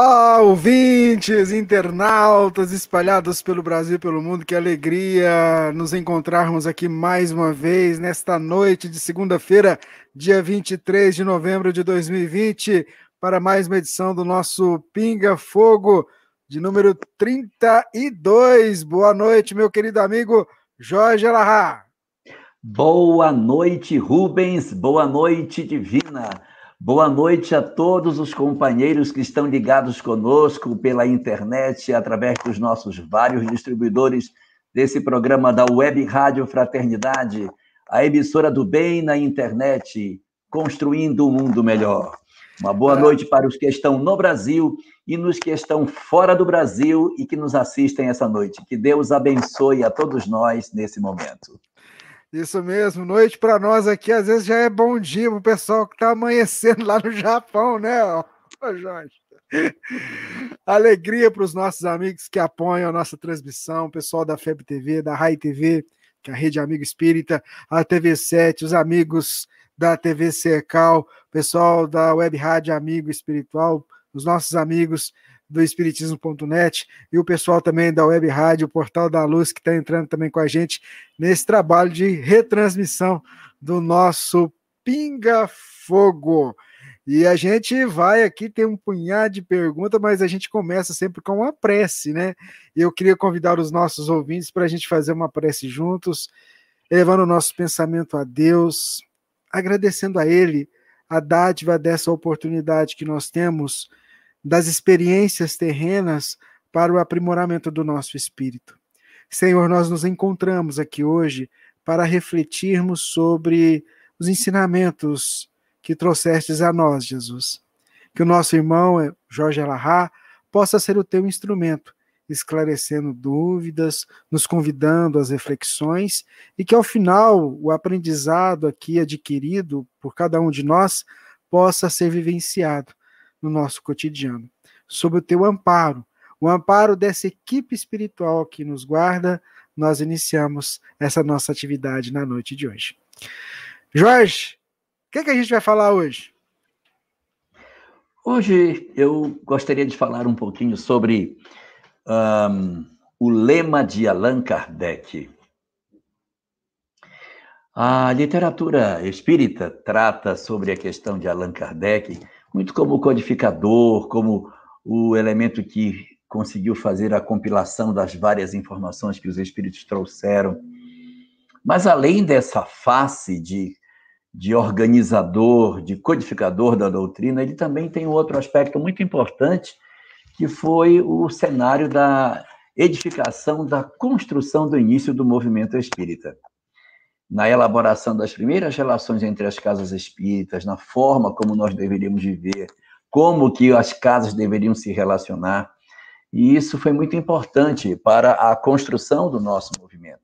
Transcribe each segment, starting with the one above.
Olá, ouvintes, internautas espalhados pelo Brasil e pelo mundo, que alegria nos encontrarmos aqui mais uma vez nesta noite de segunda-feira, dia 23 de novembro de 2020, para mais uma edição do nosso Pinga Fogo de número 32. Boa noite, meu querido amigo Jorge Alahá. Boa noite, Rubens. Boa noite, Divina. Boa noite a todos os companheiros que estão ligados conosco pela internet, através dos nossos vários distribuidores desse programa da Web Rádio Fraternidade, a emissora do bem na internet, construindo um mundo melhor. Uma boa noite para os que estão no Brasil e nos que estão fora do Brasil e que nos assistem essa noite. Que Deus abençoe a todos nós nesse momento. Isso mesmo, noite para nós aqui, às vezes já é bom dia para o pessoal que está amanhecendo lá no Japão, né, Jorge? Alegria para os nossos amigos que apoiam a nossa transmissão, pessoal da FEB TV, da RAI TV, que é a Rede Amigo Espírita, a TV7, os amigos da TV Cercal, o pessoal da Web Rádio Amigo Espiritual, os nossos amigos do Espiritismo.net e o pessoal também da Web Rádio, o Portal da Luz, que está entrando também com a gente nesse trabalho de retransmissão do nosso Pinga Fogo. E a gente vai aqui, tem um punhado de perguntas, mas a gente começa sempre com uma prece, né? Eu queria convidar os nossos ouvintes para a gente fazer uma prece juntos, elevando o nosso pensamento a Deus, agradecendo a Ele a dádiva dessa oportunidade que nós temos das experiências terrenas para o aprimoramento do nosso espírito. Senhor, nós nos encontramos aqui hoje para refletirmos sobre os ensinamentos que trouxestes a nós, Jesus. Que o nosso irmão eh, Jorge Alahá possa ser o teu instrumento, esclarecendo dúvidas, nos convidando às reflexões e que ao final o aprendizado aqui adquirido por cada um de nós possa ser vivenciado no nosso cotidiano, sob o teu amparo, o amparo dessa equipe espiritual que nos guarda, nós iniciamos essa nossa atividade na noite de hoje. Jorge, o que, é que a gente vai falar hoje? Hoje eu gostaria de falar um pouquinho sobre um, o lema de Allan Kardec. A literatura espírita trata sobre a questão de Allan Kardec muito como codificador, como o elemento que conseguiu fazer a compilação das várias informações que os espíritos trouxeram. Mas além dessa face de, de organizador, de codificador da doutrina, ele também tem outro aspecto muito importante, que foi o cenário da edificação, da construção do início do movimento espírita na elaboração das primeiras relações entre as casas espíritas, na forma como nós deveríamos viver, como que as casas deveriam se relacionar. E isso foi muito importante para a construção do nosso movimento.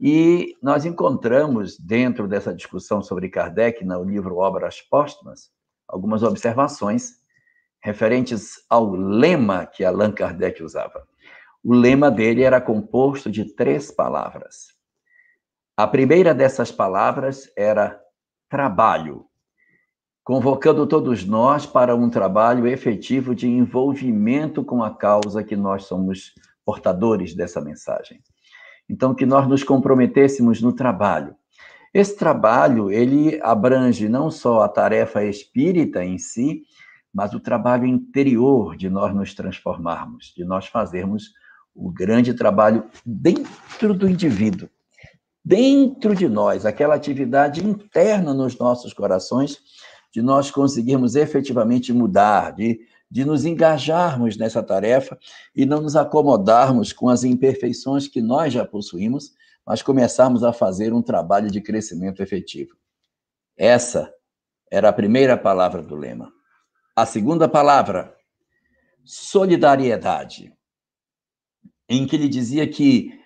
E nós encontramos, dentro dessa discussão sobre Kardec, no livro Obras Póstumas, algumas observações referentes ao lema que Allan Kardec usava. O lema dele era composto de três palavras. A primeira dessas palavras era trabalho, convocando todos nós para um trabalho efetivo de envolvimento com a causa que nós somos portadores dessa mensagem. Então, que nós nos comprometêssemos no trabalho. Esse trabalho, ele abrange não só a tarefa espírita em si, mas o trabalho interior de nós nos transformarmos, de nós fazermos o grande trabalho dentro do indivíduo, dentro de nós, aquela atividade interna nos nossos corações, de nós conseguirmos efetivamente mudar, de de nos engajarmos nessa tarefa e não nos acomodarmos com as imperfeições que nós já possuímos, mas começarmos a fazer um trabalho de crescimento efetivo. Essa era a primeira palavra do lema. A segunda palavra, solidariedade, em que ele dizia que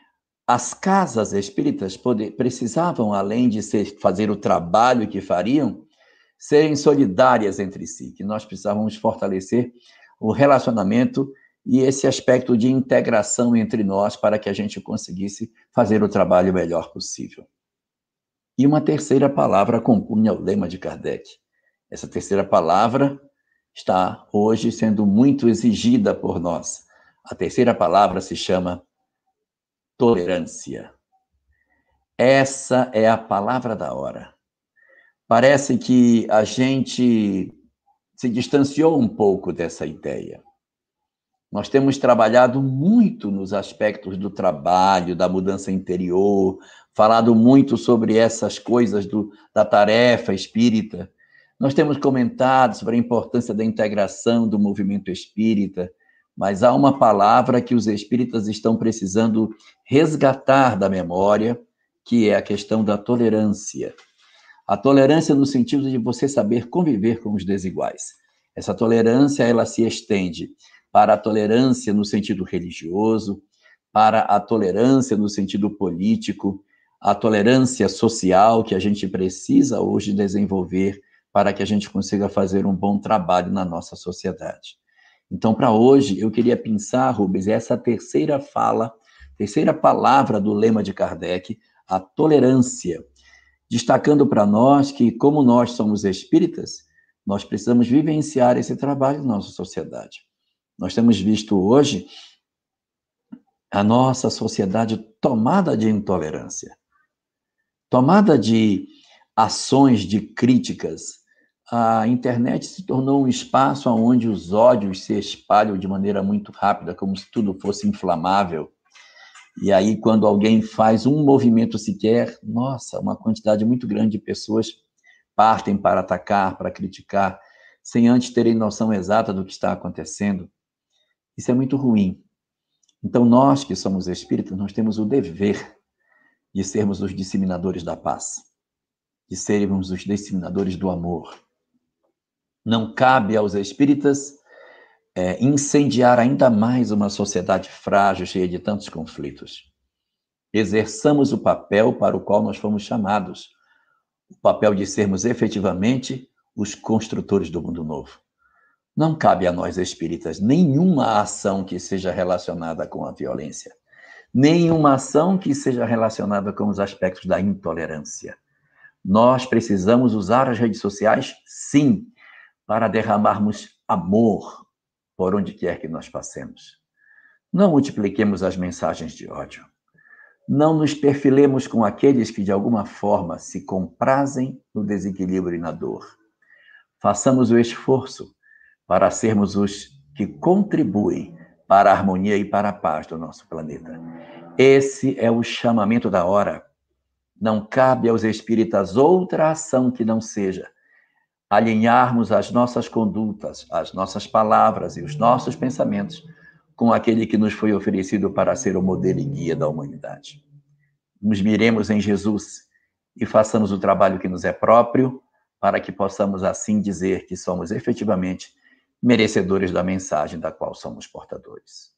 as casas espíritas precisavam, além de ser, fazer o trabalho que fariam, serem solidárias entre si, que nós precisávamos fortalecer o relacionamento e esse aspecto de integração entre nós para que a gente conseguisse fazer o trabalho melhor possível. E uma terceira palavra compunha o lema de Kardec. Essa terceira palavra está hoje sendo muito exigida por nós. A terceira palavra se chama tolerância. Essa é a palavra da hora. Parece que a gente se distanciou um pouco dessa ideia. Nós temos trabalhado muito nos aspectos do trabalho, da mudança interior, falado muito sobre essas coisas do, da tarefa espírita. Nós temos comentado sobre a importância da integração do movimento espírita, mas há uma palavra que os espíritas estão precisando resgatar da memória, que é a questão da tolerância. A tolerância no sentido de você saber conviver com os desiguais. Essa tolerância, ela se estende para a tolerância no sentido religioso, para a tolerância no sentido político, a tolerância social que a gente precisa hoje desenvolver para que a gente consiga fazer um bom trabalho na nossa sociedade. Então, para hoje, eu queria pensar, Rubens, essa terceira fala, terceira palavra do lema de Kardec, a tolerância destacando para nós que, como nós somos espíritas, nós precisamos vivenciar esse trabalho na nossa sociedade. Nós temos visto hoje a nossa sociedade tomada de intolerância, tomada de ações de críticas. A internet se tornou um espaço onde os ódios se espalham de maneira muito rápida, como se tudo fosse inflamável. E aí, quando alguém faz um movimento sequer, nossa, uma quantidade muito grande de pessoas partem para atacar, para criticar, sem antes terem noção exata do que está acontecendo. Isso é muito ruim. Então, nós que somos espíritos, nós temos o dever de sermos os disseminadores da paz, de sermos os disseminadores do amor. Não cabe aos espíritas é, incendiar ainda mais uma sociedade frágil, cheia de tantos conflitos. Exerçamos o papel para o qual nós fomos chamados, o papel de sermos efetivamente os construtores do mundo novo. Não cabe a nós espíritas nenhuma ação que seja relacionada com a violência, nenhuma ação que seja relacionada com os aspectos da intolerância. Nós precisamos usar as redes sociais, sim, para derramarmos amor, por onde quer que nós passemos. Não multipliquemos as mensagens de ódio. Não nos perfilemos com aqueles que de alguma forma se comprazem no desequilíbrio e na dor. Façamos o esforço para sermos os que contribuem para a harmonia e para a paz do nosso planeta. Esse é o chamamento da hora. Não cabe aos espíritas outra ação que não seja alinharmos as nossas condutas, as nossas palavras e os nossos pensamentos com aquele que nos foi oferecido para ser o modelo e guia da humanidade. Nos miremos em Jesus e façamos o trabalho que nos é próprio, para que possamos assim dizer que somos efetivamente merecedores da mensagem da qual somos portadores.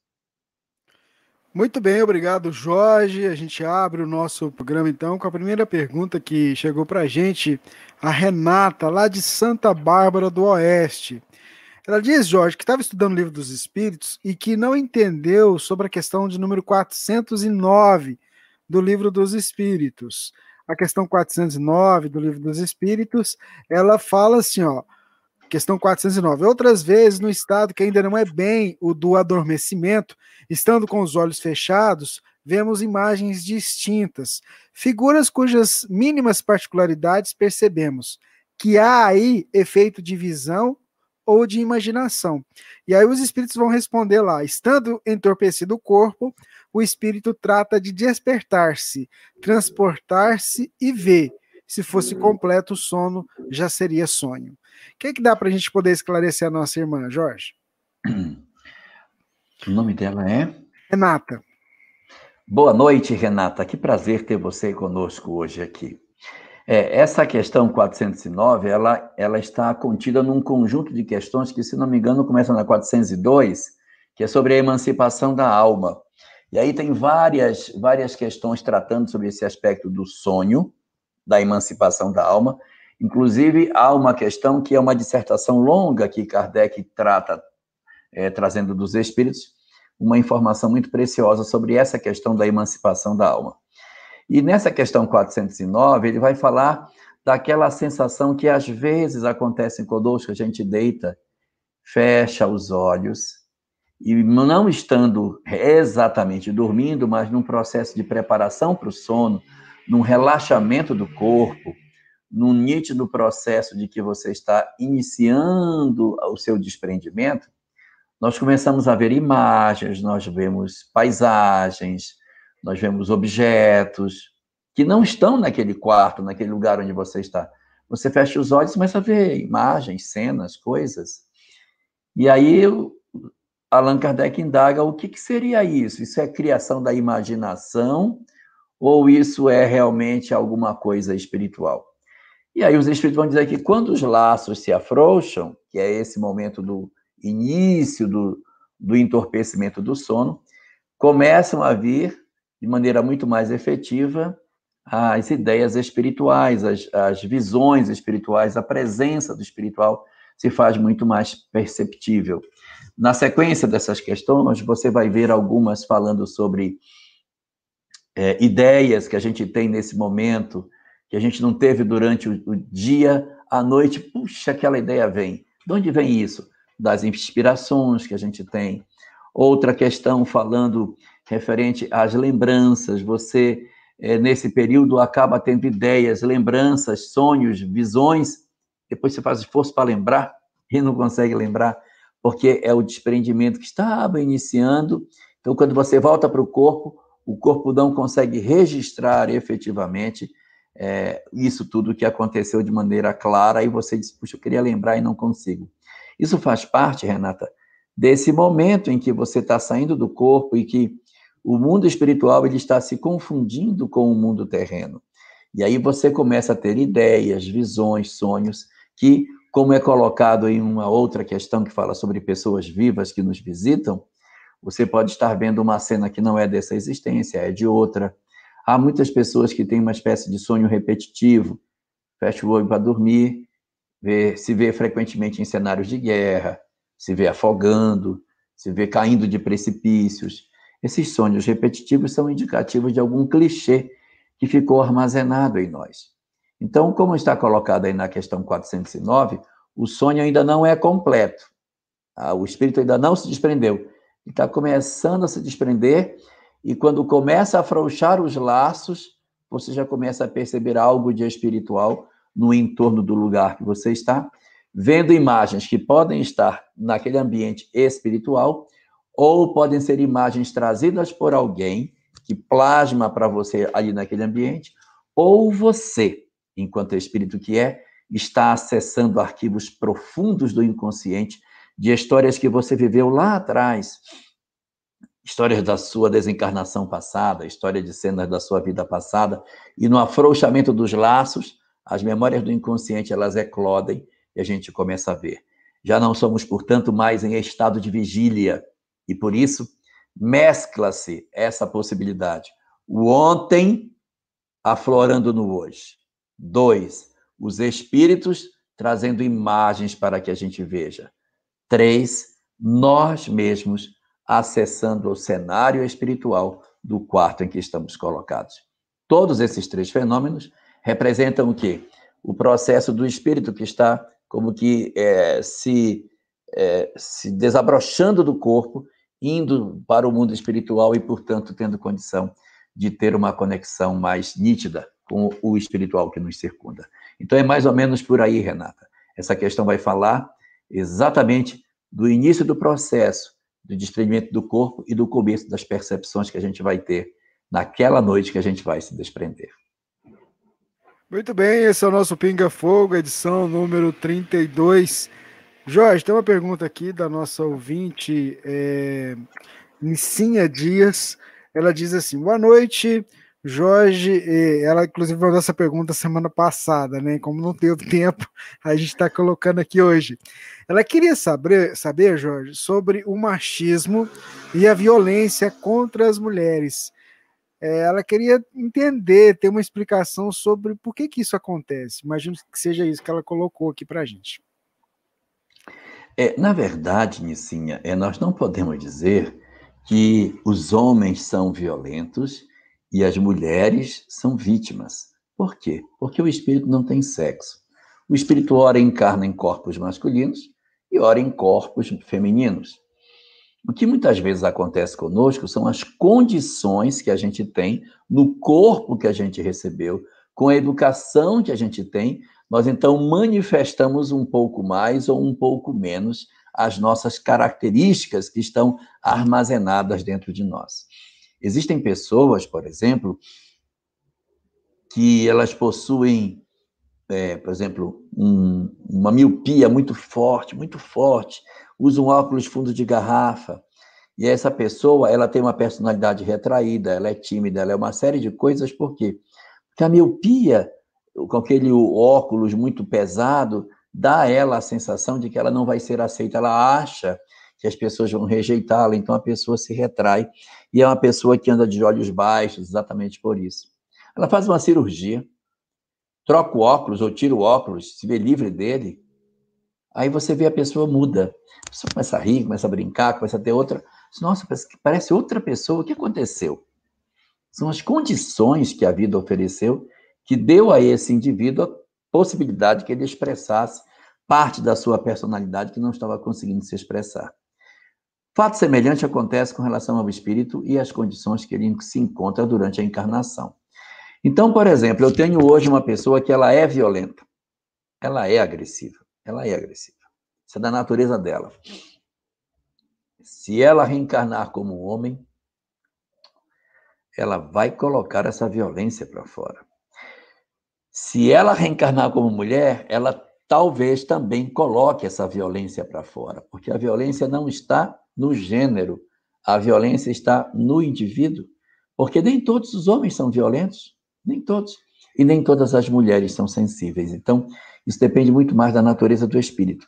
Muito bem, obrigado, Jorge. A gente abre o nosso programa então com a primeira pergunta que chegou para a gente, a Renata, lá de Santa Bárbara do Oeste. Ela diz, Jorge, que estava estudando o livro dos Espíritos e que não entendeu sobre a questão de número 409 do livro dos Espíritos. A questão 409 do livro dos Espíritos, ela fala assim, ó, questão 409. Outras vezes, no estado que ainda não é bem o do adormecimento, estando com os olhos fechados, vemos imagens distintas, figuras cujas mínimas particularidades percebemos, que há aí efeito de visão ou de imaginação. E aí os espíritos vão responder lá: estando entorpecido o corpo, o espírito trata de despertar-se, transportar-se e ver. Se fosse completo o sono, já seria sonho. O que, é que dá para a gente poder esclarecer a nossa irmã, Jorge? O nome dela é? Renata. Boa noite, Renata. Que prazer ter você conosco hoje aqui. É, essa questão 409, ela, ela está contida num conjunto de questões que, se não me engano, começa na 402, que é sobre a emancipação da alma. E aí tem várias, várias questões tratando sobre esse aspecto do sonho, da emancipação da alma. Inclusive, há uma questão que é uma dissertação longa que Kardec trata, é, trazendo dos espíritos, uma informação muito preciosa sobre essa questão da emancipação da alma. E nessa questão 409, ele vai falar daquela sensação que às vezes acontece conosco, a gente deita, fecha os olhos, e não estando exatamente dormindo, mas num processo de preparação para o sono, num relaxamento do corpo, num nítido processo de que você está iniciando o seu desprendimento, nós começamos a ver imagens, nós vemos paisagens, nós vemos objetos que não estão naquele quarto, naquele lugar onde você está. Você fecha os olhos e começa a ver imagens, cenas, coisas. E aí Allan Kardec indaga o que, que seria isso? Isso é criação da imaginação ou isso é realmente alguma coisa espiritual? E aí os espíritos vão dizer que quando os laços se afrouxam, que é esse momento do início do, do entorpecimento do sono, começam a vir, de maneira muito mais efetiva, as ideias espirituais, as, as visões espirituais, a presença do espiritual se faz muito mais perceptível. Na sequência dessas questões, você vai ver algumas falando sobre é, ideias que a gente tem nesse momento, que a gente não teve durante o, o dia, à noite, puxa, aquela ideia vem. De onde vem isso? das inspirações que a gente tem. Outra questão falando referente às lembranças, você é, nesse período acaba tendo ideias, lembranças, sonhos, visões, depois você faz esforço para lembrar e não consegue lembrar, porque é o desprendimento que estava iniciando. Então, quando você volta para o corpo, o corpo não consegue registrar efetivamente é, isso tudo que aconteceu de maneira clara, e você diz, puxa, eu queria lembrar e não consigo. Isso faz parte, Renata, desse momento em que você está saindo do corpo e que o mundo espiritual ele está se confundindo com o mundo terreno. E aí você começa a ter ideias, visões, sonhos que, como é colocado em uma outra questão que fala sobre pessoas vivas que nos visitam, você pode estar vendo uma cena que não é dessa existência, é de outra. Há muitas pessoas que têm uma espécie de sonho repetitivo, fecha o olho para dormir vê, se vê frequentemente em cenários de guerra, se vê afogando, se vê caindo de precipícios. Esses sonhos repetitivos são indicativos de algum clichê que ficou armazenado em nós. Então, como está colocado aí na questão 409, o sonho ainda não é completo. Ah, o espírito ainda não se desprendeu. Está começando a se desprender, e quando começa a afrouxar os laços, você já começa a perceber algo de espiritual no entorno do lugar que você está, vendo imagens que podem estar naquele ambiente espiritual, ou podem ser imagens trazidas por alguém que plasma para você ali naquele ambiente, ou você, enquanto espírito que é, está acessando arquivos profundos do inconsciente de histórias que você viveu lá atrás, histórias da sua desencarnação passada, história de cenas da sua vida passada, e no afrouxamento dos laços, as memórias do inconsciente elas eclodem e a gente começa a ver. Já não somos, portanto, mais em estado de vigília e por isso mescla-se essa possibilidade. O ontem aflorando no hoje. Dois, os espíritos trazendo imagens para que a gente veja. Três, nós mesmos acessando o cenário espiritual do quarto em que estamos colocados. Todos esses três fenômenos representam o quê? O processo do espírito que está como que é, se, é, se desabrochando do corpo, indo para o mundo espiritual e, portanto, tendo condição de ter uma conexão mais nítida com o espiritual que nos circunda. Então é mais ou menos por aí, Renata. Essa questão vai falar exatamente do início do processo do desprendimento do corpo e do começo das percepções que a gente vai ter naquela noite que a gente vai se desprender. Muito bem, esse é o nosso Pinga Fogo, edição número 32. Jorge, tem uma pergunta aqui da nossa ouvinte, é, Nissinha Dias. Ela diz assim: boa noite. Jorge, ela inclusive mandou essa pergunta semana passada, né? Como não teve tempo, a gente está colocando aqui hoje. Ela queria saber, saber, Jorge, sobre o machismo e a violência contra as mulheres. É, ela queria entender, ter uma explicação sobre por que, que isso acontece. Imagino que seja isso que ela colocou aqui para a gente. É, na verdade, Nissinha, é, nós não podemos dizer que os homens são violentos e as mulheres são vítimas. Por quê? Porque o espírito não tem sexo. O espírito ora encarna em corpos masculinos e ora em corpos femininos. O que muitas vezes acontece conosco são as condições que a gente tem no corpo que a gente recebeu, com a educação que a gente tem, nós então manifestamos um pouco mais ou um pouco menos as nossas características que estão armazenadas dentro de nós. Existem pessoas, por exemplo, que elas possuem, é, por exemplo, um, uma miopia muito forte, muito forte, usam óculos fundo de garrafa, e essa pessoa, ela tem uma personalidade retraída, ela é tímida, ela é uma série de coisas, por quê? Porque a miopia, com aquele óculos muito pesado, dá a ela a sensação de que ela não vai ser aceita, ela acha que as pessoas vão rejeitá-la, então a pessoa se retrai e é uma pessoa que anda de olhos baixos, exatamente por isso. Ela faz uma cirurgia, troca o óculos ou tira o óculos, se vê livre dele, aí você vê a pessoa muda. A pessoa começa a rir, começa a brincar, começa a ter outra. Nossa, parece outra pessoa, o que aconteceu? São as condições que a vida ofereceu que deu a esse indivíduo a possibilidade que ele expressasse parte da sua personalidade que não estava conseguindo se expressar. Fato semelhante acontece com relação ao espírito e as condições que ele se encontra durante a encarnação. Então, por exemplo, eu tenho hoje uma pessoa que ela é violenta, ela é agressiva, ela é agressiva. Isso é da natureza dela. Se ela reencarnar como homem, ela vai colocar essa violência para fora. Se ela reencarnar como mulher, ela talvez também coloque essa violência para fora, porque a violência não está no gênero, a violência está no indivíduo, porque nem todos os homens são violentos, nem todos, e nem todas as mulheres são sensíveis. Então, isso depende muito mais da natureza do espírito.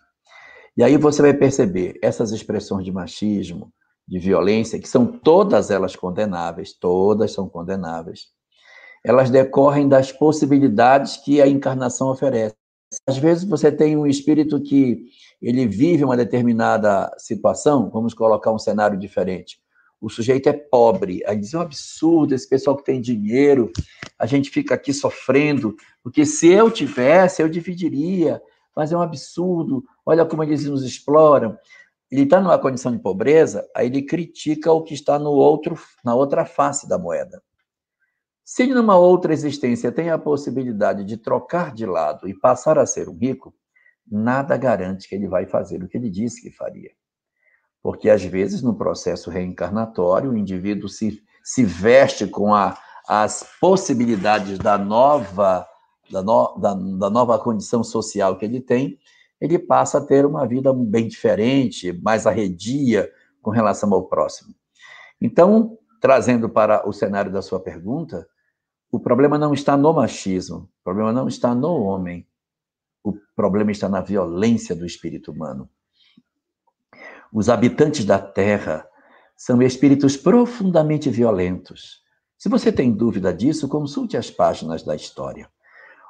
E aí você vai perceber essas expressões de machismo, de violência, que são todas elas condenáveis, todas são condenáveis. Elas decorrem das possibilidades que a encarnação oferece. Às vezes você tem um espírito que ele vive uma determinada situação, vamos colocar um cenário diferente. O sujeito é pobre, aí diz, é um absurdo, esse pessoal que tem dinheiro, a gente fica aqui sofrendo, porque se eu tivesse, eu dividiria, mas é um absurdo, olha como eles nos exploram. Ele está numa condição de pobreza, aí ele critica o que está no outro, na outra face da moeda. Se numa outra existência tem a possibilidade de trocar de lado e passar a ser um rico, nada garante que ele vai fazer o que ele disse que faria. Porque, às vezes, no processo reencarnatório, o indivíduo se, se veste com a, as possibilidades da nova, da, no, da, da nova condição social que ele tem, ele passa a ter uma vida bem diferente, mais arredia com relação ao próximo. Então, trazendo para o cenário da sua pergunta, o problema não está no machismo, o problema não está no homem, o problema está na violência do espírito humano. Os habitantes da Terra são espíritos profundamente violentos. Se você tem dúvida disso, consulte as páginas da história.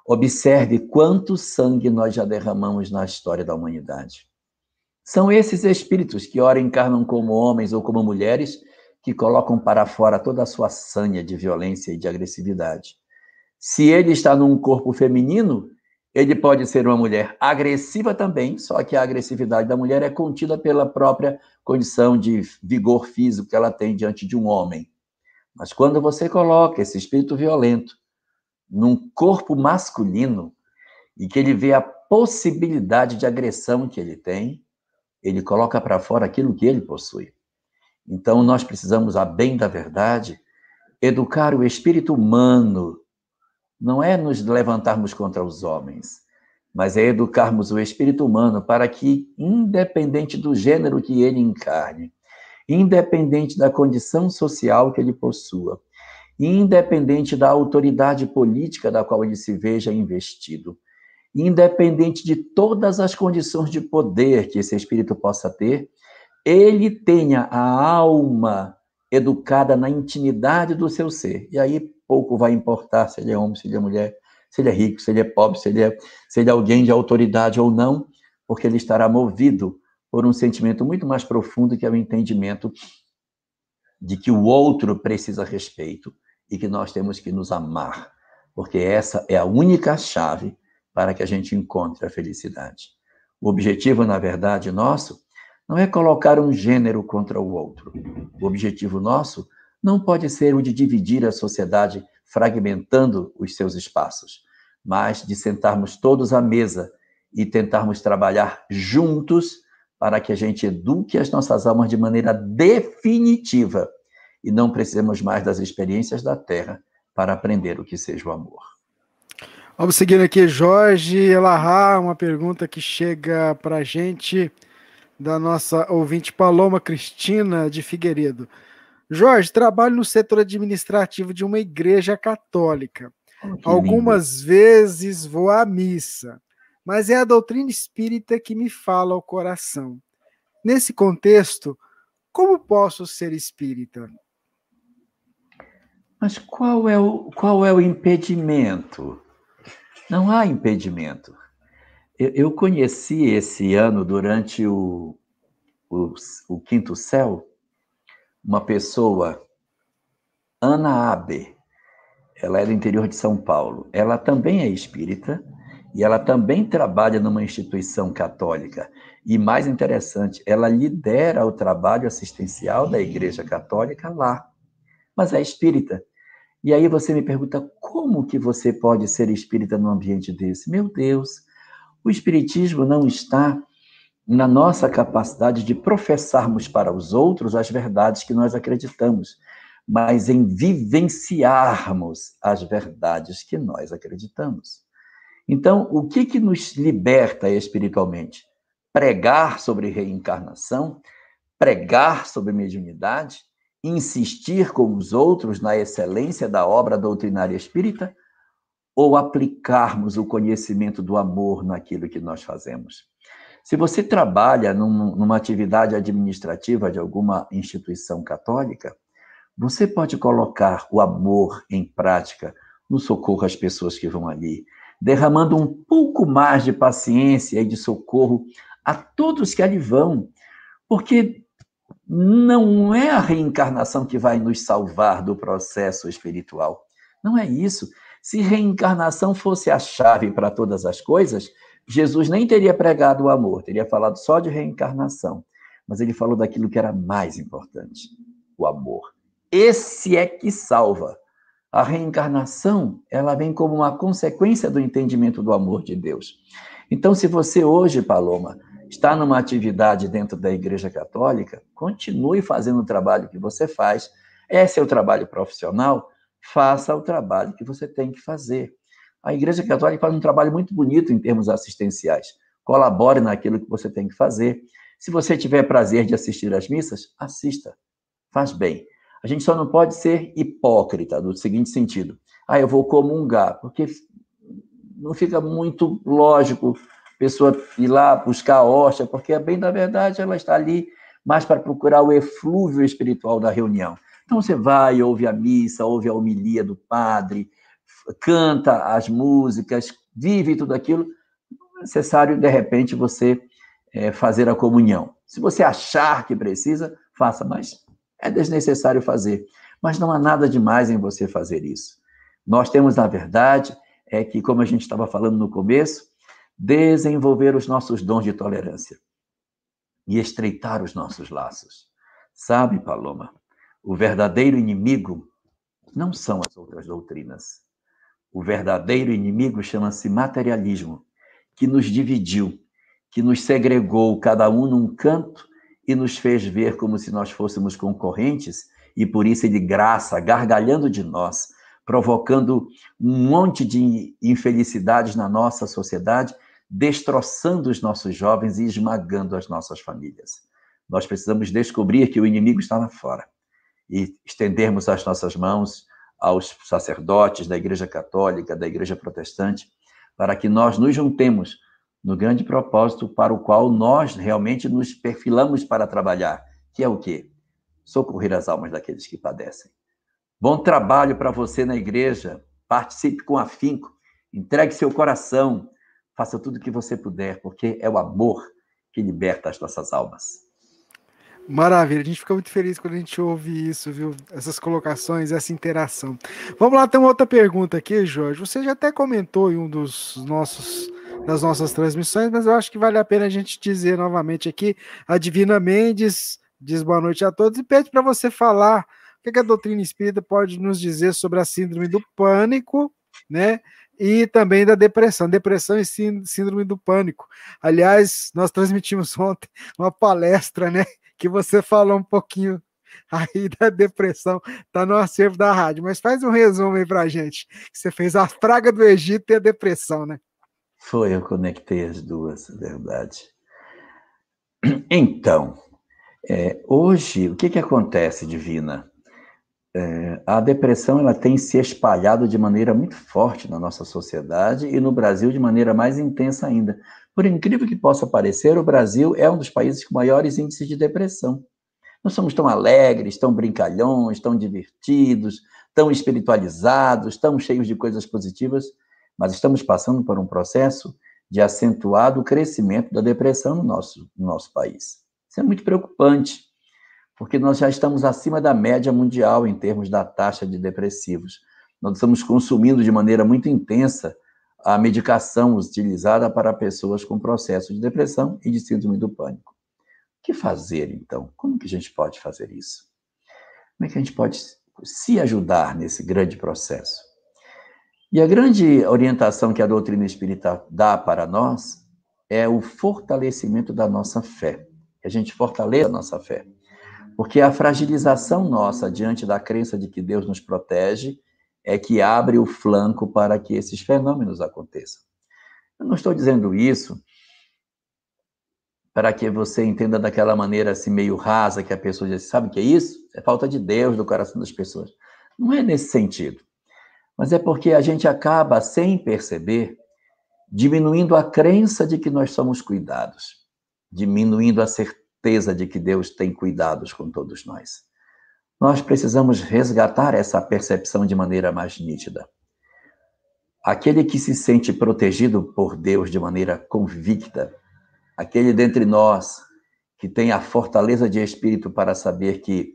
Observe quanto sangue nós já derramamos na história da humanidade. São esses espíritos que ora encarnam como homens ou como mulheres que colocam para fora toda a sua sanha de violência e de agressividade. Se ele está num corpo feminino, ele pode ser uma mulher agressiva também, só que a agressividade da mulher é contida pela própria condição de vigor físico que ela tem diante de um homem. Mas quando você coloca esse espírito violento num corpo masculino e que ele vê a possibilidade de agressão que ele tem, ele coloca para fora aquilo que ele possui. Então, nós precisamos, a bem da verdade, educar o espírito humano. Não é nos levantarmos contra os homens, mas é educarmos o espírito humano para que, independente do gênero que ele encarne, independente da condição social que ele possua, independente da autoridade política da qual ele se veja investido, independente de todas as condições de poder que esse espírito possa ter, ele tenha a alma educada na intimidade do seu ser. E aí pouco vai importar se ele é homem, se ele é mulher, se ele é rico, se ele é pobre, se ele é, se ele é alguém de autoridade ou não, porque ele estará movido por um sentimento muito mais profundo que é o entendimento de que o outro precisa respeito e que nós temos que nos amar, porque essa é a única chave para que a gente encontre a felicidade. O objetivo, na verdade, nosso não é colocar um gênero contra o outro. O objetivo nosso não pode ser o de dividir a sociedade fragmentando os seus espaços, mas de sentarmos todos à mesa e tentarmos trabalhar juntos para que a gente eduque as nossas almas de maneira definitiva e não precisemos mais das experiências da Terra para aprender o que seja o amor. Vamos seguindo aqui, Jorge Elahá, uma pergunta que chega para a gente da nossa ouvinte Paloma Cristina de Figueiredo. Jorge, trabalho no setor administrativo de uma igreja católica. Oh, Algumas lindo. vezes vou à missa, mas é a doutrina espírita que me fala ao coração. Nesse contexto, como posso ser espírita? Mas qual é o, qual é o impedimento? Não há impedimento. Eu, conheci esse ano, durante o, o, o Quinto Céu, uma pessoa, Ana Abe. Ela é do interior de São Paulo. Ela também é espírita e ela também trabalha numa instituição católica. E mais interessante, ela lidera o trabalho assistencial da Igreja Católica lá. Mas é espírita. E aí você me pergunta como que você pode ser espírita num ambiente desse? Meu Deus, o espiritismo não está na nossa capacidade de professarmos para os outros as verdades que nós acreditamos, mas em vivenciarmos as verdades que nós acreditamos. Então, o que que nos liberta espiritualmente? Pregar sobre reencarnação, pregar sobre mediunidade, insistir com os outros na excelência da obra doutrinária espírita ou aplicarmos o conhecimento do amor naquilo que nós fazemos. Se você trabalha num, numa atividade administrativa de alguma instituição católica, você pode colocar o amor em prática no socorro às pessoas que vão ali, derramando um pouco mais de paciência e de socorro a todos que ali vão, porque não é a reencarnação que vai nos salvar do processo espiritual. Não é isso. Se reencarnação fosse a chave para todas as coisas, Jesus nem teria pregado o amor, teria falado só de reencarnação. Mas ele falou daquilo que era mais importante: o amor. Esse é que salva. A reencarnação, ela vem como uma consequência do entendimento do amor de Deus. Então, se você hoje, Paloma, está numa atividade dentro da Igreja Católica, continue fazendo o trabalho que você faz. É o trabalho profissional, faça o trabalho que você tem que fazer. A Igreja Católica faz um trabalho muito bonito em termos assistenciais. Colabore naquilo que você tem que fazer. Se você tiver prazer de assistir às missas, assista. Faz bem. A gente só não pode ser hipócrita, no seguinte sentido. Ah, eu vou comungar, porque não fica muito lógico pessoa ir lá buscar a hóstia, porque, bem da verdade, ela está ali mais para procurar o eflúvio espiritual da reunião. Então você vai, ouve a missa, ouve a homilia do padre, canta as músicas, vive tudo aquilo. Não é necessário, de repente, você é, fazer a comunhão. Se você achar que precisa, faça, mas é desnecessário fazer. Mas não há nada demais em você fazer isso. Nós temos, na verdade, é que, como a gente estava falando no começo, desenvolver os nossos dons de tolerância e estreitar os nossos laços. Sabe, Paloma, o verdadeiro inimigo não são as outras doutrinas. O verdadeiro inimigo chama-se materialismo, que nos dividiu, que nos segregou cada um num canto e nos fez ver como se nós fôssemos concorrentes e por isso ele graça, gargalhando de nós, provocando um monte de infelicidades na nossa sociedade, destroçando os nossos jovens e esmagando as nossas famílias. Nós precisamos descobrir que o inimigo está lá fora e estendermos as nossas mãos aos sacerdotes da Igreja Católica, da Igreja Protestante, para que nós nos juntemos no grande propósito para o qual nós realmente nos perfilamos para trabalhar, que é o quê? Socorrer as almas daqueles que padecem. Bom trabalho para você na igreja. Participe com afinco. Entregue seu coração. Faça tudo o que você puder, porque é o amor que liberta as nossas almas. Maravilha, a gente fica muito feliz quando a gente ouve isso, viu? Essas colocações, essa interação. Vamos lá, tem uma outra pergunta aqui, Jorge. Você já até comentou em um dos nossos das nossas transmissões, mas eu acho que vale a pena a gente dizer novamente aqui. A Divina Mendes diz boa noite a todos e pede para você falar o que a doutrina espírita pode nos dizer sobre a síndrome do pânico, né? E também da depressão, depressão e síndrome do pânico. Aliás, nós transmitimos ontem uma palestra, né? Que você falou um pouquinho aí da depressão, tá no acervo da rádio. Mas faz um resumo aí pra gente. Você fez a praga do Egito e a depressão, né? Foi, eu conectei as duas, é verdade. Então, é, hoje, o que, que acontece, Divina? É, a depressão ela tem se espalhado de maneira muito forte na nossa sociedade e no Brasil de maneira mais intensa ainda. Por incrível que possa parecer, o Brasil é um dos países com maiores índices de depressão. Não somos tão alegres, tão brincalhões, tão divertidos, tão espiritualizados, tão cheios de coisas positivas, mas estamos passando por um processo de acentuado crescimento da depressão no nosso, no nosso país. Isso é muito preocupante porque nós já estamos acima da média mundial em termos da taxa de depressivos. Nós estamos consumindo de maneira muito intensa a medicação utilizada para pessoas com processo de depressão e de síndrome do pânico. O que fazer, então? Como que a gente pode fazer isso? Como é que a gente pode se ajudar nesse grande processo? E a grande orientação que a doutrina espírita dá para nós é o fortalecimento da nossa fé. A gente fortaleça a nossa fé. Porque a fragilização nossa diante da crença de que Deus nos protege é que abre o flanco para que esses fenômenos aconteçam. Eu não estou dizendo isso para que você entenda daquela maneira assim meio rasa que a pessoa diz, sabe o que é isso? É falta de Deus do coração das pessoas. Não é nesse sentido. Mas é porque a gente acaba sem perceber diminuindo a crença de que nós somos cuidados, diminuindo a certeza de que Deus tem cuidados com todos nós. Nós precisamos resgatar essa percepção de maneira mais nítida. Aquele que se sente protegido por Deus de maneira convicta, aquele dentre nós que tem a fortaleza de espírito para saber que,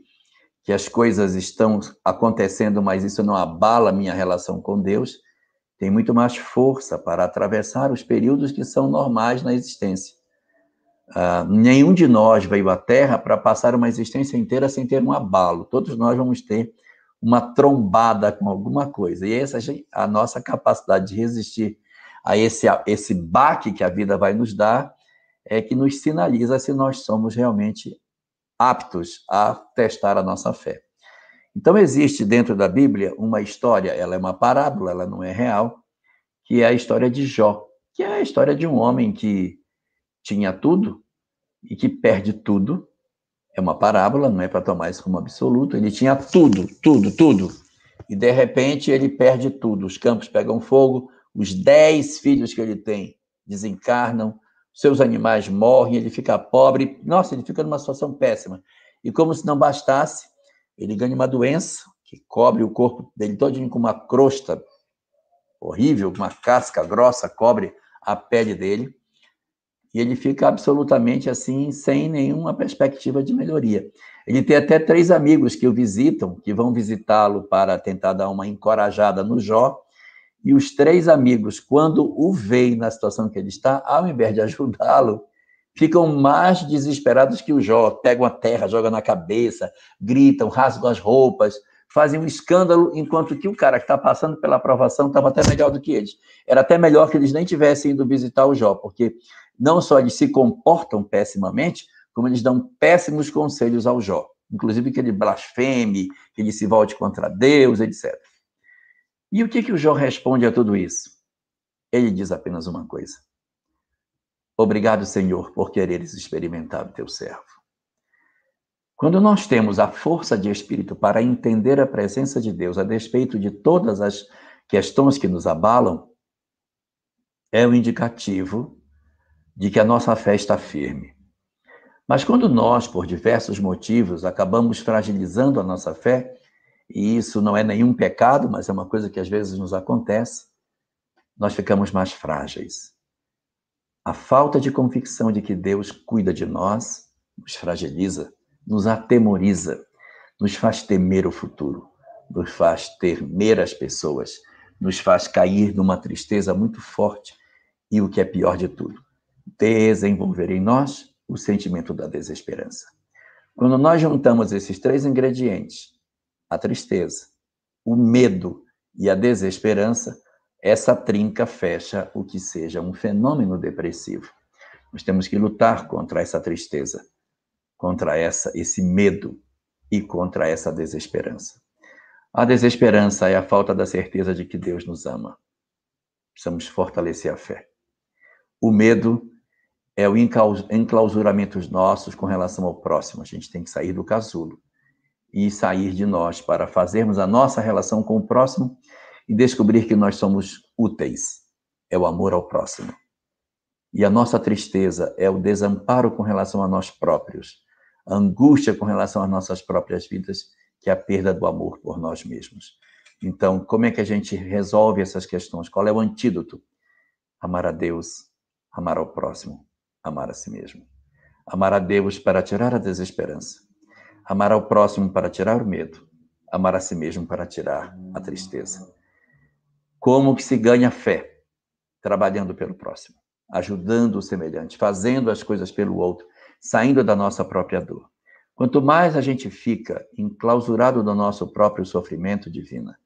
que as coisas estão acontecendo, mas isso não abala minha relação com Deus, tem muito mais força para atravessar os períodos que são normais na existência. Uh, nenhum de nós veio à Terra para passar uma existência inteira sem ter um abalo. Todos nós vamos ter uma trombada com alguma coisa. E essa a nossa capacidade de resistir a esse, a esse baque que a vida vai nos dar é que nos sinaliza se nós somos realmente aptos a testar a nossa fé. Então, existe dentro da Bíblia uma história, ela é uma parábola, ela não é real, que é a história de Jó, que é a história de um homem que tinha tudo e que perde tudo. É uma parábola, não é para tomar isso como absoluto. Ele tinha tudo, tudo, tudo. E de repente ele perde tudo. Os campos pegam fogo, os dez filhos que ele tem desencarnam, seus animais morrem, ele fica pobre. Nossa, ele fica numa situação péssima. E como se não bastasse, ele ganha uma doença que cobre o corpo dele todinho com uma crosta horrível, uma casca grossa cobre a pele dele. E ele fica absolutamente assim, sem nenhuma perspectiva de melhoria. Ele tem até três amigos que o visitam, que vão visitá-lo para tentar dar uma encorajada no Jó, e os três amigos, quando o veem na situação que ele está, ao invés de ajudá-lo, ficam mais desesperados que o Jó, pegam a terra, jogam na cabeça, gritam, rasgam as roupas, fazem um escândalo, enquanto que o cara que está passando pela aprovação estava até melhor do que eles. Era até melhor que eles nem tivessem ido visitar o Jó, porque não só eles se comportam pessimamente, como eles dão péssimos conselhos ao Jó. Inclusive que ele blasfeme, que ele se volte contra Deus, etc. E o que, que o Jó responde a tudo isso? Ele diz apenas uma coisa. Obrigado, Senhor, por quereres experimentar o teu servo. Quando nós temos a força de espírito para entender a presença de Deus a despeito de todas as questões que nos abalam, é o um indicativo de que a nossa fé está firme. Mas quando nós, por diversos motivos, acabamos fragilizando a nossa fé, e isso não é nenhum pecado, mas é uma coisa que às vezes nos acontece, nós ficamos mais frágeis. A falta de convicção de que Deus cuida de nós nos fragiliza nos atemoriza, nos faz temer o futuro, nos faz temer as pessoas, nos faz cair numa tristeza muito forte e o que é pior de tudo, desenvolver em nós o sentimento da desesperança. Quando nós juntamos esses três ingredientes, a tristeza, o medo e a desesperança, essa trinca fecha o que seja um fenômeno depressivo. Nós temos que lutar contra essa tristeza, contra essa esse medo e contra essa desesperança. A desesperança é a falta da certeza de que Deus nos ama. Precisamos fortalecer a fé. O medo é o enclausuramento nossos com relação ao próximo. A gente tem que sair do casulo e sair de nós para fazermos a nossa relação com o próximo e descobrir que nós somos úteis. É o amor ao próximo. E a nossa tristeza é o desamparo com relação a nós próprios a angústia com relação às nossas próprias vidas, que é a perda do amor por nós mesmos. Então, como é que a gente resolve essas questões? Qual é o antídoto? Amar a Deus, amar ao próximo, amar a si mesmo. Amar a Deus para tirar a desesperança. Amar ao próximo para tirar o medo. Amar a si mesmo para tirar a tristeza. Como que se ganha fé? Trabalhando pelo próximo, ajudando o semelhante, fazendo as coisas pelo outro, saindo da nossa própria dor. Quanto mais a gente fica enclausurado no nosso próprio sofrimento divina,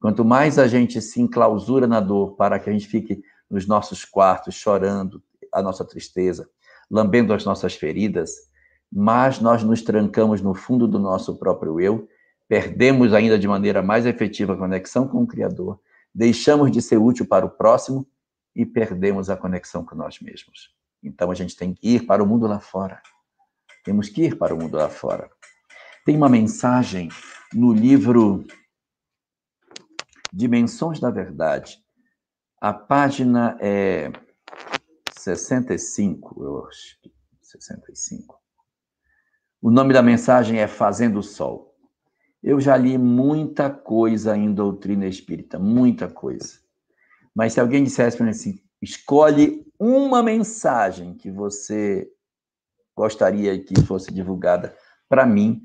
quanto mais a gente se enclausura na dor para que a gente fique nos nossos quartos chorando a nossa tristeza, lambendo as nossas feridas, mais nós nos trancamos no fundo do nosso próprio eu, perdemos ainda de maneira mais efetiva a conexão com o Criador, deixamos de ser útil para o próximo e perdemos a conexão com nós mesmos. Então a gente tem que ir para o mundo lá fora. Temos que ir para o mundo lá fora. Tem uma mensagem no livro Dimensões da Verdade. A página é 65, eu acho. 65. O nome da mensagem é Fazendo o Sol. Eu já li muita coisa em doutrina espírita, muita coisa. Mas se alguém dissesse para mim assim, escolhe uma mensagem que você gostaria que fosse divulgada para mim,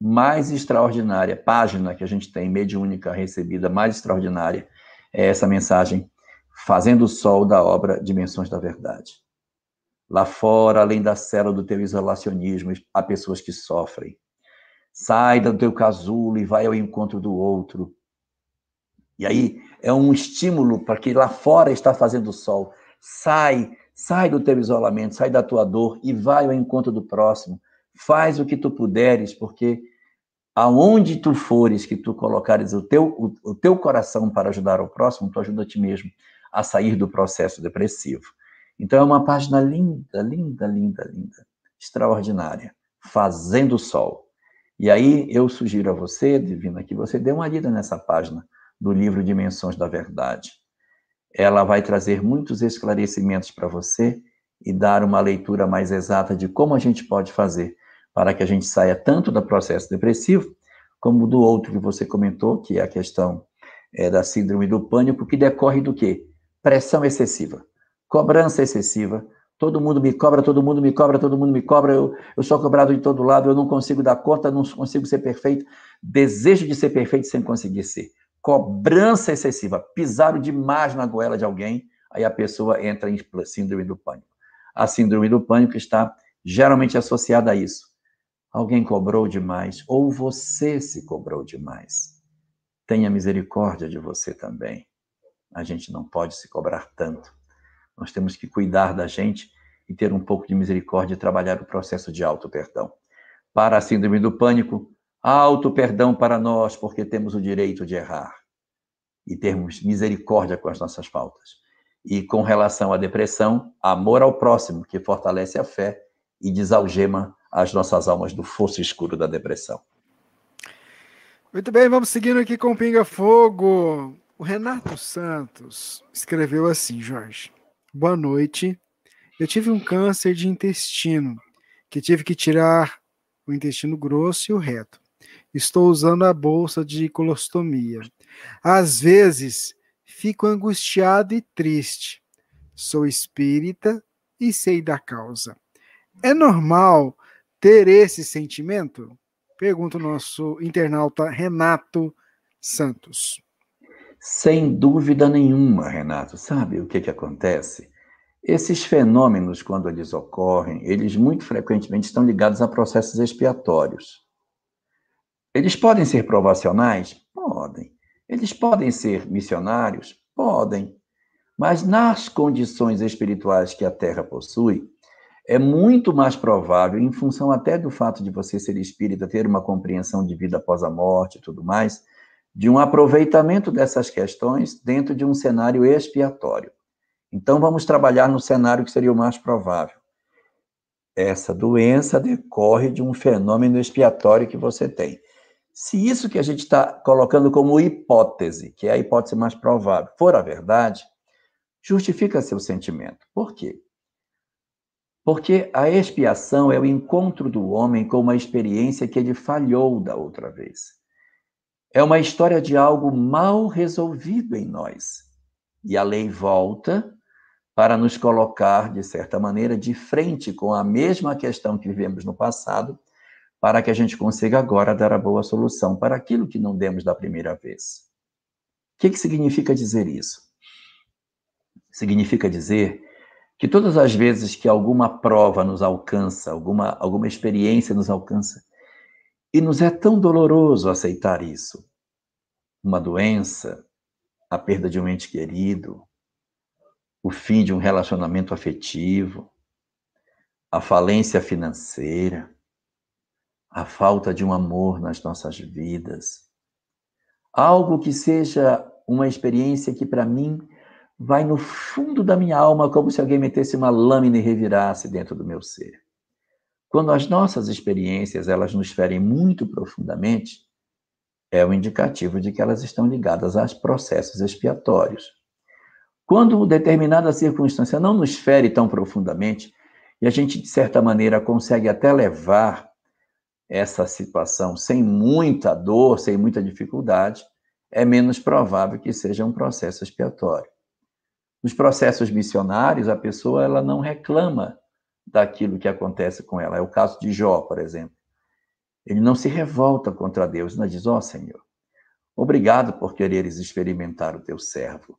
mais extraordinária, página que a gente tem, mediúnica recebida, mais extraordinária, é essa mensagem, Fazendo o Sol da obra Dimensões da Verdade. Lá fora, além da cela do teu isolacionismo, há pessoas que sofrem. Sai do teu casulo e vai ao encontro do outro. E aí é um estímulo para que lá fora está fazendo sol. Sai, sai do teu isolamento, sai da tua dor e vai ao encontro do próximo. Faz o que tu puderes, porque aonde tu fores que tu colocares o teu, o, o teu coração para ajudar o próximo, tu ajuda a ti mesmo a sair do processo depressivo. Então é uma página linda, linda, linda, linda, extraordinária, fazendo sol. E aí eu sugiro a você, Divina, que você dê uma lida nessa página do livro Dimensões da Verdade. Ela vai trazer muitos esclarecimentos para você e dar uma leitura mais exata de como a gente pode fazer para que a gente saia tanto do processo depressivo, como do outro que você comentou, que é a questão é, da síndrome do pânico, que decorre do quê? Pressão excessiva. Cobrança excessiva. Todo mundo me cobra, todo mundo me cobra, todo mundo me cobra. Eu, eu sou cobrado de todo lado, eu não consigo dar conta, não consigo ser perfeito. Desejo de ser perfeito sem conseguir ser. Cobrança excessiva. Pisaram demais na goela de alguém, aí a pessoa entra em síndrome do pânico. A síndrome do pânico está geralmente associada a isso. Alguém cobrou demais, ou você se cobrou demais. Tenha misericórdia de você também. A gente não pode se cobrar tanto. Nós temos que cuidar da gente e ter um pouco de misericórdia e trabalhar o processo de auto-perdão. Para a síndrome do pânico, auto-perdão para nós, porque temos o direito de errar e termos misericórdia com as nossas faltas. E com relação à depressão, amor ao próximo, que fortalece a fé e desalgema as nossas almas do fosso escuro da depressão. Muito bem, vamos seguindo aqui com o Pinga Fogo. O Renato Santos escreveu assim, Jorge. Boa noite. Eu tive um câncer de intestino, que tive que tirar o intestino grosso e o reto. Estou usando a bolsa de colostomia. Às vezes, fico angustiado e triste. Sou espírita e sei da causa. É normal ter esse sentimento? Pergunta o nosso internauta Renato Santos. Sem dúvida nenhuma, Renato. Sabe o que, que acontece? Esses fenômenos, quando eles ocorrem, eles muito frequentemente estão ligados a processos expiatórios. Eles podem ser provacionais? Podem. Eles podem ser missionários? Podem. Mas nas condições espirituais que a Terra possui, é muito mais provável, em função até do fato de você ser espírita, ter uma compreensão de vida após a morte e tudo mais, de um aproveitamento dessas questões dentro de um cenário expiatório. Então, vamos trabalhar no cenário que seria o mais provável. Essa doença decorre de um fenômeno expiatório que você tem. Se isso que a gente está colocando como hipótese, que é a hipótese mais provável, for a verdade, justifica seu sentimento. Por quê? Porque a expiação é o encontro do homem com uma experiência que ele falhou da outra vez. É uma história de algo mal resolvido em nós. E a lei volta para nos colocar, de certa maneira, de frente com a mesma questão que vivemos no passado, para que a gente consiga agora dar a boa solução para aquilo que não demos da primeira vez. O que, que significa dizer isso? Significa dizer que todas as vezes que alguma prova nos alcança, alguma, alguma experiência nos alcança, e nos é tão doloroso aceitar isso. Uma doença, a perda de um ente querido, o fim de um relacionamento afetivo, a falência financeira, a falta de um amor nas nossas vidas. Algo que seja uma experiência que para mim vai no fundo da minha alma como se alguém metesse uma lâmina e revirasse dentro do meu ser. Quando as nossas experiências elas nos ferem muito profundamente, é um indicativo de que elas estão ligadas aos processos expiatórios. Quando determinada circunstância não nos fere tão profundamente, e a gente, de certa maneira, consegue até levar essa situação sem muita dor, sem muita dificuldade, é menos provável que seja um processo expiatório. Nos processos missionários, a pessoa ela não reclama daquilo que acontece com ela. É o caso de Jó, por exemplo. Ele não se revolta contra Deus, não diz: Ó oh, Senhor, obrigado por quereres experimentar o teu servo.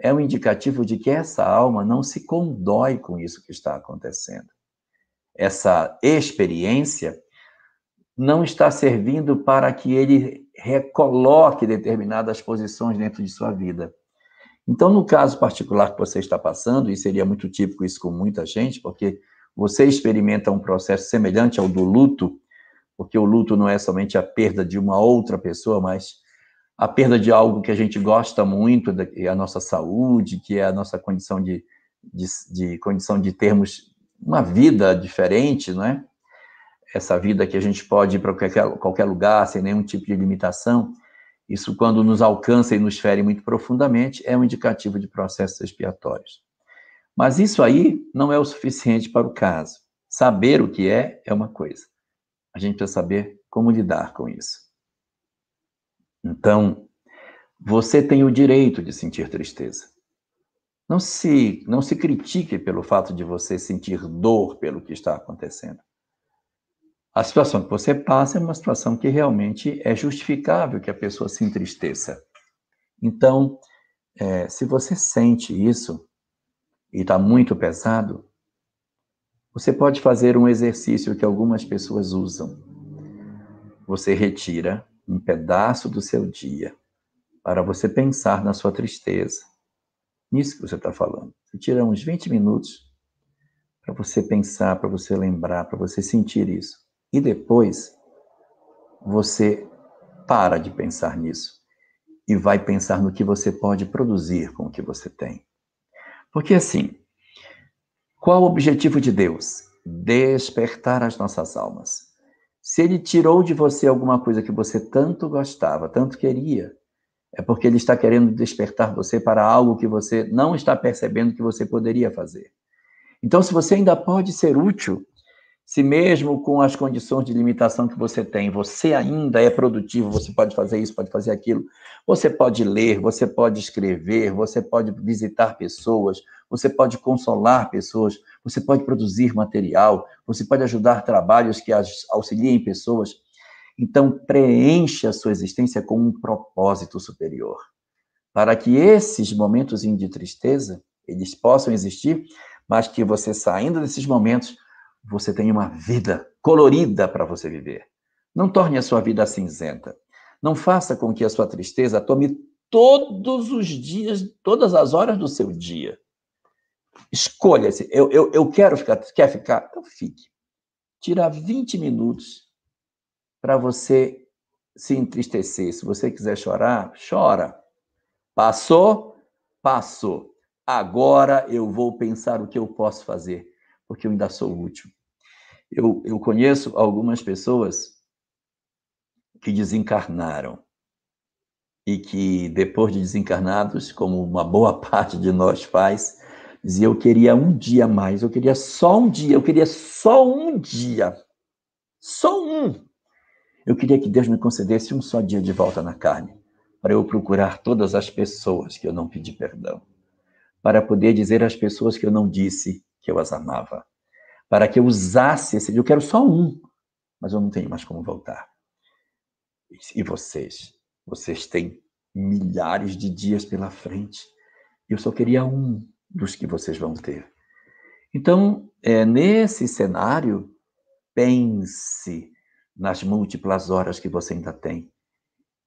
É um indicativo de que essa alma não se condói com isso que está acontecendo. Essa experiência não está servindo para que ele recoloque determinadas posições dentro de sua vida. Então, no caso particular que você está passando, e seria muito típico isso com muita gente, porque você experimenta um processo semelhante ao do luto, porque o luto não é somente a perda de uma outra pessoa, mas a perda de algo que a gente gosta muito, que é a nossa saúde, que é a nossa condição de, de, de condição de termos uma vida diferente, não é? Essa vida que a gente pode ir para qualquer, qualquer lugar sem nenhum tipo de limitação. Isso, quando nos alcança e nos fere muito profundamente, é um indicativo de processos expiatórios. Mas isso aí não é o suficiente para o caso. Saber o que é, é uma coisa. A gente precisa saber como lidar com isso. Então, você tem o direito de sentir tristeza. Não se, não se critique pelo fato de você sentir dor pelo que está acontecendo. A situação que você passa é uma situação que realmente é justificável que a pessoa se entristeça. Então, é, se você sente isso e está muito pesado, você pode fazer um exercício que algumas pessoas usam. Você retira um pedaço do seu dia para você pensar na sua tristeza. Nisso que você está falando. Você tira uns 20 minutos para você pensar, para você lembrar, para você sentir isso. E depois você para de pensar nisso e vai pensar no que você pode produzir com o que você tem. Porque assim, qual o objetivo de Deus? Despertar as nossas almas. Se ele tirou de você alguma coisa que você tanto gostava, tanto queria, é porque ele está querendo despertar você para algo que você não está percebendo que você poderia fazer. Então, se você ainda pode ser útil, se mesmo com as condições de limitação que você tem, você ainda é produtivo, você pode fazer isso, pode fazer aquilo, você pode ler, você pode escrever, você pode visitar pessoas, você pode consolar pessoas, você pode produzir material, você pode ajudar trabalhos que auxiliem pessoas. Então, preencha a sua existência com um propósito superior, para que esses momentos de tristeza, eles possam existir, mas que você saindo desses momentos você tem uma vida colorida para você viver. Não torne a sua vida cinzenta. Não faça com que a sua tristeza tome todos os dias, todas as horas do seu dia. Escolha-se. Eu, eu, eu quero ficar. Quer ficar? Então fique. Tira 20 minutos para você se entristecer. Se você quiser chorar, chora. Passou? Passou. Agora eu vou pensar o que eu posso fazer, porque eu ainda sou útil. Eu, eu conheço algumas pessoas que desencarnaram e que, depois de desencarnados, como uma boa parte de nós faz, dizia: Eu queria um dia mais, eu queria só um dia, eu queria só um dia. Só um. Eu queria que Deus me concedesse um só dia de volta na carne, para eu procurar todas as pessoas que eu não pedi perdão, para poder dizer às pessoas que eu não disse que eu as amava, para que eu usasse esse. Eu quero só um, mas eu não tenho mais como voltar. E vocês? Vocês têm milhares de dias pela frente. Eu só queria um dos que vocês vão ter. Então, é, nesse cenário, pense nas múltiplas horas que você ainda tem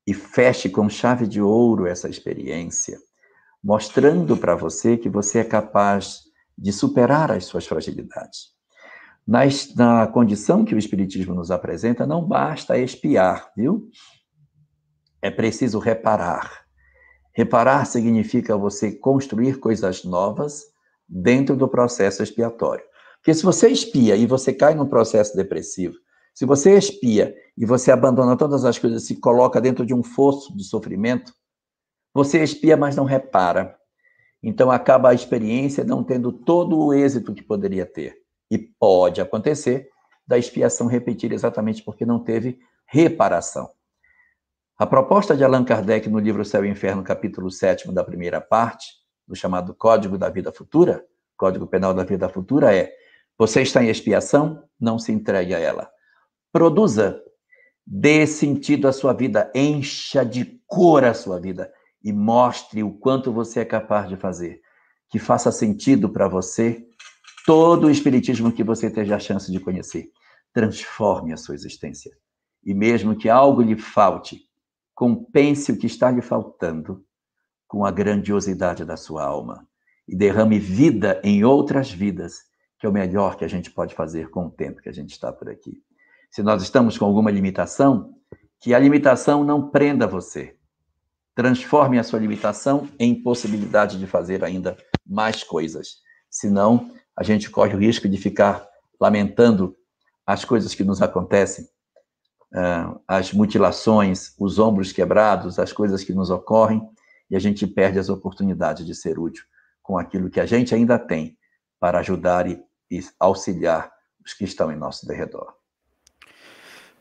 e feche com chave de ouro essa experiência, mostrando para você que você é capaz de superar as suas fragilidades. Na, na condição que o Espiritismo nos apresenta, não basta espiar, viu? É preciso reparar. Reparar significa você construir coisas novas dentro do processo expiatório. Porque se você espia e você cai num processo depressivo, se você espia e você abandona todas as coisas se coloca dentro de um fosso de sofrimento, você espia, mas não repara. Então acaba a experiência não tendo todo o êxito que poderia ter. E pode acontecer da expiação repetir exatamente porque não teve reparação. A proposta de Allan Kardec no livro Céu e Inferno, capítulo 7 da primeira parte, do chamado Código da Vida Futura, Código Penal da Vida Futura, é: você está em expiação, não se entregue a ela. Produza, dê sentido à sua vida, encha de cor a sua vida e mostre o quanto você é capaz de fazer. Que faça sentido para você todo o espiritismo que você esteja a chance de conhecer. Transforme a sua existência. E mesmo que algo lhe falte, compense o que está lhe faltando com a grandiosidade da sua alma e derrame vida em outras vidas, que é o melhor que a gente pode fazer com o tempo que a gente está por aqui. Se nós estamos com alguma limitação, que a limitação não prenda você. Transforme a sua limitação em possibilidade de fazer ainda mais coisas. Senão, a gente corre o risco de ficar lamentando as coisas que nos acontecem, ah, as mutilações, os ombros quebrados, as coisas que nos ocorrem, e a gente perde as oportunidades de ser útil com aquilo que a gente ainda tem para ajudar e, auxiliar os que estão em nosso derredor.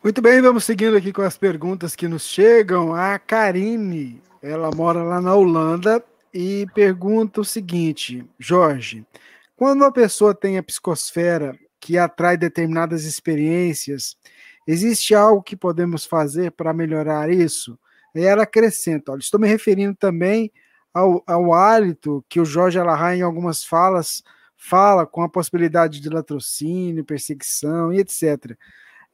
Muito bem, vamos seguindo aqui com as perguntas que nos chegam. A Karine, ela mora lá na Holanda e pergunta o seguinte, Jorge: quando uma pessoa tem a psicosfera que atrai determinadas experiências, existe algo que podemos fazer para melhorar isso? E ela acrescenta: olha, estou me referindo também ao, ao hálito que o Jorge Alahá, em algumas falas, fala com a possibilidade de latrocínio, perseguição e etc.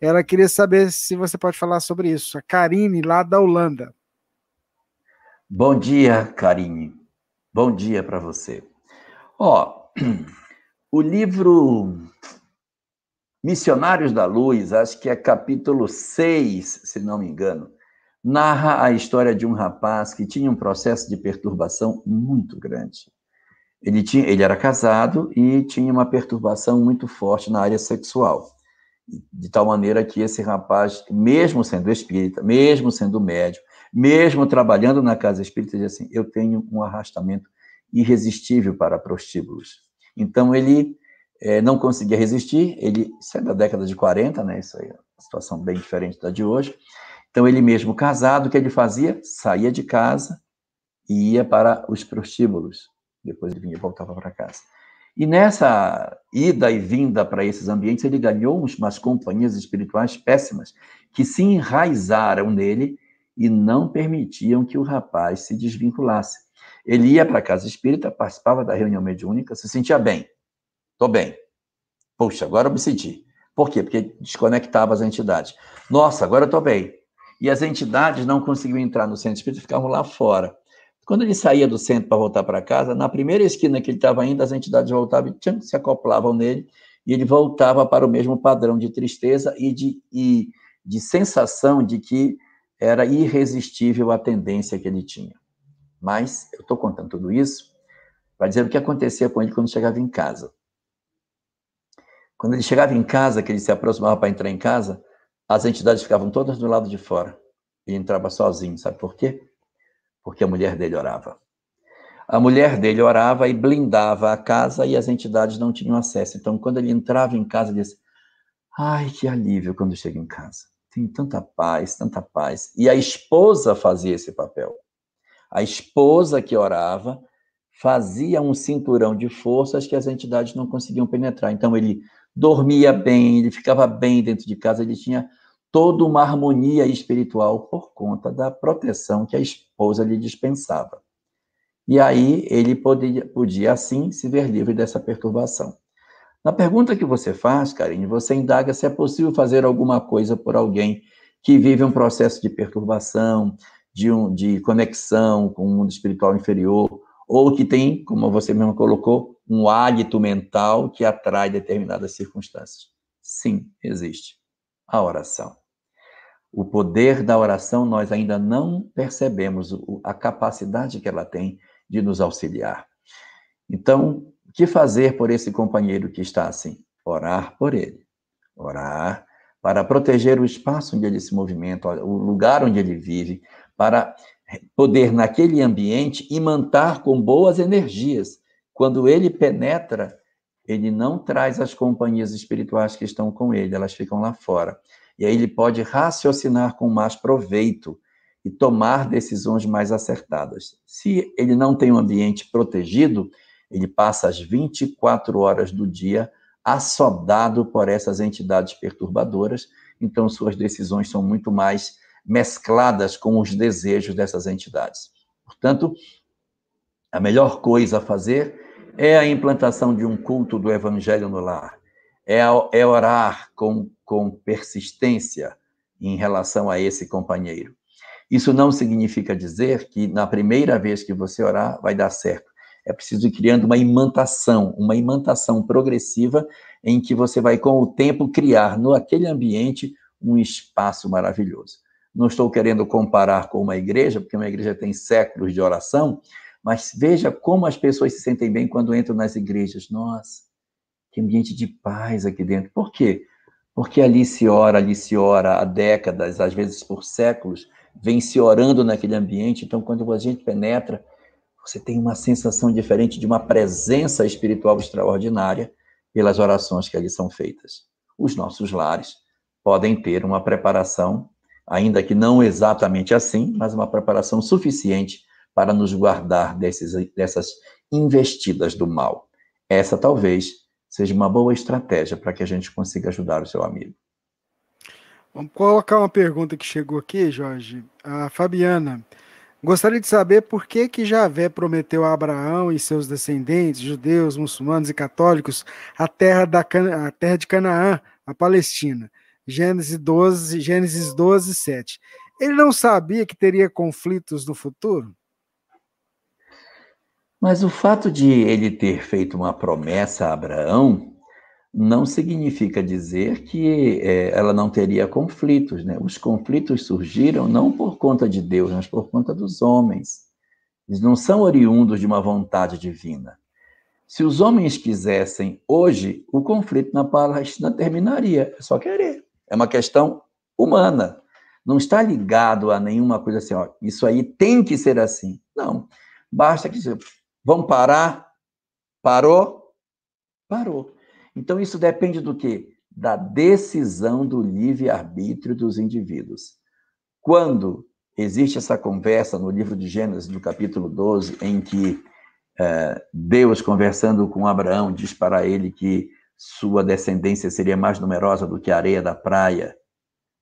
Ela queria saber se você pode falar sobre isso. A Karine, lá da Holanda. Bom dia, Karine. Bom dia para você. Ó, o livro Missionários da Luz, acho que é capítulo 6, se não me engano, narra a história de um rapaz que tinha um processo de perturbação muito grande. Ele, tinha, ele era casado e tinha uma perturbação muito forte na área sexual. De tal maneira que esse rapaz, mesmo sendo espírita, mesmo sendo médium, mesmo trabalhando na casa espírita, diz assim: eu tenho um arrastamento irresistível para prostíbulos. Então ele é, não conseguia resistir, ele, isso é da década de 40, né? Isso aí é uma situação bem diferente da de hoje. Então ele mesmo casado, o que ele fazia? Saía de casa e ia para os prostíbulos. Depois ele vinha e voltava para casa. E nessa ida e vinda para esses ambientes, ele ganhou umas companhias espirituais péssimas que se enraizaram nele e não permitiam que o rapaz se desvinculasse. Ele ia para a casa espírita, participava da reunião mediúnica, se sentia bem. Estou bem. Puxa, agora eu me senti. Por quê? Porque desconectava as entidades. Nossa, agora eu estou bem. E as entidades não conseguiam entrar no centro espírita, ficavam lá fora. Quando ele saía do centro para voltar para casa, na primeira esquina que ele estava indo, as entidades voltavam e se acoplavam nele, e ele voltava para o mesmo padrão de tristeza e de, e de sensação de que era irresistível a tendência que ele tinha. Mas eu estou contando tudo isso para dizer o que acontecia com ele quando chegava em casa. Quando ele chegava em casa, que ele se aproximava para entrar em casa, as entidades ficavam todas do lado de fora. Ele entrava sozinho, sabe por quê? Porque a mulher dele orava. A mulher dele orava e blindava a casa e as entidades não tinham acesso. Então, quando ele entrava em casa, ele disse: Ai, que alívio quando chega em casa tem tanta paz, tanta paz. E a esposa fazia esse papel. A esposa que orava fazia um cinturão de forças que as entidades não conseguiam penetrar. Então ele dormia bem, ele ficava bem dentro de casa, ele tinha toda uma harmonia espiritual por conta da proteção que a esposa lhe dispensava. E aí ele podia, podia assim se ver livre dessa perturbação. Na pergunta que você faz, Karine, você indaga se é possível fazer alguma coisa por alguém que vive um processo de perturbação, de, um, de conexão com o mundo espiritual inferior, ou que tem, como você mesmo colocou, um hálito mental que atrai determinadas circunstâncias. Sim, existe. A oração. O poder da oração nós ainda não percebemos a capacidade que ela tem de nos auxiliar. Então, que fazer por esse companheiro que está assim? Orar por ele. Orar para proteger o espaço onde ele se movimenta, o lugar onde ele vive, para poder, naquele ambiente, imantar com boas energias. Quando ele penetra, ele não traz as companhias espirituais que estão com ele, elas ficam lá fora. E aí ele pode raciocinar com mais proveito e tomar decisões mais acertadas. Se ele não tem um ambiente protegido, ele passa as 24 horas do dia assodado por essas entidades perturbadoras, então suas decisões são muito mais mescladas com os desejos dessas entidades. Portanto, a melhor coisa a fazer é a implantação de um culto do evangelho no lar, é, é orar com, com persistência em relação a esse companheiro. Isso não significa dizer que na primeira vez que você orar vai dar certo é preciso ir criando uma imantação, uma imantação progressiva em que você vai, com o tempo, criar no aquele ambiente um espaço maravilhoso. Não estou querendo comparar com uma igreja, porque uma igreja tem séculos de oração, mas veja como as pessoas se sentem bem quando entram nas igrejas. Nossa, que ambiente de paz aqui dentro. Por quê? Porque ali se ora, ali se ora há décadas, às vezes por séculos, vem se orando naquele ambiente. Então, quando a gente penetra, você tem uma sensação diferente de uma presença espiritual extraordinária pelas orações que ali são feitas. Os nossos lares podem ter uma preparação, ainda que não exatamente assim, mas uma preparação suficiente para nos guardar desses, dessas investidas do mal. Essa talvez seja uma boa estratégia para que a gente consiga ajudar o seu amigo. Vamos colocar uma pergunta que chegou aqui, Jorge. A Fabiana. Gostaria de saber por que que Javé prometeu a Abraão e seus descendentes, judeus, muçulmanos e católicos, a terra, da, a terra de Canaã, a Palestina. Gênesis 12, Gênesis 12, 7. Ele não sabia que teria conflitos no futuro? Mas o fato de ele ter feito uma promessa a Abraão não significa dizer que é, ela não teria conflitos. Né? Os conflitos surgiram não por conta de Deus, mas por conta dos homens. Eles não são oriundos de uma vontade divina. Se os homens quisessem hoje, o conflito na Palestina terminaria. É só querer. É uma questão humana. Não está ligado a nenhuma coisa assim, ó, isso aí tem que ser assim. Não. Basta que vamos parar. Parou? Parou. Então, isso depende do quê? Da decisão do livre-arbítrio dos indivíduos. Quando existe essa conversa no livro de Gênesis, no capítulo 12, em que é, Deus, conversando com Abraão, diz para ele que sua descendência seria mais numerosa do que a areia da praia,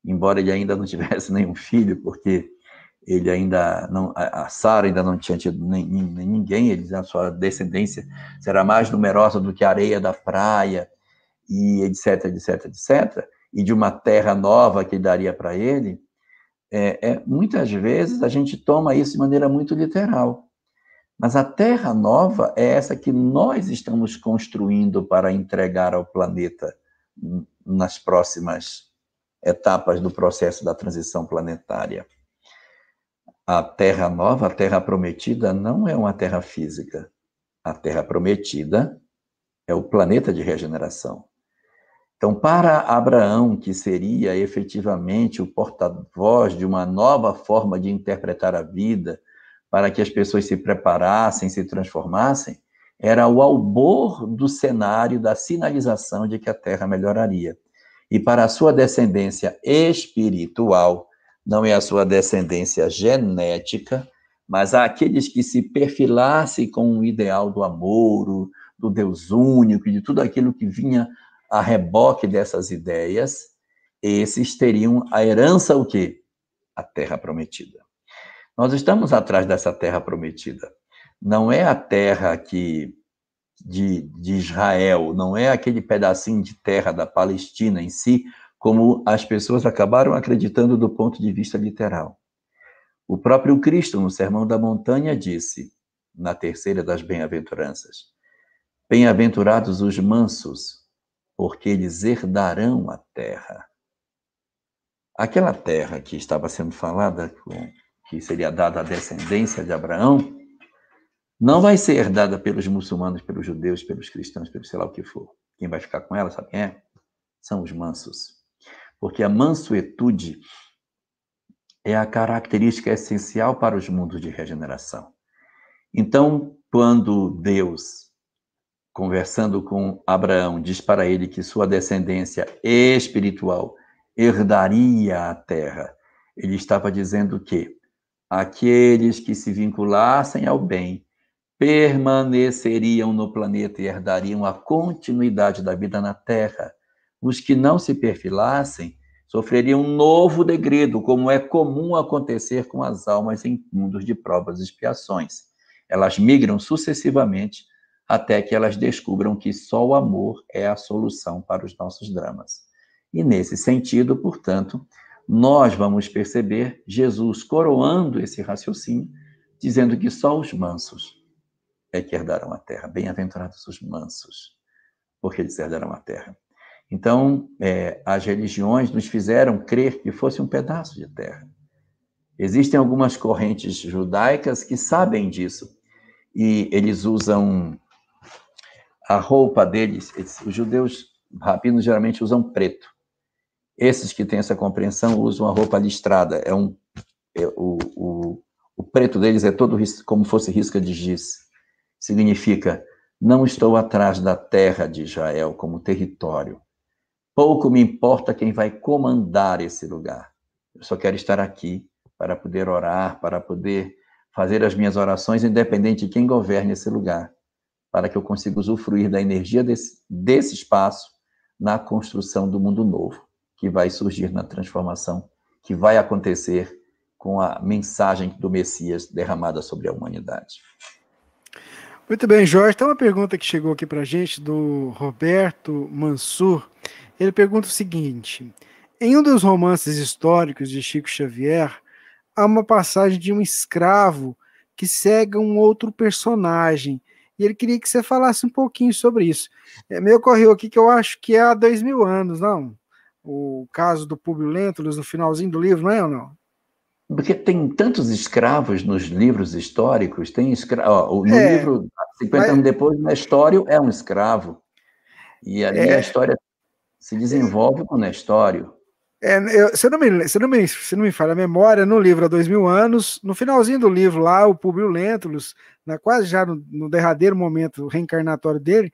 embora ele ainda não tivesse nenhum filho, porque ele ainda não, a Sara ainda não tinha tido nem, nem, ninguém, ele, a sua descendência será mais numerosa do que a areia da praia, e etc, etc, etc, e de uma terra nova que daria para ele, é, é, muitas vezes a gente toma isso de maneira muito literal. Mas a terra nova é essa que nós estamos construindo para entregar ao planeta nas próximas etapas do processo da transição planetária a terra nova, a terra prometida, não é uma terra física. A terra prometida é o planeta de regeneração. Então, para Abraão, que seria efetivamente o porta-voz de uma nova forma de interpretar a vida, para que as pessoas se preparassem, se transformassem, era o albor do cenário da sinalização de que a terra melhoraria. E para a sua descendência espiritual, não é a sua descendência genética, mas aqueles que se perfilassem com o ideal do amor, do Deus único, de tudo aquilo que vinha a reboque dessas ideias, esses teriam a herança o quê? A terra prometida. Nós estamos atrás dessa terra prometida. Não é a terra que de, de Israel, não é aquele pedacinho de terra da Palestina em si, como as pessoas acabaram acreditando do ponto de vista literal. O próprio Cristo, no Sermão da Montanha, disse, na terceira das bem-aventuranças: Bem-aventurados os mansos, porque eles herdarão a terra. Aquela terra que estava sendo falada, que seria dada à descendência de Abraão, não vai ser herdada pelos muçulmanos, pelos judeus, pelos cristãos, pelo sei lá o que for. Quem vai ficar com ela, sabe quem é? São os mansos porque a mansuetude é a característica essencial para os mundos de regeneração. Então, quando Deus, conversando com Abraão, diz para ele que sua descendência espiritual herdaria a terra, ele estava dizendo que aqueles que se vinculassem ao bem permaneceriam no planeta e herdariam a continuidade da vida na terra os que não se perfilassem sofreriam um novo degredo, como é comum acontecer com as almas em mundos de provas e expiações. Elas migram sucessivamente até que elas descubram que só o amor é a solução para os nossos dramas. E nesse sentido, portanto, nós vamos perceber Jesus coroando esse raciocínio, dizendo que só os mansos é que herdarão a terra. Bem-aventurados os mansos, porque eles herdarão a terra. Então, é, as religiões nos fizeram crer que fosse um pedaço de terra. Existem algumas correntes judaicas que sabem disso e eles usam a roupa deles. Os judeus rabinos geralmente usam preto. Esses que têm essa compreensão usam a roupa listrada. É um, é, o, o, o preto deles é todo como fosse risca de giz. Significa não estou atrás da terra de Israel como território. Pouco me importa quem vai comandar esse lugar. Eu só quero estar aqui para poder orar, para poder fazer as minhas orações, independente de quem governe esse lugar, para que eu consiga usufruir da energia desse, desse espaço na construção do mundo novo, que vai surgir na transformação, que vai acontecer com a mensagem do Messias derramada sobre a humanidade. Muito bem, Jorge. Tem uma pergunta que chegou aqui para a gente do Roberto Mansur. Ele pergunta o seguinte: em um dos romances históricos de Chico Xavier, há uma passagem de um escravo que cega um outro personagem. E ele queria que você falasse um pouquinho sobre isso. É, me ocorreu aqui que eu acho que é há dois mil anos, não? O caso do Publio Lentulus no finalzinho do livro, não é ou não? Porque tem tantos escravos nos livros históricos, tem escravo. No é, livro, 50 mas... anos depois, Nestório é um escravo. E ali é... a história se desenvolve com Nestório. É, eu, se, não me, se, não me, se não me falha a memória, no livro há dois mil anos, no finalzinho do livro lá, o Publio Lentulus, na, quase já no, no derradeiro momento reencarnatório dele,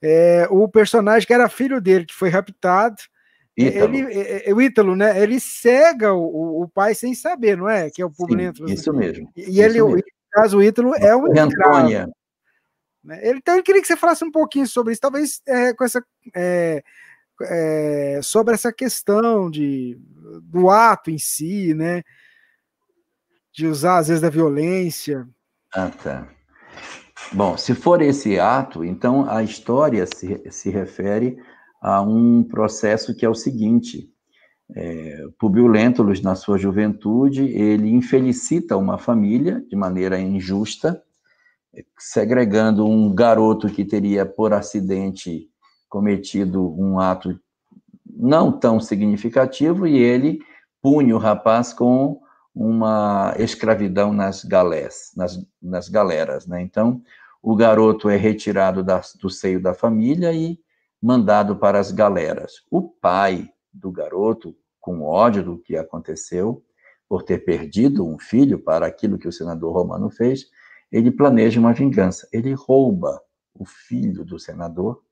é, o personagem que era filho dele, que foi raptado, Ítalo. Ele, é, é, o Ítalo, né? Ele cega o, o, pai sem saber, não é? Que é o Publio Isso mesmo. E isso ele, mesmo. no caso, o Ítalo é um Antônia. Né? Ele, então, eu queria que você falasse um pouquinho sobre isso, talvez é, com essa. É, é, sobre essa questão de, do ato em si, né? De usar, às vezes, da violência. Ah, tá. Bom, se for esse ato, então a história se, se refere a um processo que é o seguinte: é, Publio Lentulus, na sua juventude, ele infelicita uma família de maneira injusta, segregando um garoto que teria, por acidente, cometido um ato não tão significativo e ele pune o rapaz com uma escravidão nas galés, nas, nas galeras, né? Então, o garoto é retirado da, do seio da família e mandado para as galeras. O pai do garoto, com ódio do que aconteceu, por ter perdido um filho para aquilo que o senador romano fez, ele planeja uma vingança. Ele rouba o filho do senador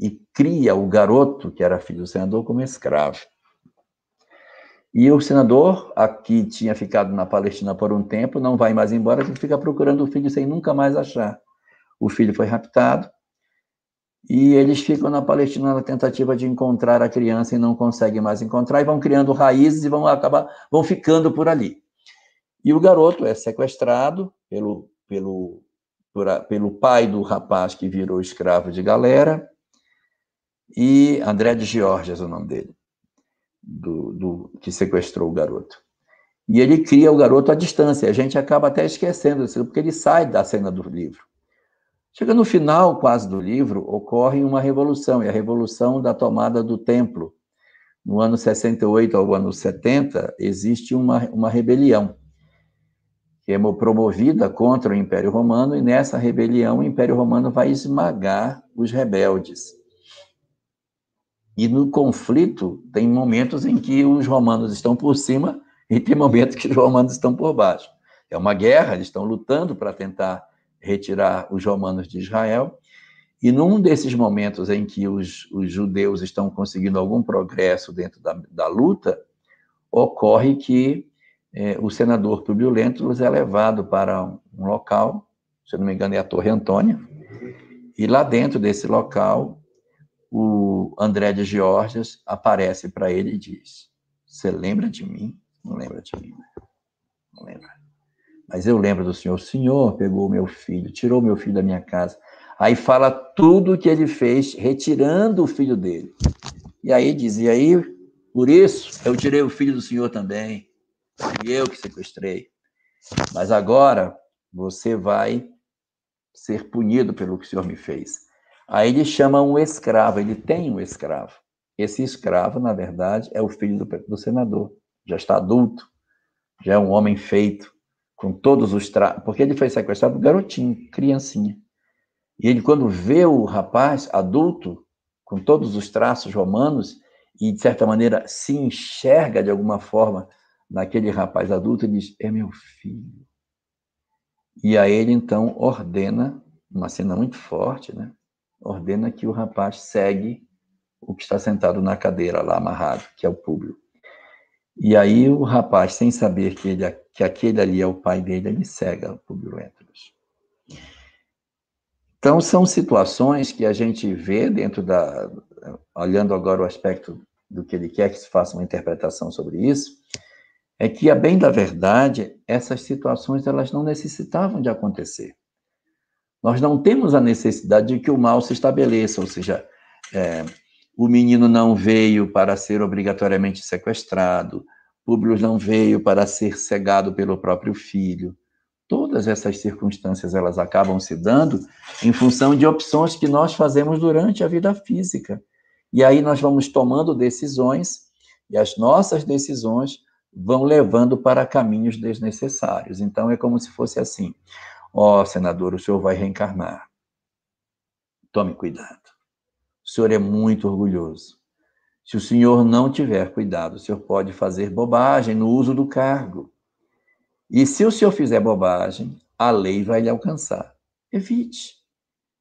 e cria o garoto, que era filho do senador, como escravo. E o senador, aqui tinha ficado na Palestina por um tempo, não vai mais embora, fica procurando o filho sem nunca mais achar. O filho foi raptado e eles ficam na Palestina na tentativa de encontrar a criança e não conseguem mais encontrar e vão criando raízes e vão acabar vão ficando por ali. E o garoto é sequestrado pelo pelo por, pelo pai do rapaz que virou escravo de galera e André de Georgias, o nome dele, do, do, que sequestrou o garoto. E ele cria o garoto à distância. A gente acaba até esquecendo isso, porque ele sai da cena do livro. Chega no final quase do livro, ocorre uma revolução, e a revolução da tomada do templo. No ano 68 ao ano 70, existe uma, uma rebelião, que é promovida contra o Império Romano, e nessa rebelião o Império Romano vai esmagar os rebeldes. E no conflito, tem momentos em que os romanos estão por cima e tem momentos que os romanos estão por baixo. É uma guerra, eles estão lutando para tentar retirar os romanos de Israel. E num desses momentos em que os, os judeus estão conseguindo algum progresso dentro da, da luta, ocorre que é, o senador Publio Lentulus é levado para um, local, se não me engano é a Torre Antônia, e lá dentro desse local o André de Georgias aparece para ele e diz: Você lembra de mim? Não lembra de mim, né? Não lembra. Mas eu lembro do Senhor. O Senhor pegou meu filho, tirou meu filho da minha casa. Aí fala tudo o que ele fez, retirando o filho dele. E aí diz: E aí, por isso, eu tirei o filho do Senhor também. E eu que sequestrei. Mas agora você vai ser punido pelo que o Senhor me fez. Aí ele chama um escravo, ele tem um escravo. Esse escravo, na verdade, é o filho do, do senador. Já está adulto, já é um homem feito, com todos os traços. Porque ele foi sequestrado garotinho, criancinha. E ele, quando vê o rapaz adulto, com todos os traços romanos, e de certa maneira se enxerga de alguma forma naquele rapaz adulto, ele diz: É meu filho. E aí ele então ordena, uma cena muito forte, né? ordena que o rapaz segue o que está sentado na cadeira lá amarrado, que é o público. E aí o rapaz, sem saber que, ele, que aquele ali é o pai dele, ele cega o Lentulus. Então, são situações que a gente vê dentro da. Olhando agora o aspecto do que ele quer que se faça uma interpretação sobre isso, é que, a bem da verdade, essas situações elas não necessitavam de acontecer. Nós não temos a necessidade de que o mal se estabeleça, ou seja, é, o menino não veio para ser obrigatoriamente sequestrado, Públio não veio para ser cegado pelo próprio filho. Todas essas circunstâncias elas acabam se dando em função de opções que nós fazemos durante a vida física. E aí nós vamos tomando decisões e as nossas decisões vão levando para caminhos desnecessários. Então é como se fosse assim: ó, oh, senador, o senhor vai reencarnar. Tome cuidado. O senhor é muito orgulhoso. Se o senhor não tiver cuidado, o senhor pode fazer bobagem no uso do cargo. E se o senhor fizer bobagem, a lei vai lhe alcançar. Evite.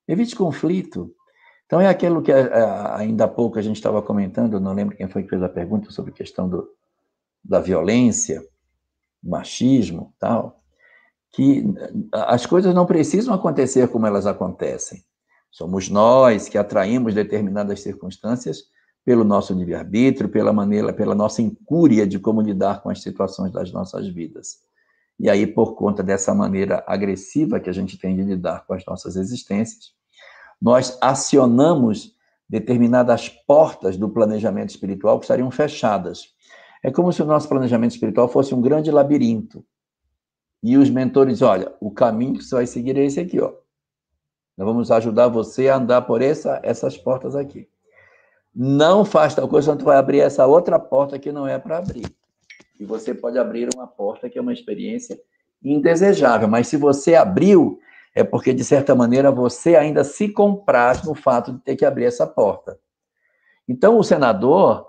Evite conflito. Então, é aquilo que ainda há pouco a gente estava comentando, não lembro quem foi que fez a pergunta sobre a questão do, da violência, machismo tal, que as coisas não precisam acontecer como elas acontecem. Somos nós que atraímos determinadas circunstâncias pelo nosso livre-arbítrio, pela maneira, pela nossa incúria de como lidar com as situações das nossas vidas. E aí, por conta dessa maneira agressiva que a gente tem de lidar com as nossas existências, nós acionamos determinadas portas do planejamento espiritual que estariam fechadas. É como se o nosso planejamento espiritual fosse um grande labirinto. E os mentores, olha, o caminho que você vai seguir é esse aqui, ó. Nós vamos ajudar você a andar por essa, essas portas aqui. Não faz tal coisa, senão tu vai abrir essa outra porta que não é para abrir. E você pode abrir uma porta que é uma experiência indesejável, mas se você abriu, é porque, de certa maneira, você ainda se compraz no fato de ter que abrir essa porta. Então, o senador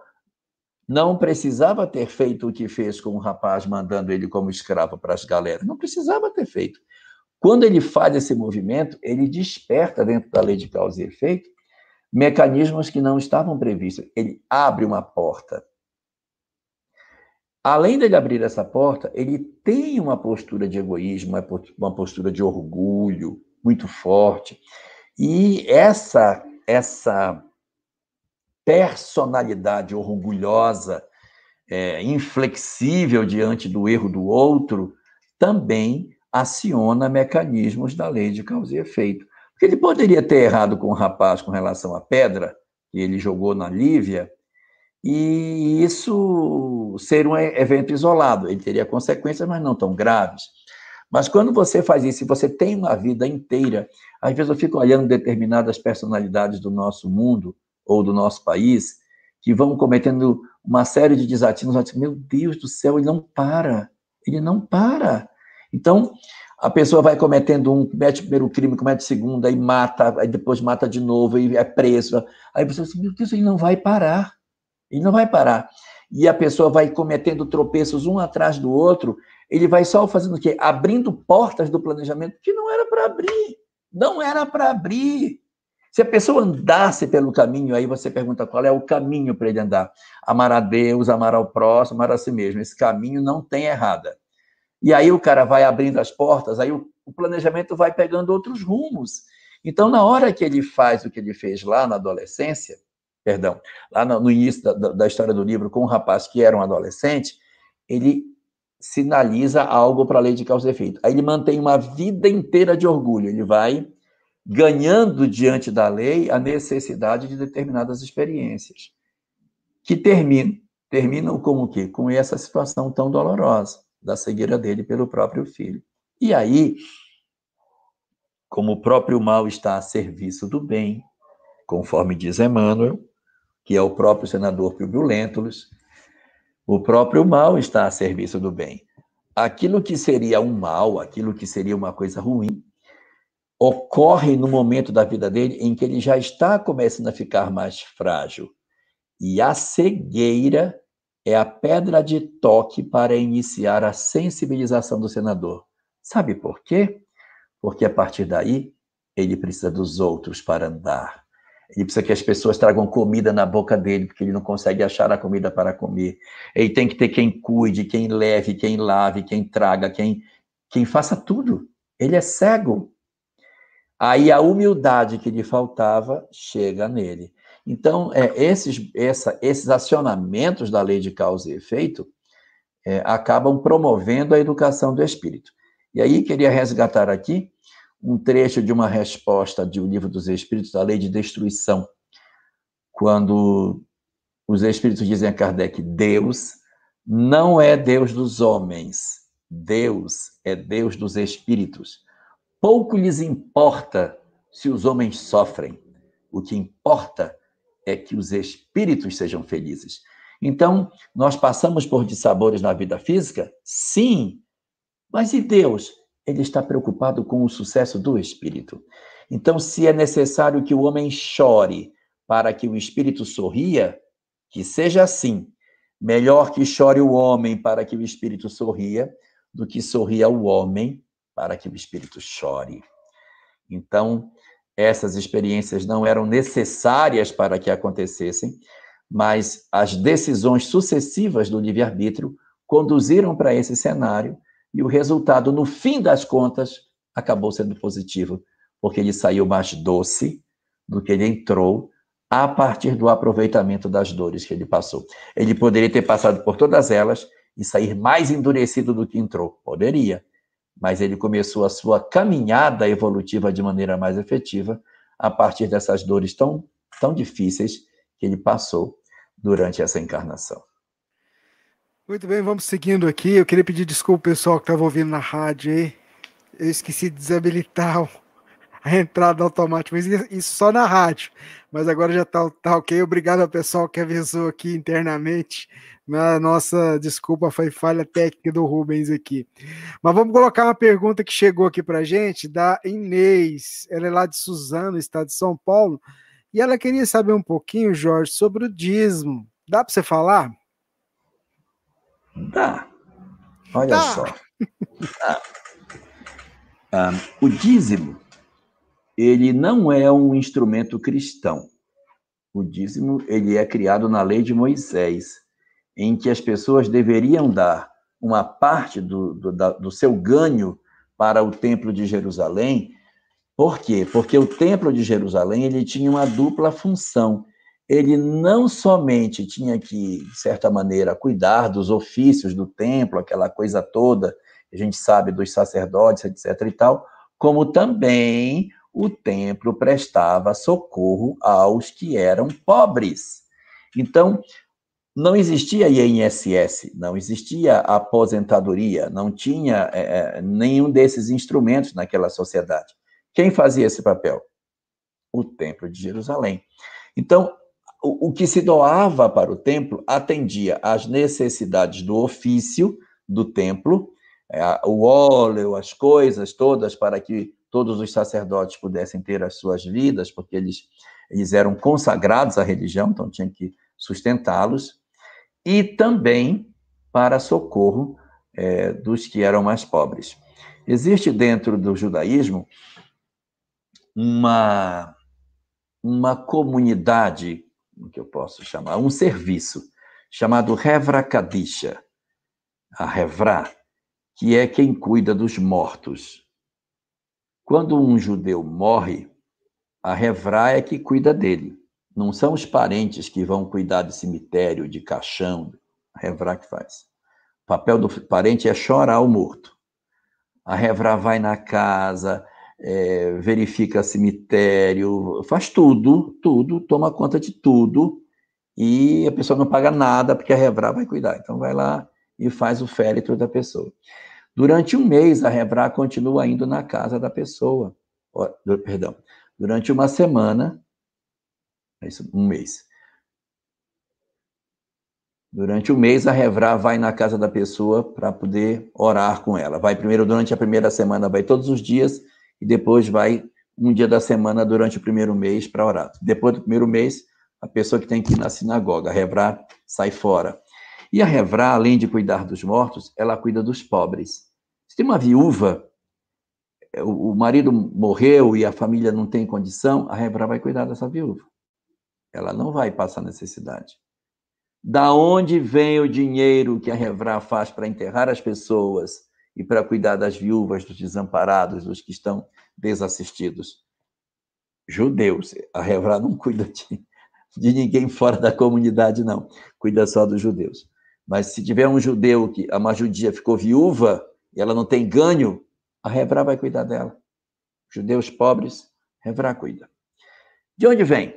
não precisava ter feito o que fez com o rapaz, mandando ele como escravo para as galeras. Não precisava ter feito. Quando ele faz esse movimento, ele desperta dentro da lei de causa e efeito mecanismos que não estavam previstos. Ele abre uma porta além dele abrir essa porta, ele tem uma postura de egoísmo, uma postura de orgulho muito forte. E essa essa personalidade orgulhosa, é, inflexível diante do erro do outro, também aciona mecanismos da lei de causa e efeito. Porque ele poderia ter errado com o rapaz com relação à pedra que ele jogou na Lívia, e isso ser um evento isolado. Ele teria consequências, mas não tão graves. Mas quando você faz isso, você tem uma vida inteira, às vezes eu fico olhando determinadas personalidades do nosso mundo ou do nosso país que vão cometendo uma série de desatinos, eu digo, meu Deus do céu, ele não para, ele não para. Então, a pessoa vai cometendo um, comete o primeiro crime, comete o segundo, aí mata, aí depois mata de novo, aí é preso. Aí você diz, meu Deus, ele não vai parar. Ele não vai parar. E a pessoa vai cometendo tropeços um atrás do outro, ele vai só fazendo o quê? Abrindo portas do planejamento que não era para abrir. Não era para abrir. Se a pessoa andasse pelo caminho, aí você pergunta qual é o caminho para ele andar. Amar a Deus, amar ao próximo, amar a si mesmo. Esse caminho não tem errada. E aí o cara vai abrindo as portas, aí o, planejamento vai pegando outros rumos. Então, na hora que ele faz o que ele fez lá na adolescência, perdão, lá no, no início da, da, história do livro, com um rapaz que era um adolescente, ele sinaliza algo para a lei de causa e efeito. Aí ele mantém uma vida inteira de orgulho, ele vai ganhando diante da lei a necessidade de determinadas experiências, que terminam, terminam com o quê? Com essa situação tão dolorosa da cegueira dele pelo próprio filho. E aí, como o próprio mal está a serviço do bem, conforme diz Emmanuel, que é o próprio senador Públio Lentulus, o próprio mal está a serviço do bem. Aquilo que seria um mal, aquilo que seria uma coisa ruim, ocorre no momento da vida dele em que ele já está começando a ficar mais frágil. E a cegueira é a pedra de toque para iniciar a sensibilização do senador. Sabe por quê? Porque a partir daí ele precisa dos outros para andar. Ele precisa que as pessoas tragam comida na boca dele, porque ele não consegue achar a comida para comer. Ele tem que ter quem cuide, quem leve, quem lave, quem traga, quem, quem faça tudo. Ele é cego. Aí a humildade que lhe faltava chega nele. Então, é, esses, essa, esses acionamentos da lei de causa e efeito é, acabam promovendo a educação do espírito. E aí, queria resgatar aqui um trecho de uma resposta do Livro dos Espíritos, da lei de destruição, quando os espíritos dizem a Kardec: Deus não é Deus dos homens, Deus é Deus dos espíritos. Pouco lhes importa se os homens sofrem, o que importa é que os espíritos sejam felizes. Então, nós passamos por dissabores na vida física? Sim. Mas e Deus? ele está preocupado com o sucesso do espírito. Então, se é necessário que o homem chore para que o espírito sorria, que seja assim. Melhor que chore o homem para que o espírito sorria, do que sorria o homem para que o espírito chore. Então, essas experiências não eram necessárias para que acontecessem, mas as decisões sucessivas do livre-arbítrio conduziram para esse cenário e o resultado, no fim das contas, acabou sendo positivo, porque ele saiu mais doce do que ele entrou a partir do aproveitamento das dores que ele passou. Ele poderia ter passado por todas elas e sair mais endurecido do que entrou. Poderia. Mas ele começou a sua caminhada evolutiva de maneira mais efetiva a partir dessas dores tão, tão difíceis que ele passou durante essa encarnação. Muito bem, vamos seguindo aqui. Eu queria pedir desculpa pessoal que estava ouvindo na rádio aí. Eu esqueci de desabilitar a entrada automática, mas isso só na rádio. Mas agora já está tá ok. Obrigado ao pessoal que avisou aqui internamente. A nossa desculpa foi falha técnica do Rubens aqui. Mas vamos colocar uma pergunta que chegou aqui para gente, da Inês. Ela é lá de Suzano, estado de São Paulo. E ela queria saber um pouquinho, Jorge, sobre o dízimo. Dá para você falar? Dá. Olha Dá. só. Dá. Ah, o dízimo, ele não é um instrumento cristão. O dízimo, ele é criado na lei de Moisés, em que as pessoas deveriam dar uma parte do, do, da, do seu ganho para o templo de Jerusalém. Por quê? Porque o templo de Jerusalém, ele tinha uma dupla função ele não somente tinha que, de certa maneira, cuidar dos ofícios do templo, aquela coisa toda, a gente sabe dos sacerdotes, etc. e tal, como também o templo prestava socorro aos que eram pobres. Então, não existia INSS, não existia aposentadoria, não tinha é, nenhum desses instrumentos naquela sociedade. Quem fazia esse papel? O Templo de Jerusalém. Então, o, o que se doava para o templo atendia às necessidades do ofício do templo, é, o óleo, as coisas todas para que todos os sacerdotes pudessem ter as suas vidas, porque eles, eles eram consagrados à religião, então tinha que sustentá-los, e também para socorro é, dos que eram mais pobres. Existe dentro do judaísmo uma, uma comunidade o que eu posso chamar, um serviço chamado Revra Kadisha, a Revra, que é quem cuida dos mortos. Quando um judeu morre, a Revra é que cuida dele. Não são os parentes que vão cuidar de cemitério, de caixão, a Revra que faz. O papel do parente é chorar o morto. A Revra vai na casa, é, verifica cemitério, faz tudo, tudo, toma conta de tudo, e a pessoa não paga nada, porque a Revra vai cuidar. Então, vai lá e faz o féretro da pessoa. Durante um mês, a Revra continua indo na casa da pessoa. Perdão. Durante uma semana, é isso, um mês. Durante o um mês, a Revra vai na casa da pessoa para poder orar com ela. Vai primeiro, durante a primeira semana, vai todos os dias, e depois vai um dia da semana durante o primeiro mês para orar. Depois do primeiro mês, a pessoa que tem que ir na sinagoga, a Revrá, sai fora. E a Revrá, além de cuidar dos mortos, ela cuida dos pobres. Tem uma viúva, o marido morreu e a família não tem condição, a Revrá vai cuidar dessa viúva. ela não vai passar necessidade. Da onde vem o dinheiro que a Revra faz para enterrar as pessoas e para cuidar das viúvas, dos desamparados, dos que estão desassistidos? Judeus. A Revra não cuida de, de ninguém fora da comunidade, não. Cuida só dos judeus. Mas se tiver um judeu que uma judia ficou viúva e ela não tem ganho, a Revra vai cuidar dela. Judeus pobres, Revra cuida. De onde vem?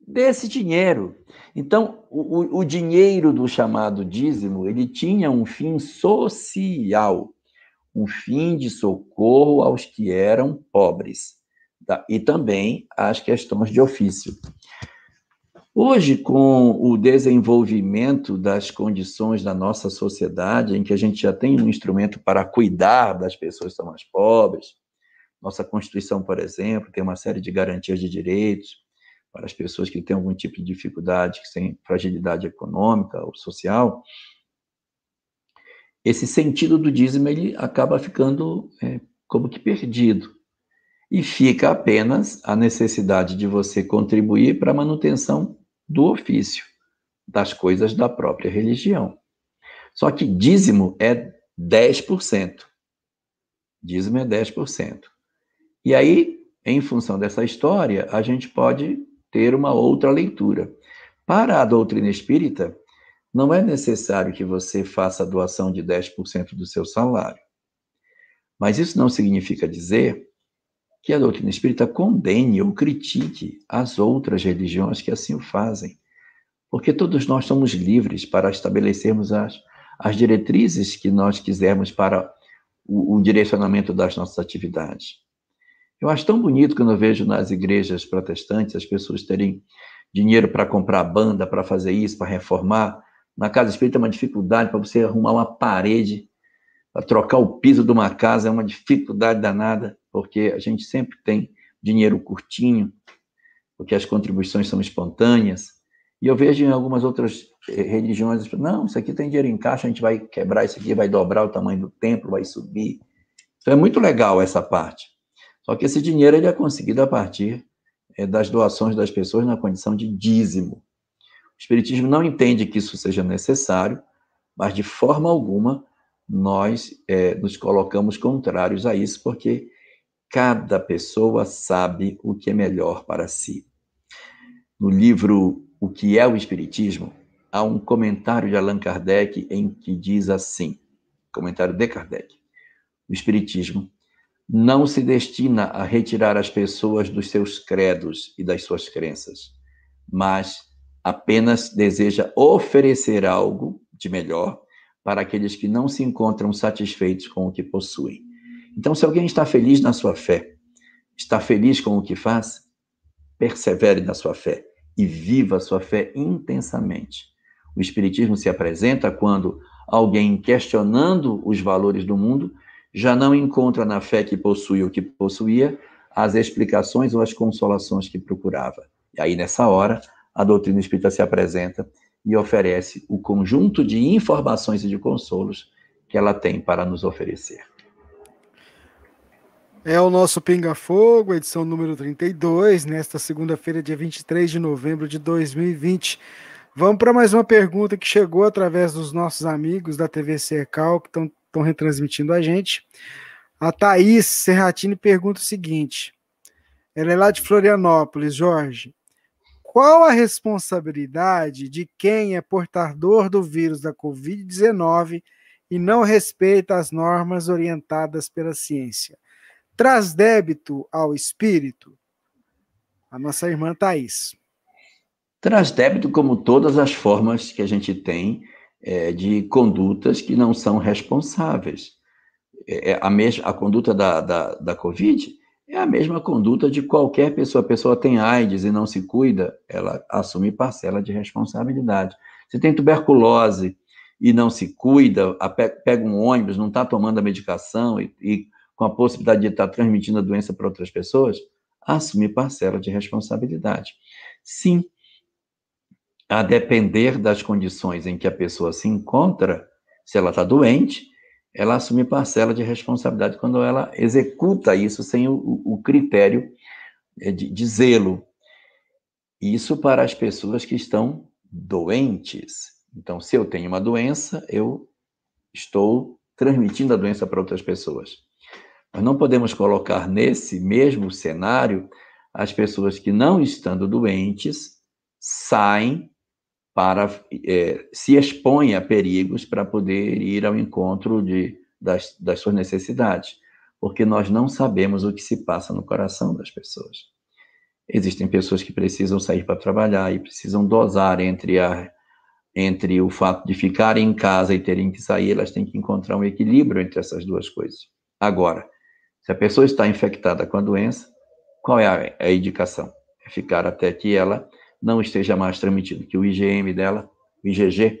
Desse dinheiro. Então, o, o dinheiro do chamado dízimo, ele tinha um fim social, um fim de socorro aos que eram pobres, tá? e também às questões de ofício. Hoje, com o desenvolvimento das condições da nossa sociedade, em que a gente já tem um instrumento para cuidar das pessoas que são mais pobres, nossa Constituição, por exemplo, tem uma série de garantias de direitos para as pessoas que têm algum tipo de dificuldade, que têm fragilidade econômica ou social. Esse sentido do dízimo ele acaba ficando é, como que perdido. E fica apenas a necessidade de você contribuir para a manutenção do ofício, das coisas da própria religião. Só que dízimo é 10%. Dízimo é 10%. E aí, em função dessa história, a gente pode ter uma outra leitura. Para a doutrina espírita, não é necessário que você faça a doação de 10% do seu salário. Mas isso não significa dizer que a doutrina espírita condene ou critique as outras religiões que assim o fazem. Porque todos nós somos livres para estabelecermos as, as diretrizes que nós quisermos para o, o direcionamento das nossas atividades. Eu acho tão bonito quando eu vejo nas igrejas protestantes as pessoas terem dinheiro para comprar banda, para fazer isso, para reformar. Na casa espírita é uma dificuldade para você arrumar uma parede, para trocar o piso de uma casa, é uma dificuldade danada, porque a gente sempre tem dinheiro curtinho, porque as contribuições são espontâneas. E eu vejo em algumas outras eh, religiões, não, isso aqui tem dinheiro em caixa, a gente vai quebrar isso aqui, vai dobrar o tamanho do templo, vai subir. Então é muito legal essa parte. Só que esse dinheiro ele é conseguido a partir é, das doações das pessoas na condição de dízimo. O Espiritismo não entende que isso seja necessário, mas de forma alguma nós é, nos colocamos contrários a isso, porque cada pessoa sabe o que é melhor para si. No livro O que é o Espiritismo, há um comentário de Allan Kardec em que diz assim: comentário de Kardec. O Espiritismo não se destina a retirar as pessoas dos seus credos e das suas crenças, mas apenas deseja oferecer algo de melhor para aqueles que não se encontram satisfeitos com o que possuem. Então, se alguém está feliz na sua fé, está feliz com o que faz, persevere na sua fé e viva a sua fé intensamente. O Espiritismo se apresenta quando alguém questionando os valores do mundo já não encontra na fé que possui o que possuía as explicações ou as consolações que procurava. E aí, nessa hora, a doutrina espírita se apresenta e oferece o conjunto de informações e de consolos que ela tem para nos oferecer. É o nosso Pinga Fogo, edição número 32, nesta segunda-feira, dia 23 de novembro de 2020. Vamos para mais uma pergunta que chegou através dos nossos amigos da TV Cercal, que estão retransmitindo a gente. A Thaís Serratini pergunta o seguinte: ela é lá de Florianópolis, Jorge. Qual a responsabilidade de quem é portador do vírus da Covid-19 e não respeita as normas orientadas pela ciência? Traz débito ao espírito? A nossa irmã Thaís. Traz débito como todas as formas que a gente tem é, de condutas que não são responsáveis. É, é a, mesma, a conduta da, da, da Covid é a mesma conduta de qualquer pessoa. A pessoa tem AIDS e não se cuida, ela assume parcela de responsabilidade. Se tem tuberculose e não se cuida, pega um ônibus, não está tomando a medicação e, e, com a possibilidade de estar transmitindo a doença para outras pessoas, assume parcela de responsabilidade. Sim, a depender das condições em que a pessoa se encontra, se ela está doente, ela assume parcela de responsabilidade quando ela executa isso sem o, o critério é, de, de, zelo. Isso para as pessoas que estão doentes. Então, se eu tenho uma doença, eu estou transmitindo a doença para outras pessoas. Mas não podemos colocar nesse mesmo cenário as pessoas que não estando doentes saem para é, se expõem a perigos para poder ir ao encontro de, das, das suas necessidades, porque nós não sabemos o que se passa no coração das pessoas. Existem pessoas que precisam sair para trabalhar e precisam dosar entre a entre o fato de ficarem em casa e terem que sair, elas têm que encontrar um equilíbrio entre essas duas coisas. Agora, se a pessoa está infectada com a doença, qual é a, indicação? É ficar até que ela não esteja mais transmitindo, que o IgM dela, o IgG,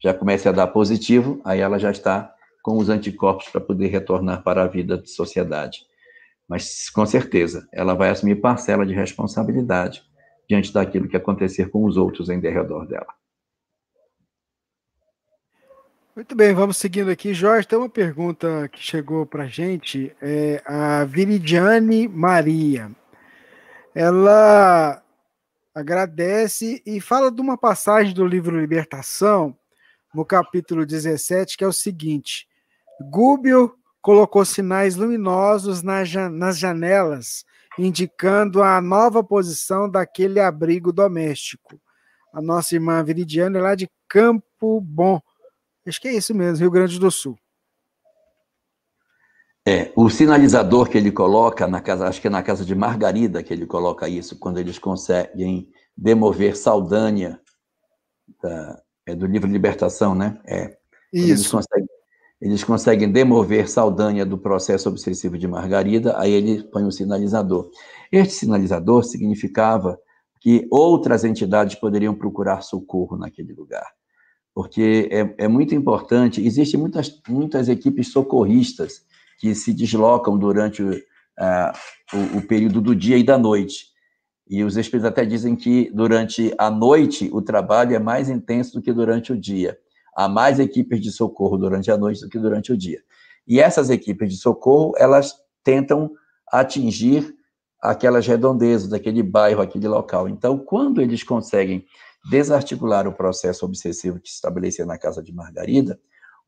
já comece a dar positivo, aí ela já está com os anticorpos para poder retornar para a vida de sociedade. Mas, com certeza, ela vai assumir parcela de responsabilidade diante daquilo que acontecer com os outros em derredor dela. Muito bem, vamos seguindo aqui. Jorge, tem uma pergunta que chegou para a gente, é a Viridiane Maria. Ela agradece e fala de uma passagem do livro Libertação, no capítulo 17, que é o seguinte: Gúbio colocou sinais luminosos nas janelas, indicando a nova posição daquele abrigo doméstico. A nossa irmã Viridiane é lá de Campo Bom Acho que é isso mesmo, Rio Grande do Sul. É, o sinalizador que ele coloca na casa, acho que é na casa de Margarida que ele coloca isso, quando eles conseguem demover Saldanha, da, é do livro Libertação, né? É. Isso. Eles conseguem, eles conseguem demover Saldanha do processo obsessivo de Margarida, aí ele põe o sinalizador. Este sinalizador significava que outras entidades poderiam procurar socorro naquele lugar porque é, é muito importante. Existem muitas, muitas equipes socorristas que se deslocam durante uh, o, o, período do dia e da noite. E os espíritos até dizem que durante a noite o trabalho é mais intenso do que durante o dia. Há mais equipes de socorro durante a noite do que durante o dia. E essas equipes de socorro, elas tentam atingir aquelas redondezas daquele bairro, aquele local. Então, quando eles conseguem desarticular o processo obsessivo que se estabelecia na casa de Margarida,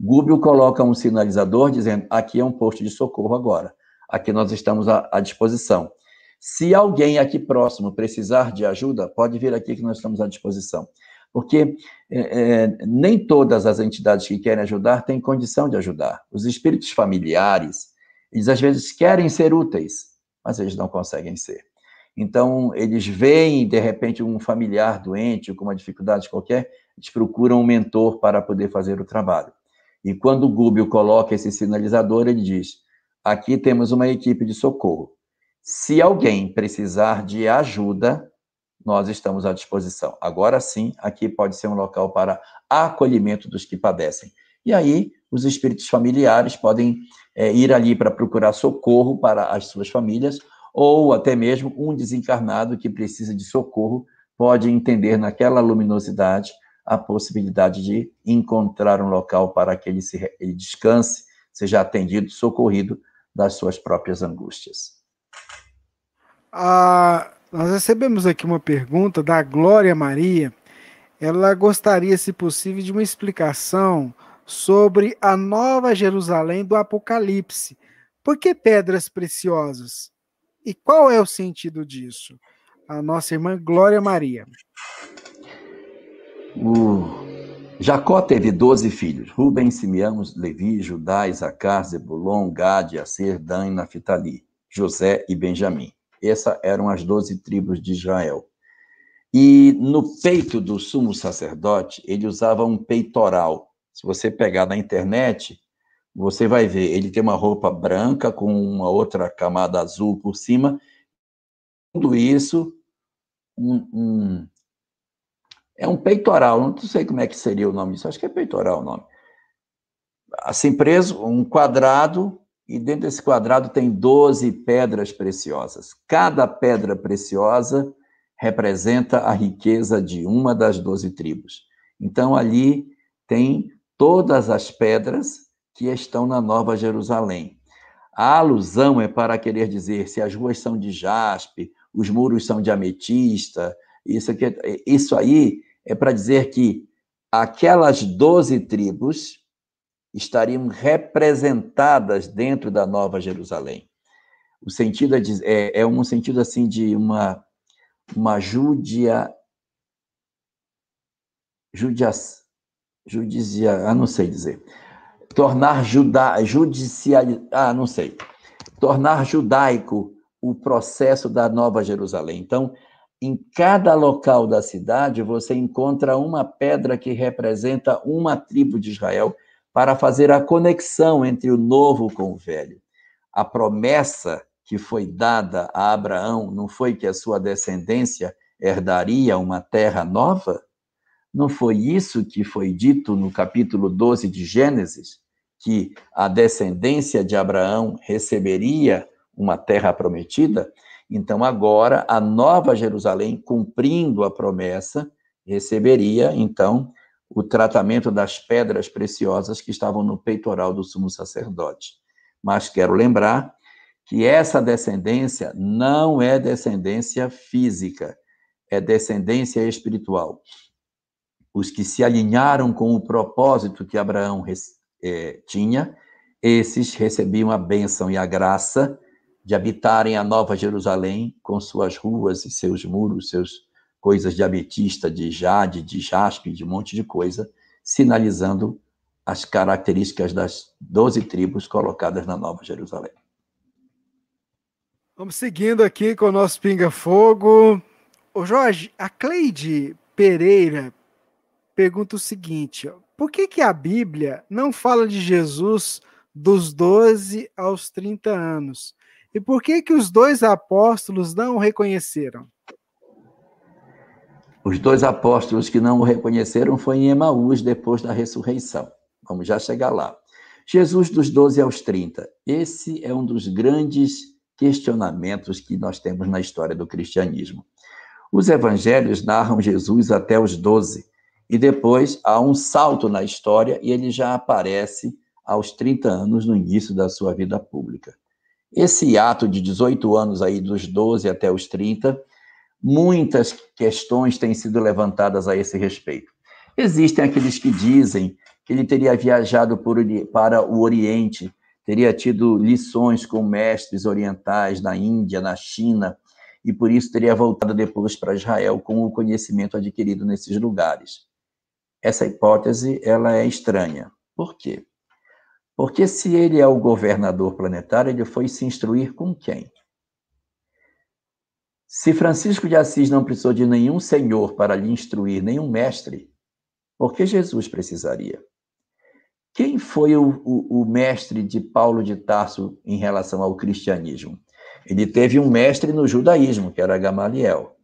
Gúbio coloca um sinalizador dizendo: aqui é um posto de socorro agora, aqui nós estamos à, à disposição. Se alguém aqui próximo precisar de ajuda, pode vir aqui que nós estamos à disposição. Porque é, é, nem todas as entidades que querem ajudar têm condição de ajudar. Os espíritos familiares, eles às vezes querem ser úteis, mas eles não conseguem ser. Então, eles veem, de repente, um familiar doente com uma dificuldade qualquer, eles procuram um mentor para poder fazer o trabalho. E quando o Gúbio coloca esse sinalizador, ele diz: aqui temos uma equipe de socorro. Se alguém precisar de ajuda, nós estamos à disposição. Agora sim, aqui pode ser um local para acolhimento dos que padecem. E aí, os espíritos familiares podem é, ir ali para procurar socorro para as suas famílias ou até mesmo um desencarnado que precisa de socorro pode entender naquela luminosidade a possibilidade de encontrar um local para que ele, se, ele descanse, seja atendido, socorrido das suas próprias angústias. Ah, nós recebemos aqui uma pergunta da Glória Maria. Ela gostaria, se possível, de uma explicação sobre a Nova Jerusalém do Apocalipse. Por que pedras preciosas? E qual é o sentido disso? A nossa irmã Glória Maria. O Jacó teve doze filhos: Rubem, Simeão, Levi, Judá, Isacar, Zebulon, Gade, Aser, Dan e Naphtali, José e Benjamim. Essas eram as doze tribos de Israel. E no peito do sumo sacerdote, ele usava um peitoral. Se você pegar na internet, você vai ver, ele tem uma roupa branca com uma outra camada azul por cima. Tudo isso um, um, é um peitoral, não sei como é que seria o nome disso, acho que é peitoral o nome. Assim preso, um quadrado, e dentro desse quadrado tem 12 pedras preciosas. Cada pedra preciosa representa a riqueza de uma das 12 tribos. Então ali tem todas as pedras que estão na Nova Jerusalém. A alusão é para querer dizer se as ruas são de jaspe, os muros são de ametista, Isso, aqui, isso aí é para dizer que aquelas doze tribos estariam representadas dentro da Nova Jerusalém. O sentido é, é, é um sentido assim de uma uma judia judia judicia, ah, não sei dizer. Tornar juda, judicial, ah, não sei. Tornar judaico o processo da Nova Jerusalém. Então, em cada local da cidade, você encontra uma pedra que representa uma tribo de Israel para fazer a conexão entre o novo com o velho. A promessa que foi dada a Abraão não foi que a sua descendência herdaria uma terra nova? Não foi isso que foi dito no capítulo 12 de Gênesis? Que a descendência de Abraão receberia uma terra prometida? Então, agora, a nova Jerusalém, cumprindo a promessa, receberia, então, o tratamento das pedras preciosas que estavam no peitoral do sumo sacerdote. Mas quero lembrar que essa descendência não é descendência física, é descendência espiritual. Os que se alinharam com o propósito que Abraão é, tinha, esses recebiam a bênção e a graça de habitarem a Nova Jerusalém com suas ruas e seus muros, seus coisas de ametista, de jade, de jaspe, de um monte de coisa, sinalizando as características das doze tribos colocadas na Nova Jerusalém. Vamos seguindo aqui com o nosso Pinga Fogo. Ô Jorge, a Cleide Pereira pergunta o seguinte: por que, que a Bíblia não fala de Jesus dos 12 aos 30 anos? E por que que os dois apóstolos não o reconheceram? Os dois apóstolos que não o reconheceram foi em Emaús depois da ressurreição. Vamos já chegar lá. Jesus dos 12 aos 30. Esse é um dos grandes questionamentos que nós temos na história do cristianismo. Os evangelhos narram Jesus até os 12, e depois há um salto na história e ele já aparece aos 30 anos no início da sua vida pública. Esse ato de 18 anos aí, dos 12 até os 30, muitas questões têm sido levantadas a esse respeito. Existem aqueles que dizem que ele teria viajado por, para o Oriente, teria tido lições com mestres orientais na Índia, na China, e por isso teria voltado depois para Israel com o conhecimento adquirido nesses lugares. Essa hipótese ela é estranha. Por quê? Porque se ele é o governador planetário, ele foi se instruir com quem? Se Francisco de Assis não precisou de nenhum senhor para lhe instruir, nenhum mestre, por que Jesus precisaria? Quem foi o, o, o, mestre de Paulo de Tarso em relação ao cristianismo? Ele teve um mestre no judaísmo, que era Gamaliel,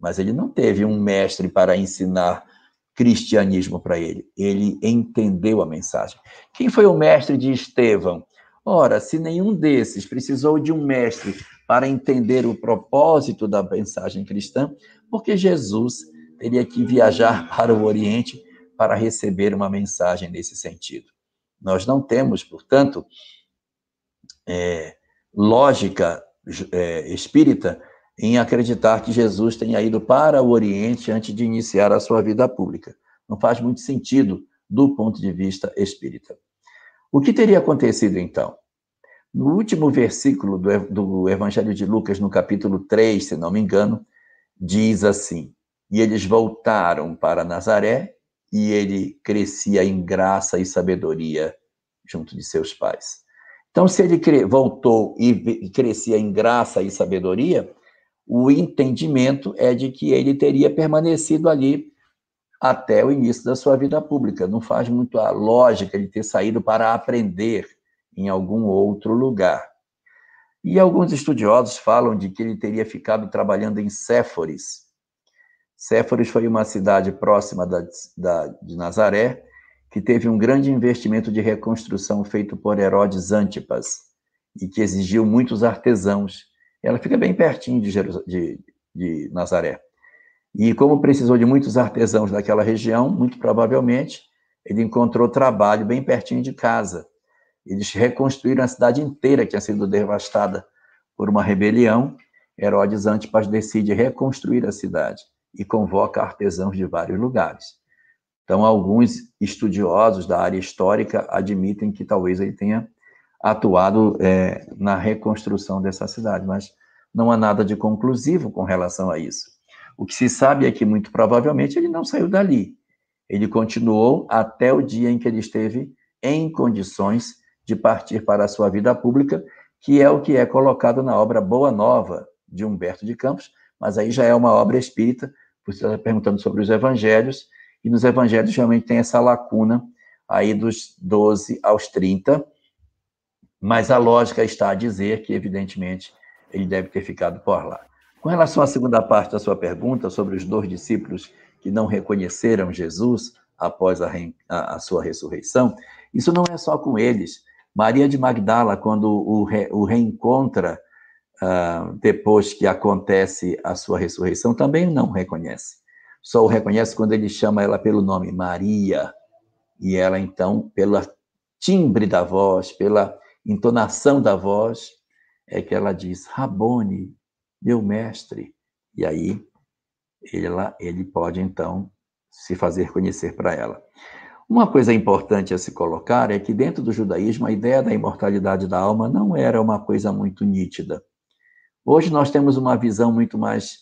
mas ele não teve um mestre para ensinar cristianismo para ele. Ele entendeu a mensagem. Quem foi o mestre de Estevão? Ora, se nenhum desses precisou de um mestre para entender o propósito da mensagem cristã, porque Jesus teria que viajar para o Oriente para receber uma mensagem nesse sentido. Nós não temos, portanto, é, lógica é, espírita em acreditar que Jesus tenha ido para o Oriente antes de iniciar a sua vida pública. Não faz muito sentido do ponto de vista espírita. O que teria acontecido então? No último versículo do, Evangelho de Lucas, no capítulo 3, se não me engano, diz assim: E eles voltaram para Nazaré, e ele crescia em graça e sabedoria junto de seus pais. Então, se ele voltou e crescia em graça e sabedoria, o entendimento é de que ele teria permanecido ali até o início da sua vida pública. Não faz muito a lógica ele ter saído para aprender em algum outro lugar. E alguns estudiosos falam de que ele teria ficado trabalhando em Séforis. Séforis foi uma cidade próxima da, da, de Nazaré, que teve um grande investimento de reconstrução feito por Herodes Antipas, e que exigiu muitos artesãos ela fica bem pertinho de, de, de Nazaré. E como precisou de muitos artesãos daquela região, muito provavelmente ele encontrou trabalho bem pertinho de casa. Eles reconstruíram a cidade inteira que tinha sido devastada por uma rebelião. Herodes Antipas decide reconstruir a cidade. e convoca artesãos de vários lugares. Então, alguns estudiosos da área histórica admitem que talvez ele tenha atuado é, na reconstrução dessa cidade, mas não há nada de conclusivo com relação a isso. O que se sabe é que, muito provavelmente, ele não saiu dali. Ele continuou até o dia em que ele esteve em condições de partir para a sua vida pública, que é o que é colocado na obra Boa Nova, de Humberto de Campos, mas aí já é uma obra espírita, você está perguntando sobre os evangelhos, e nos evangelhos realmente tem essa lacuna aí dos 12 aos 30, mas a lógica está a dizer que, evidentemente, ele deve ter ficado por lá. Com relação à segunda parte da sua pergunta, sobre os dois discípulos que não reconheceram Jesus após a, a, sua ressurreição, isso não é só com eles. Maria de Magdala, quando o, re, o reencontra uh, depois que acontece a sua ressurreição, também não reconhece. Só o reconhece quando ele chama ela pelo nome Maria. E ela, então, pelo timbre da voz, pela entonação da voz, é que ela diz: Rabone, meu mestre. E aí ela, ele pode, então, se fazer conhecer para ela. Uma coisa importante a se colocar é que, dentro do judaísmo, a ideia da imortalidade da alma não era uma coisa muito nítida. Hoje nós temos uma visão muito mais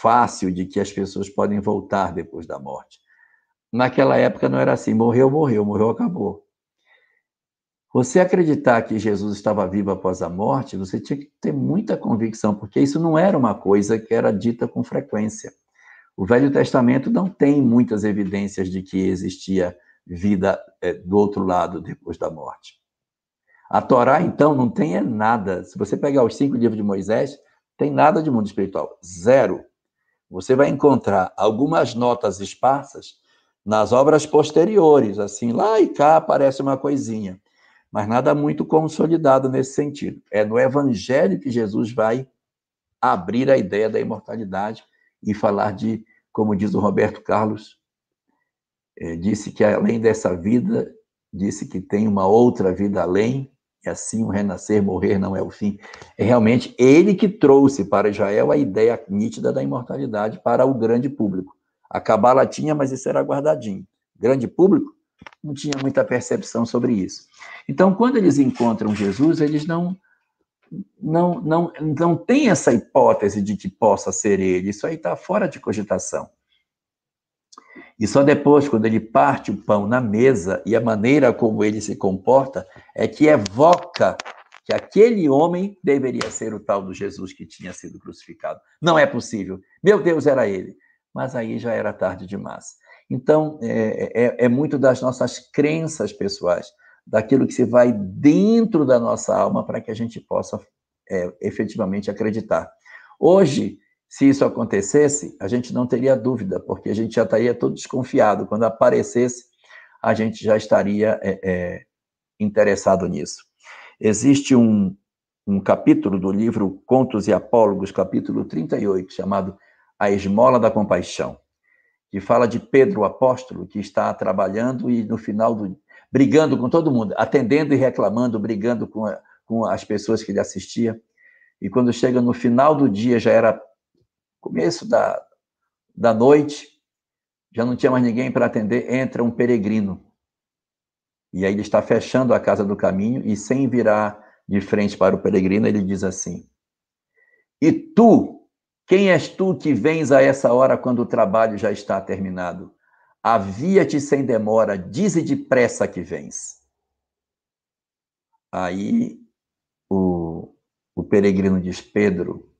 fácil de que as pessoas podem voltar depois da morte. Naquela época não era assim, morreu, morreu, morreu, acabou. Você acreditar que Jesus estava vivo após a morte, você tinha que ter muita convicção, porque isso não era uma coisa que era dita com frequência. O Velho Testamento não tem muitas evidências de que existia vida é, do outro lado depois da morte. A Torá, então, não tem nada. Se você pegar os cinco livros de Moisés, tem nada de mundo espiritual. Zero. Você vai encontrar algumas notas esparsas nas obras posteriores, assim, lá e cá aparece uma coisinha, mas nada muito consolidado nesse sentido. É no Evangelho que Jesus vai abrir a ideia da imortalidade e falar de, como diz o Roberto Carlos, é, disse que além dessa vida, disse que tem uma outra vida além, e assim o renascer, morrer não é o fim. É realmente ele que trouxe para Israel a ideia nítida da imortalidade para o grande público. A Cabala tinha, mas isso era guardadinho. Grande público não tinha muita percepção sobre isso. Então, quando eles encontram Jesus, eles não não não não tem essa hipótese de que possa ser ele. Isso aí está fora de cogitação. E só depois, quando ele parte o pão na mesa e a maneira como ele se comporta, é que evoca que aquele homem deveria ser o tal do Jesus que tinha sido crucificado. Não é possível. Meu Deus, era ele. Mas aí já era tarde demais. Então, é, é, é muito das nossas crenças pessoais, daquilo que se vai dentro da nossa alma para que a gente possa é, efetivamente acreditar. Hoje, se isso acontecesse, a gente não teria dúvida, porque a gente já estaria todo desconfiado. Quando aparecesse, a gente já estaria é, é, interessado nisso. Existe um, um capítulo do livro Contos e Apólogos, capítulo 38, chamado A Esmola da Compaixão, que fala de Pedro, o apóstolo, que está trabalhando e no final do. brigando com todo mundo, atendendo e reclamando, brigando com, a, com as pessoas que ele assistia. E quando chega no final do dia, já era começo da, da noite, já não tinha mais ninguém para atender, entra um peregrino. E aí ele está fechando a casa do caminho e sem virar de frente para o peregrino, ele diz assim: E tu, quem és tu que vens a essa hora quando o trabalho já está terminado? Havia-te sem demora, dize depressa que vens. Aí o, o peregrino diz: Pedro,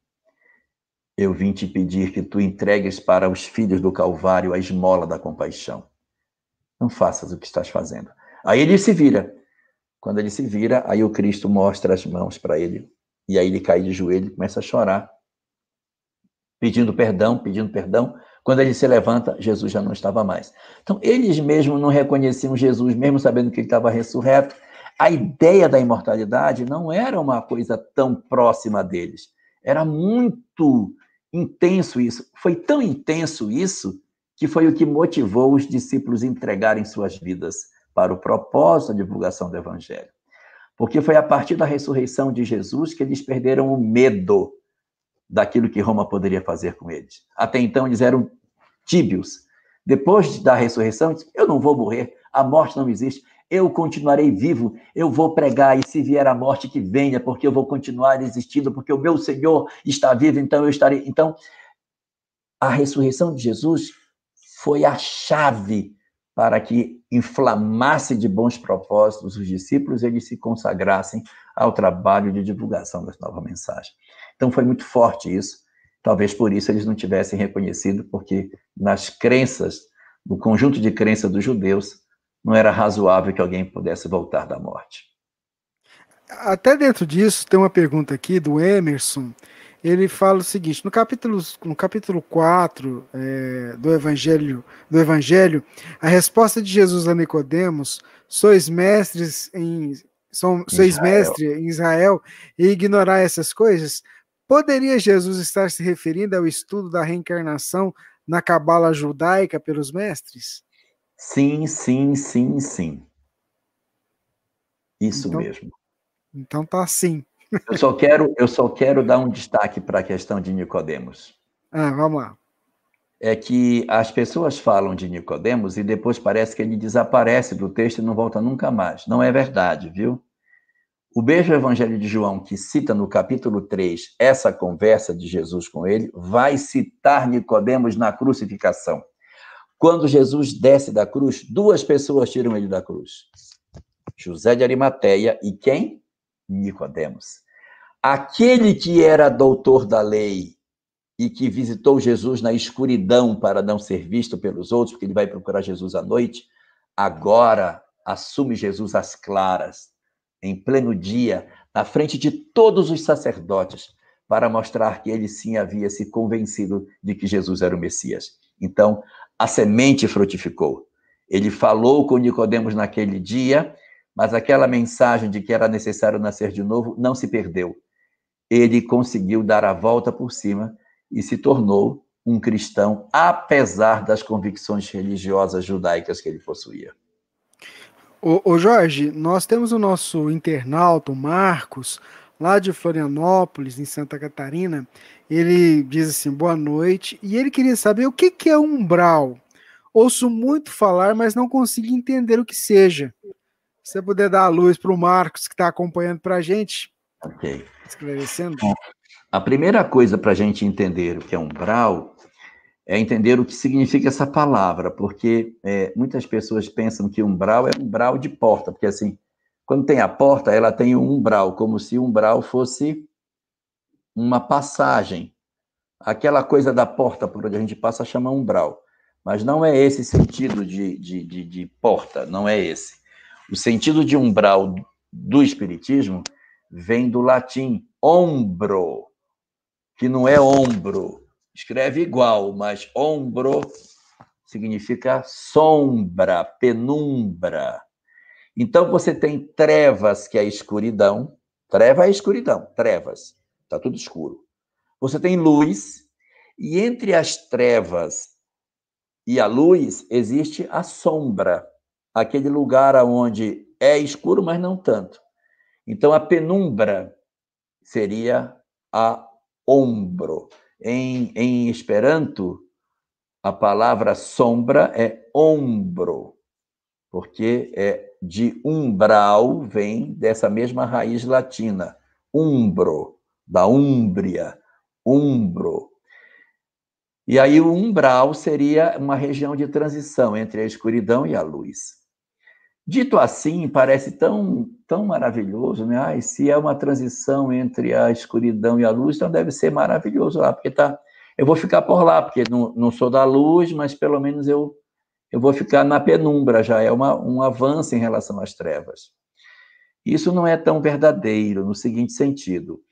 eu vim te pedir que tu entregues para os filhos do Calvário a esmola da compaixão. Não faças o que estás fazendo. Aí ele se vira. Quando ele se vira, aí o Cristo mostra as mãos para ele. E aí ele cai de joelho e começa a chorar, pedindo perdão, pedindo perdão. Quando ele se levanta, Jesus já não estava mais. Então, eles mesmos não reconheciam Jesus, mesmo sabendo que ele estava ressurreto. A ideia da imortalidade não era uma coisa tão próxima deles. Era muito intenso isso. Foi tão intenso isso que foi o que motivou os discípulos a entregarem suas vidas para o propósito da divulgação do evangelho. Porque foi a partir da ressurreição de Jesus que eles perderam o medo daquilo que Roma poderia fazer com eles. Até então eles eram tíbios. Depois da ressurreição, eu não vou morrer, a morte não existe, eu continuarei vivo, eu vou pregar, e se vier a morte, que venha, porque eu vou continuar existindo, porque o meu Senhor está vivo, então eu estarei. Então, a ressurreição de Jesus foi a chave para que inflamasse de bons propósitos os discípulos e eles se consagrassem ao trabalho de divulgação da nova mensagem. Então foi muito forte isso. Talvez por isso eles não tivessem reconhecido, porque nas crenças, no conjunto de crenças dos judeus, não era razoável que alguém pudesse voltar da morte. Até dentro disso, tem uma pergunta aqui do Emerson. Ele fala o seguinte: no capítulo, no capítulo 4 é, do, Evangelho, do Evangelho, a resposta de Jesus a Nicodemos: sois mestres em. São, sois mestre em Israel e ignorar essas coisas? Poderia Jesus estar se referindo ao estudo da reencarnação na cabala judaica pelos mestres? Sim, sim, sim, sim. Isso então, mesmo. Então tá assim. Eu só quero, eu só quero dar um destaque para a questão de Nicodemos. Ah, vamos lá. É que as pessoas falam de Nicodemos e depois parece que ele desaparece do texto e não volta nunca mais. Não é verdade, viu? O mesmo Evangelho de João, que cita no capítulo 3 essa conversa de Jesus com ele, vai citar Nicodemos na crucificação. Quando Jesus desce da cruz, duas pessoas tiram ele da cruz. José de Arimateia e quem? Nicodemos. Aquele que era doutor da lei e que visitou Jesus na escuridão para não ser visto pelos outros, porque ele vai procurar Jesus à noite, agora assume Jesus às claras, em pleno dia, na frente de todos os sacerdotes, para mostrar que ele sim havia se convencido de que Jesus era o Messias. Então, a semente frutificou. Ele falou com Nicodemos naquele dia, mas aquela mensagem de que era necessário nascer de novo não se perdeu. Ele conseguiu dar a volta por cima e se tornou um cristão, apesar das convicções religiosas judaicas que ele possuía. Ô, ô Jorge, nós temos o nosso internauta, o Marcos, lá de Florianópolis, em Santa Catarina. Ele diz assim: boa noite, e ele queria saber o que, que é umbral. Ouço muito falar, mas não consigo entender o que seja. Se você puder dar a luz para o Marcos, que está acompanhando para a gente. Ok. Esclarecendo. A primeira coisa para a gente entender o que é umbral é entender o que significa essa palavra, porque é, muitas pessoas pensam que umbral é umbral de porta, porque assim, quando tem a porta, ela tem um umbral, como se umbral fosse uma passagem. Aquela coisa da porta por onde a gente passa chama umbral. Mas não é esse sentido de, de, de, de porta, não é esse. O sentido de umbral do Espiritismo vem do latim ombro, que não é ombro. Escreve igual, mas ombro significa sombra, penumbra. Então você tem trevas, que é a escuridão. Treva é escuridão, trevas. Está tudo escuro. Você tem luz, e entre as trevas e a luz existe a sombra, aquele lugar onde é escuro, mas não tanto. Então a penumbra seria a ombro. Em, em Esperanto, a palavra sombra é ombro, porque é de umbral, vem dessa mesma raiz latina, umbro, da Úmbria, umbro. E aí o umbral seria uma região de transição entre a escuridão e a luz. Dito assim, parece tão, tão maravilhoso, né? Ai, se é uma transição entre a escuridão e a luz, então deve ser maravilhoso lá, porque tá, eu vou ficar por lá, porque não, não sou da luz, mas pelo menos eu, eu vou ficar na penumbra, já é uma, um avanço em relação às trevas. Isso não é tão verdadeiro, no seguinte sentido.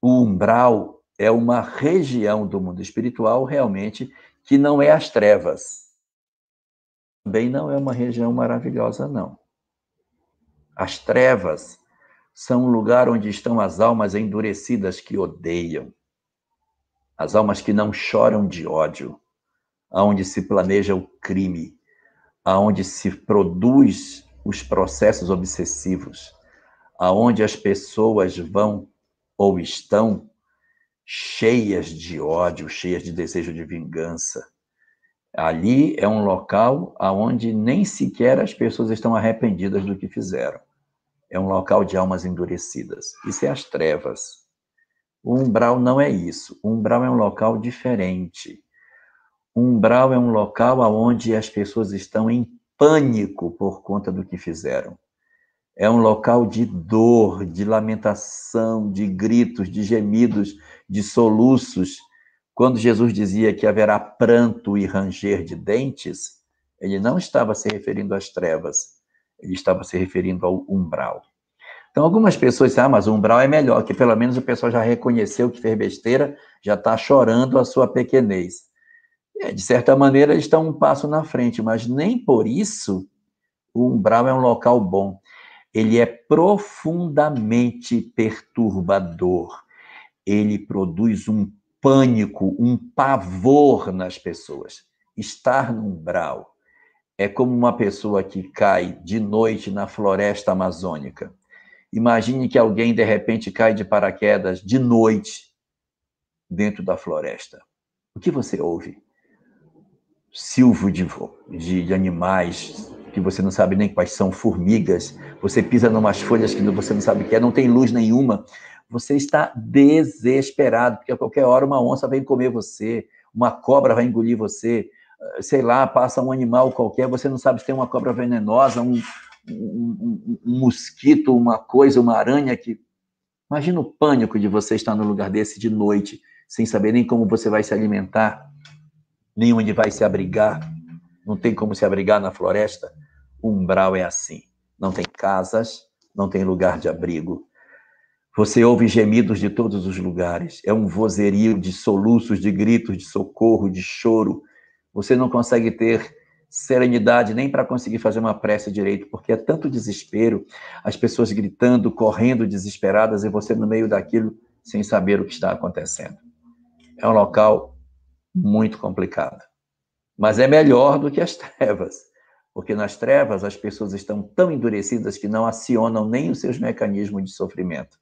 O umbral é uma região do mundo espiritual realmente que não é as trevas também não é uma região maravilhosa, não. As trevas são um lugar onde estão as almas endurecidas que odeiam, as almas que não choram de ódio, aonde se planeja o crime, aonde se produz os processos obsessivos, aonde as pessoas vão ou estão cheias de ódio, cheias de desejo de vingança. Ali é um local onde nem sequer as pessoas estão arrependidas do que fizeram. É um local de almas endurecidas. Isso é as trevas. O umbral não é isso. O umbral é um local diferente. O umbral é um local onde as pessoas estão em pânico por conta do que fizeram. É um local de dor, de lamentação, de gritos, de gemidos, de soluços. Quando Jesus dizia que haverá pranto e ranger de dentes, ele não estava se referindo às trevas, ele estava se referindo ao umbral. Então, algumas pessoas dizem, ah, mas o umbral é melhor, que pelo menos o pessoal já reconheceu que fez besteira, já está chorando a sua pequenez. É, de certa maneira, eles estão um passo na frente, mas nem por isso o umbral é um local bom ele é profundamente perturbador. Ele produz um pânico, um pavor nas pessoas. Estar no umbral é como uma pessoa que cai de noite na floresta amazônica. Imagine que alguém de repente cai de paraquedas de noite dentro da floresta. O que você ouve? Silvo de, de, de animais, que você não sabe nem quais são, formigas, você pisa em umas folhas que você não sabe o que é, não tem luz nenhuma, você está desesperado, porque a qualquer hora uma onça vem comer você, uma cobra vai engolir você, eh, sei lá, passa um animal qualquer, você não sabe se tem uma cobra venenosa, um, um, um, um mosquito, uma coisa, uma aranha que. Imagina o pânico de você estar no lugar desse de noite, sem saber nem como você vai se alimentar, nem onde vai se abrigar, não tem como se abrigar na floresta. O umbral é assim. Não tem casas, não tem lugar de abrigo. Você ouve gemidos de todos os lugares. É um vozerio de soluços, de gritos, de socorro, de choro. Você não consegue ter serenidade nem para conseguir fazer uma prece direito, porque é tanto desespero, as pessoas gritando, correndo desesperadas e você no meio daquilo sem saber o que está acontecendo. É um local muito complicado. Mas é melhor do que as trevas. Porque nas trevas as pessoas estão tão endurecidas que não acionam nem os seus mecanismos de sofrimento.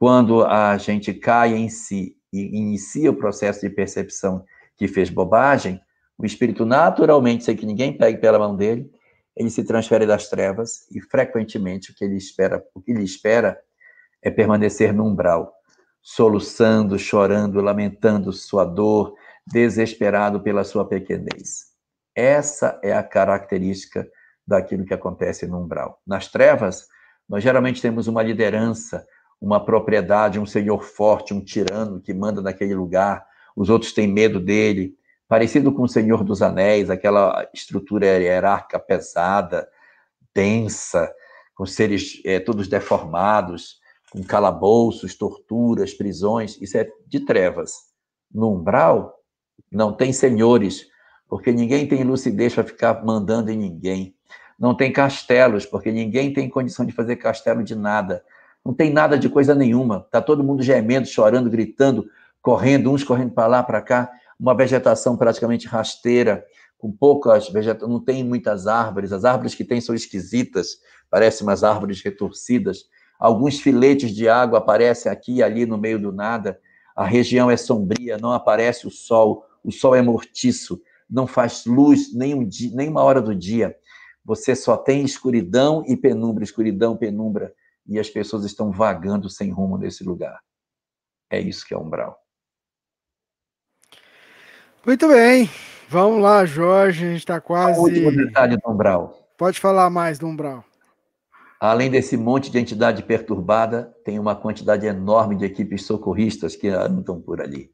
Quando a gente cai em si e inicia o processo de percepção que fez bobagem, o espírito naturalmente, sem que ninguém pegue pela mão dele, ele se transfere das trevas e frequentemente o que ele espera, o que ele espera é permanecer no umbral, soluçando, chorando, lamentando sua dor, desesperado pela sua pequenez. Essa é a característica daquilo que acontece no umbral. Nas trevas, nós geralmente temos uma liderança, uma propriedade, um senhor forte, um tirano que manda naquele lugar, os outros têm medo dele, parecido com o Senhor dos Anéis, aquela estrutura hierárquica pesada, densa, com seres é, todos deformados, com calabouços, torturas, prisões, isso é de trevas. No umbral, não tem senhores, porque ninguém tem lucidez para ficar mandando em ninguém. Não tem castelos, porque ninguém tem condição de fazer castelo de nada. Não tem nada de coisa nenhuma. Está todo mundo gemendo, chorando, gritando, correndo, uns correndo para lá, para cá. Uma vegetação praticamente rasteira, com poucas vegetações, não tem muitas árvores. As árvores que tem são esquisitas, parecem umas árvores retorcidas. Alguns filetes de água aparecem aqui e ali no meio do nada. A região é sombria, não aparece o sol, o sol é mortiço, não faz luz nem, um dia, nem uma hora do dia. Você só tem escuridão e penumbra, escuridão, penumbra, e as pessoas estão vagando sem rumo nesse lugar. É isso que é umbral. Muito bem. Vamos lá, Jorge. A gente está quase. O último detalhe do umbral. Pode falar mais do umbral. Além desse monte de entidade perturbada, tem uma quantidade enorme de equipes socorristas que andam por ali.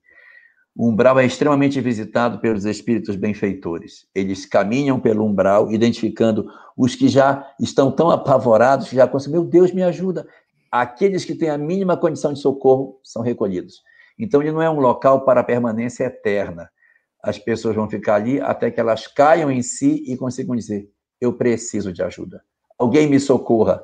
O umbral é extremamente visitado pelos espíritos benfeitores. Eles caminham pelo umbral, identificando os que já estão tão apavorados, que já conseguem, meu Deus, me ajuda. Aqueles que têm a mínima condição de socorro são recolhidos. Então, ele não é um local para permanência eterna. As pessoas vão ficar ali até que elas caiam em si e consigam dizer: Eu preciso de ajuda. Alguém me socorra.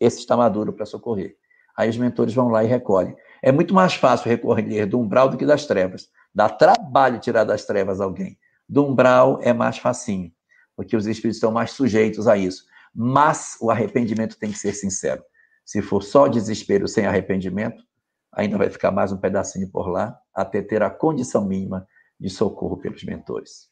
Esse está maduro para socorrer. Aí os mentores vão lá e recolhem. É muito mais fácil recorrer do umbral do que das trevas. Dá trabalho tirar das trevas alguém. Do umbral é mais facinho, porque os espíritos estão mais sujeitos a isso. Mas o arrependimento tem que ser sincero. Se for só desespero sem arrependimento, ainda vai ficar mais um pedacinho por lá, até ter a condição mínima de socorro pelos mentores.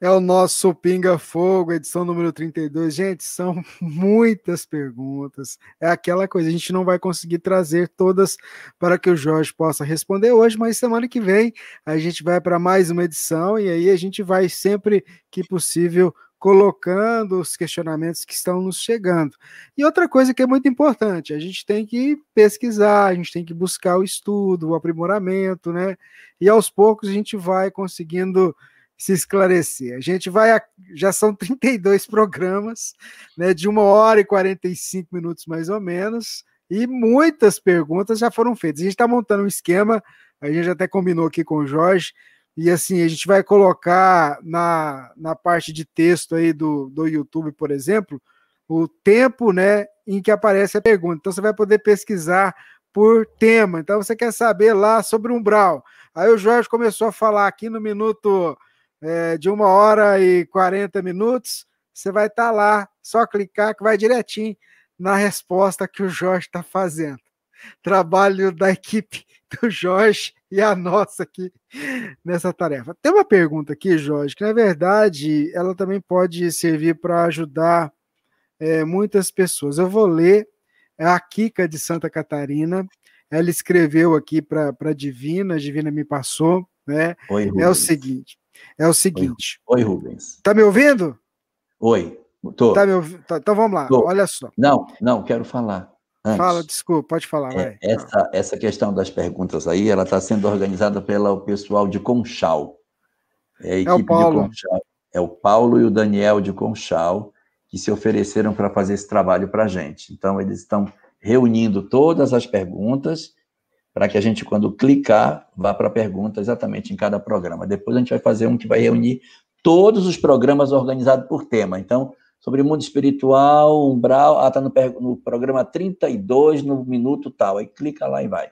É o nosso Pinga Fogo, edição número 32. Gente, são muitas perguntas. É aquela coisa, a gente não vai conseguir trazer todas para que o Jorge possa responder hoje, mas semana que vem a gente vai para mais uma edição e aí a gente vai sempre que possível colocando os questionamentos que estão nos chegando. E outra coisa que é muito importante, a gente tem que pesquisar, a gente tem que buscar o estudo, o aprimoramento, né? E aos poucos a gente vai conseguindo se esclarecer. A gente vai, já são 32 programas, né, de uma hora e 45 minutos mais ou menos, e muitas perguntas já foram feitas. A gente está montando um esquema, a gente até combinou aqui com o Jorge, e assim, a gente vai colocar na, na parte de texto aí do, do YouTube, por exemplo, o tempo né, em que aparece a pergunta. Então você vai poder pesquisar por tema. Então você quer saber lá sobre umbral. Aí o Jorge começou a falar aqui no minuto é, de uma hora e 40 minutos, você vai estar tá lá, só clicar que vai direitinho na resposta que o Jorge está fazendo. Trabalho da equipe do Jorge e a nossa aqui nessa tarefa. Tem uma pergunta aqui, Jorge, que na verdade ela também pode servir para ajudar é, muitas pessoas. Eu vou ler é a Kika de Santa Catarina. Ela escreveu aqui para a Divina, a Divina me passou, né? Oi, é o seguinte: é o seguinte. Oi, Rubens. Tá me ouvindo? Oi, tô. Tá me ouvindo? Tá, então vamos lá, tô. olha só. Não, não, quero falar. Antes. Fala, desculpa, pode falar. É, essa, essa questão das perguntas aí, ela está sendo organizada pelo pessoal de Conchal. É, é o Paulo. de Conchal. É o Paulo e o Daniel de Conchal que se ofereceram para fazer esse trabalho para a gente. Então, eles estão reunindo todas as perguntas para que a gente, quando clicar, vá para a pergunta exatamente em cada programa. Depois a gente vai fazer um que vai reunir todos os programas organizados por tema. Então, sobre mundo espiritual, umbral, ah, está no, no, programa 32, no minuto tal. Aí clica lá e vai.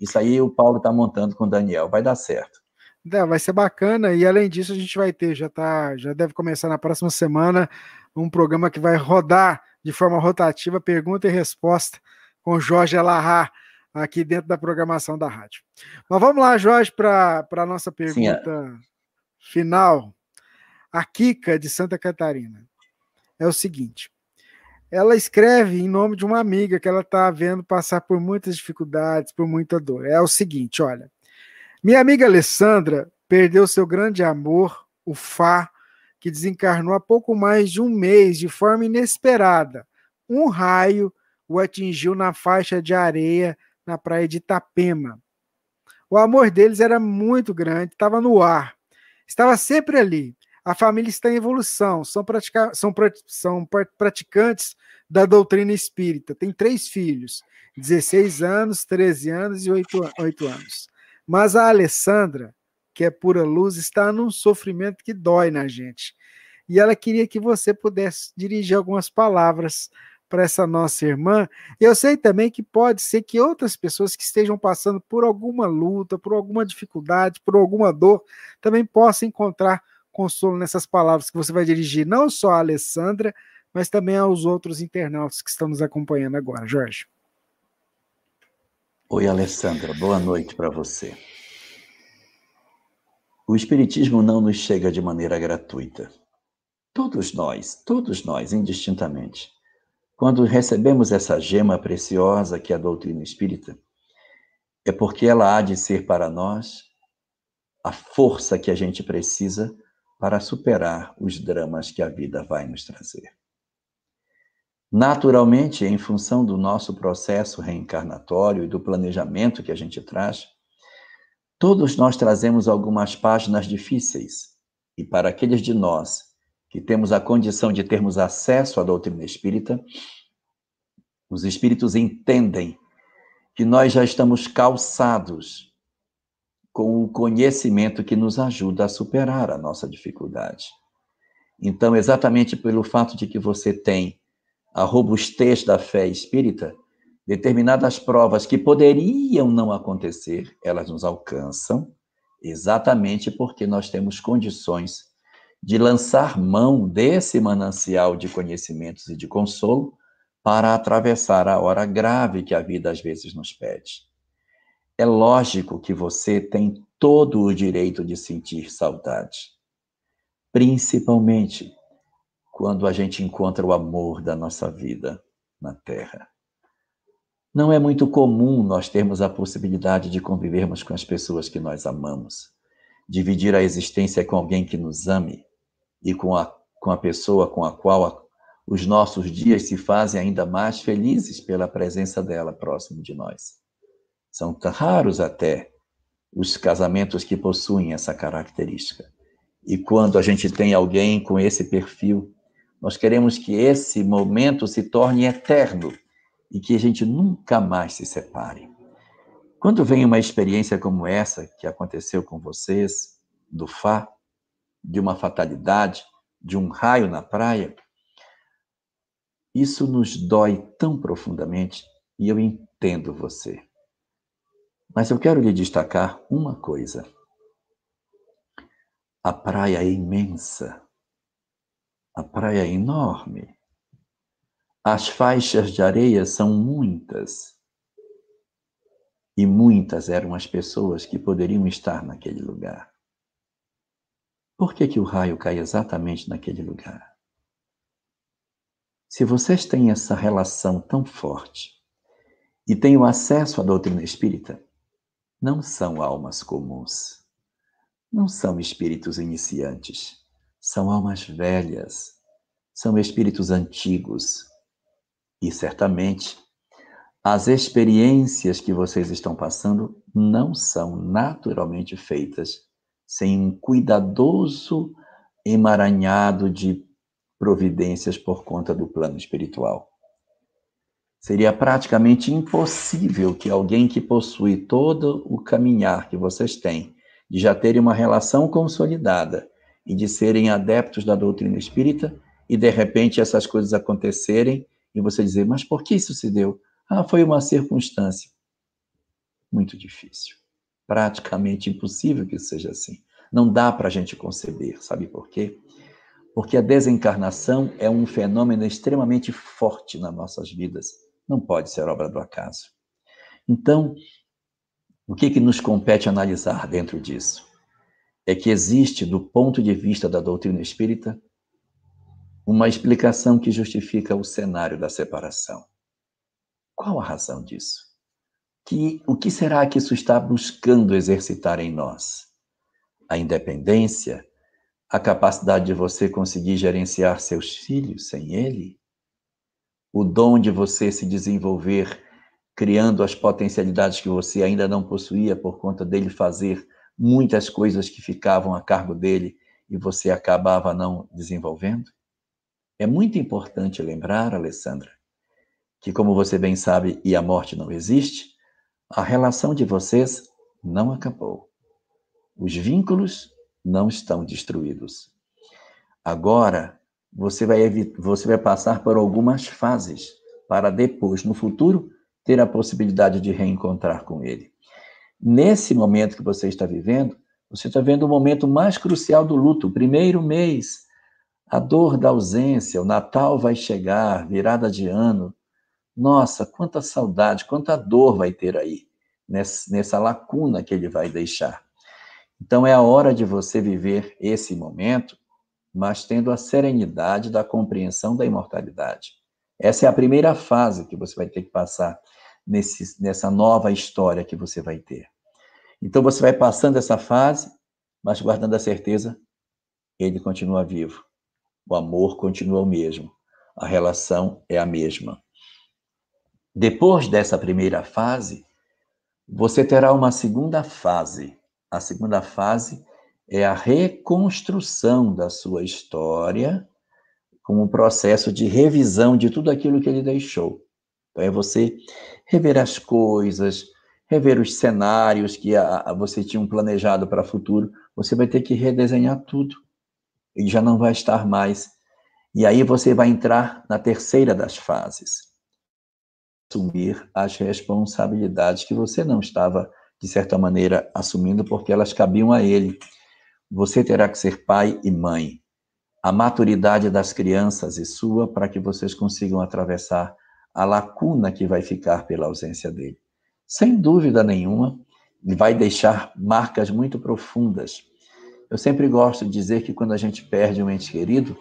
Isso aí o Paulo está montando com o Daniel. Vai dar certo. É, vai ser bacana e além disso a gente vai ter, já tá, já deve começar na próxima semana um programa que vai rodar de forma rotativa, pergunta e resposta com Jorge Alahá aqui dentro da programação da rádio. Mas vamos lá, Jorge, para a nossa pergunta Sim, é. final. A Kika, de Santa Catarina. É o seguinte: ela escreve em nome de uma amiga que ela está vendo passar por muitas dificuldades, por muita dor. É o seguinte: olha, minha amiga Alessandra perdeu seu grande amor, o Fá, que desencarnou há pouco mais de um mês de forma inesperada. Um raio o atingiu na faixa de areia na praia de Itapema. O amor deles era muito grande, estava no ar, estava sempre ali. A família está em evolução, são, pratica são, são praticantes da doutrina espírita. Tem três filhos, 16 anos, 13 anos e 8, 8 anos. Mas a Alessandra, que é pura luz, está num sofrimento que dói na gente. E ela queria que você pudesse dirigir algumas palavras para essa nossa irmã. Eu sei também que pode ser que outras pessoas que estejam passando por alguma luta, por alguma dificuldade, por alguma dor, também possam encontrar consolo nessas palavras que você vai dirigir não só a Alessandra, mas também aos outros internautas que estão nos acompanhando agora. Jorge. Oi, Alessandra, boa noite para você. O Espiritismo não nos chega de maneira gratuita. Todos nós, todos nós, indistintamente, quando recebemos essa gema preciosa que é a doutrina espírita, é porque ela há de ser para nós a força que a gente precisa para superar os dramas que a vida vai nos trazer. Naturalmente, em função do nosso processo reencarnatório e do planejamento que a gente traz, todos nós trazemos algumas páginas difíceis. E para aqueles de nós que temos a condição de termos acesso à doutrina espírita, os espíritos entendem que nós já estamos calçados com o conhecimento que nos ajuda a superar a nossa dificuldade. Então, exatamente pelo fato de que você tem a robustez da fé espírita, determinadas provas que poderiam não acontecer, elas nos alcançam, exatamente porque nós temos condições de lançar mão desse manancial de conhecimentos e de consolo para atravessar a hora grave que a vida às vezes nos pede. é lógico que você tem todo o direito de sentir saudade, principalmente quando a gente encontra o amor da nossa vida na Terra. Não é muito comum nós termos a possibilidade de convivermos com as pessoas que nós amamos, dividir a existência com alguém que nos ame e com a, com a pessoa com a qual a, os nossos dias se fazem ainda mais felizes pela presença dela próximo de nós. São raros até os casamentos que possuem essa característica. E quando a gente tem alguém com esse perfil, nós queremos que esse momento se torne eterno e que a gente nunca mais se separe. Quando vem uma experiência como essa que aconteceu com vocês, do Fá, de uma fatalidade, de um raio na praia, isso nos dói tão profundamente e eu entendo você. Mas eu quero lhe destacar uma coisa. A praia é imensa. A praia é enorme. As faixas de areia são muitas. E muitas eram as pessoas que poderiam estar naquele lugar. Por que, que o raio cai exatamente naquele lugar? Se vocês têm essa relação tão forte e têm o acesso à doutrina espírita, não são almas comuns. Não são espíritos iniciantes. São almas velhas. São espíritos antigos. E certamente as experiências que vocês estão passando não são naturalmente feitas sem um cuidadoso emaranhado de providências por conta do plano espiritual. Seria praticamente impossível que alguém que possui todo o caminhar que vocês têm, de já terem uma relação consolidada e de serem adeptos da doutrina espírita, e de repente essas coisas acontecerem e você dizer, mas por que isso se deu? Ah, foi uma circunstância. Muito difícil. Praticamente impossível que isso seja assim. Não dá para a gente conceber, sabe por quê? Porque a desencarnação é um fenômeno extremamente forte nas nossas vidas não pode ser obra do acaso. Então, o que, que nos compete analisar dentro disso? É que existe, do ponto de vista da doutrina espírita, uma explicação que justifica o cenário da separação. Qual a razão disso? Que, o que será que isso está buscando exercitar em nós? A independência? A capacidade de você conseguir gerenciar seus filhos sem ele? o dom de você se desenvolver, criando as potencialidades que você ainda não possuía por conta dele fazer muitas coisas que ficavam a cargo dele e você acabava não desenvolvendo? É muito importante lembrar, Alessandra, que como você bem sabe e a morte não existe, a relação de vocês não acabou. Os vínculos não estão destruídos. Agora, você vai, você vai passar por algumas fases para depois, no futuro, ter a possibilidade de reencontrar com ele. Nesse momento que você está vivendo, você está vendo o momento mais crucial do luto, o primeiro mês, a dor da ausência, o Natal vai chegar, virada de ano. Nossa, quanta saudade, quanta dor vai ter aí, nessa, nessa lacuna que ele vai deixar. Então é a hora de você viver esse momento mas tendo a serenidade da compreensão da imortalidade. Essa é a primeira fase que você vai ter que passar nesse, nessa nova história que você vai ter. Então você vai passando essa fase, mas guardando a certeza, ele continua vivo. O amor continua o mesmo. A relação é a mesma. Depois dessa primeira fase, você terá uma segunda fase. A segunda fase é a reconstrução da sua história como um processo de revisão de tudo aquilo que ele deixou. Então, é você rever as coisas, rever os cenários que a, a você tinha planejado para o futuro. Você vai ter que redesenhar tudo. E já não vai estar mais. E aí você vai entrar na terceira das fases. Assumir as responsabilidades que você não estava, de certa maneira, assumindo porque elas cabiam a ele. Você terá que ser pai e mãe. A maturidade das crianças e sua para que vocês consigam atravessar a lacuna que vai ficar pela ausência dele. Sem dúvida nenhuma, vai deixar marcas muito profundas. Eu sempre gosto de dizer que quando a gente perde um ente querido,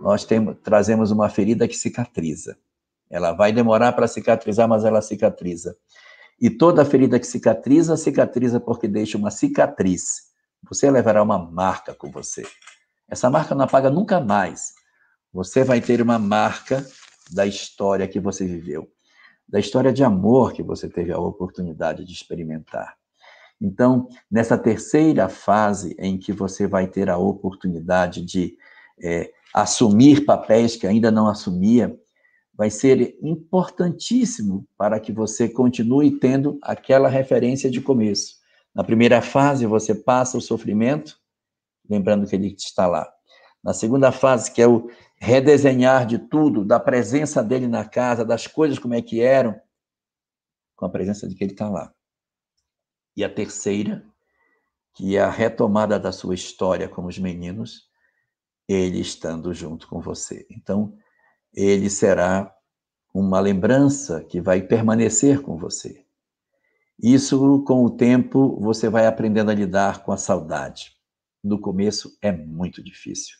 nós temos, trazemos uma ferida que cicatriza. Ela vai demorar para cicatrizar, mas ela cicatriza. E toda ferida que cicatriza, cicatriza porque deixa uma cicatriz. Você levará uma marca com você. Essa marca não apaga nunca mais. Você vai ter uma marca da história que você viveu, da história de amor que você teve a oportunidade de experimentar. Então, nessa terceira fase em que você vai ter a oportunidade de é, assumir papéis que ainda não assumia, vai ser importantíssimo para que você continue tendo aquela referência de começo. Na primeira fase, você passa o sofrimento, lembrando que ele está lá. Na segunda fase, que é o redesenhar de tudo, da presença dele na casa, das coisas como é que eram, com a presença de que ele está lá. E a terceira, que é a retomada da sua história com os meninos, ele estando junto com você. Então, ele será uma lembrança que vai permanecer com você. Isso, com o tempo, você vai aprendendo a lidar com a saudade. No começo é muito difícil.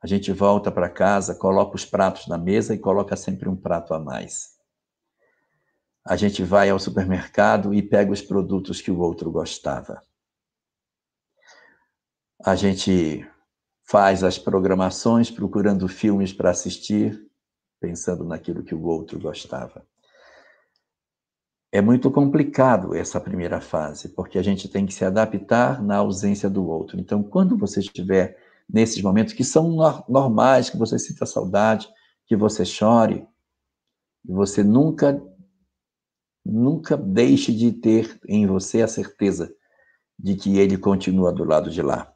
A gente volta para casa, coloca os pratos na mesa e coloca sempre um prato a mais. A gente vai ao supermercado e pega os produtos que o outro gostava. A gente faz as programações procurando filmes para assistir pensando naquilo que o outro gostava. É muito complicado essa primeira fase, porque a gente tem que se adaptar na ausência do outro. Então, quando você estiver nesses momentos que são normais, que você sinta saudade, que você chore, você nunca nunca deixe de ter em você a certeza de que ele continua do lado de lá.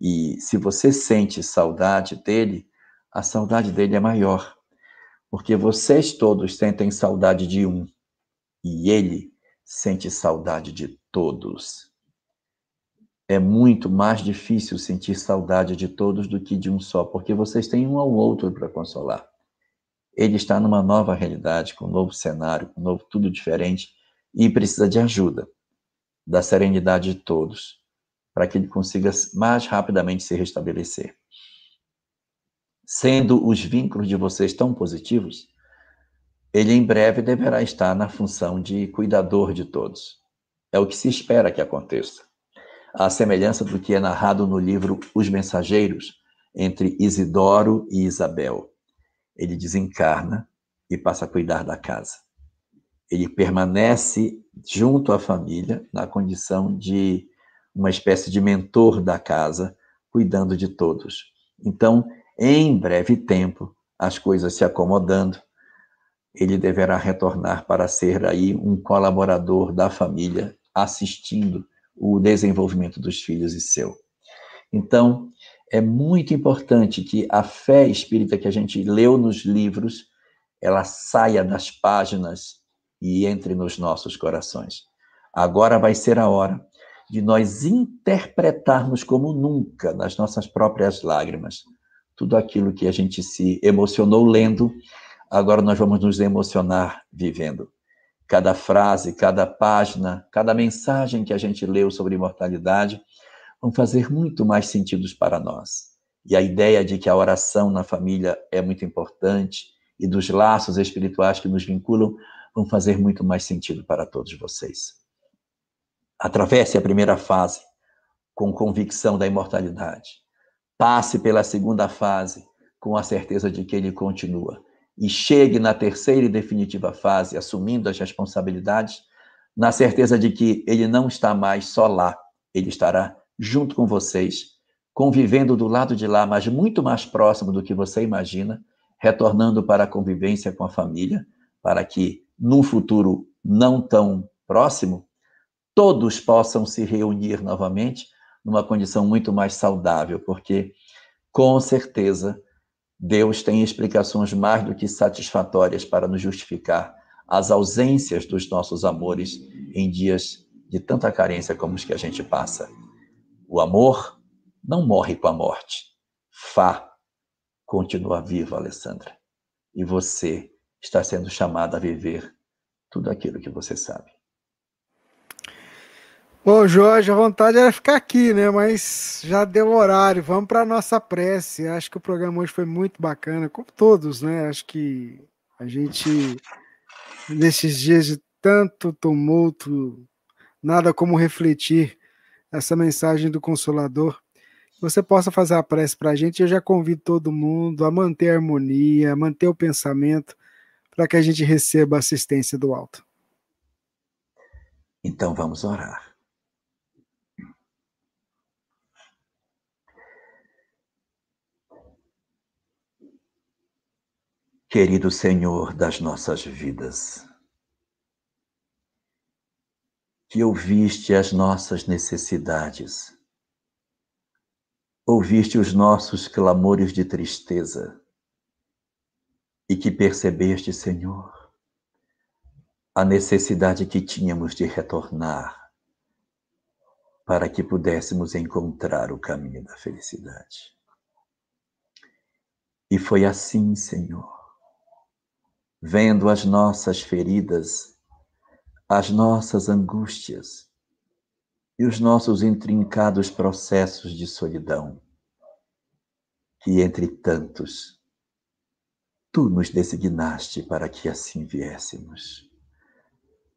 E se você sente saudade dele, a saudade dele é maior porque vocês todos sentem saudade de um e ele sente saudade de todos. É muito mais difícil sentir saudade de todos do que de um só, porque vocês têm um ao outro para consolar. Ele está numa nova realidade, com um novo cenário, com um novo tudo diferente e precisa de ajuda, da serenidade de todos, para que ele consiga mais rapidamente se restabelecer sendo os vínculos de vocês tão positivos, ele em breve deverá estar na função de cuidador de todos. É o que se espera que aconteça. À semelhança do que é narrado no livro Os Mensageiros, entre Isidoro e Isabel. Ele desencarna e passa a cuidar da casa. Ele permanece junto à família na condição de uma espécie de mentor da casa, cuidando de todos. Então, em breve tempo, as coisas se acomodando, ele deverá retornar para ser aí um colaborador da família, assistindo o desenvolvimento dos filhos e seu. Então, é muito importante que a fé espírita que a gente leu nos livros, ela saia das páginas e entre nos nossos corações. Agora vai ser a hora de nós interpretarmos como nunca nas nossas próprias lágrimas tudo aquilo que a gente se emocionou lendo, agora nós vamos nos emocionar vivendo. Cada frase, cada página, cada mensagem que a gente leu sobre imortalidade vão fazer muito mais sentido para nós. E a ideia de que a oração na família é muito importante e dos laços espirituais que nos vinculam vão fazer muito mais sentido para todos vocês. Atravesse a primeira fase com convicção da imortalidade passe pela segunda fase com a certeza de que ele continua. E chegue na terceira e definitiva fase, assumindo as responsabilidades, na certeza de que ele não está mais só lá, ele estará junto com vocês, convivendo do lado de lá, mas muito mais próximo do que você imagina, retornando para a convivência com a família, para que num futuro não tão próximo, todos possam se reunir novamente numa condição muito mais saudável, porque com certeza Deus tem explicações mais do que satisfatórias para nos justificar as ausências dos nossos amores em dias de tanta carência como os que a gente passa. O amor não morre com a morte. Fá continua vivo, Alessandra. E você está sendo chamada a viver tudo aquilo que você sabe. Ô, Jorge, a vontade era ficar aqui, né? Mas já deu horário. Vamos para nossa prece. Acho que o programa hoje foi muito bacana, como todos, né? Acho que a gente, nesses dias de tanto tumulto, nada como refletir essa mensagem do Consolador. Você possa fazer a prece para a gente. Eu já convido todo mundo a manter a harmonia, a manter o pensamento, para que a gente receba a assistência do alto. Então vamos orar. Querido Senhor das nossas vidas, que ouviste as nossas necessidades, ouviste os nossos clamores de tristeza e que percebeste, Senhor, a necessidade que tínhamos de retornar para que pudéssemos encontrar o caminho da felicidade. E foi assim, Senhor, vendo as nossas feridas, as nossas angústias e os nossos intrincados processos de solidão, que entre tantos, tu nos designaste para que assim viéssemos,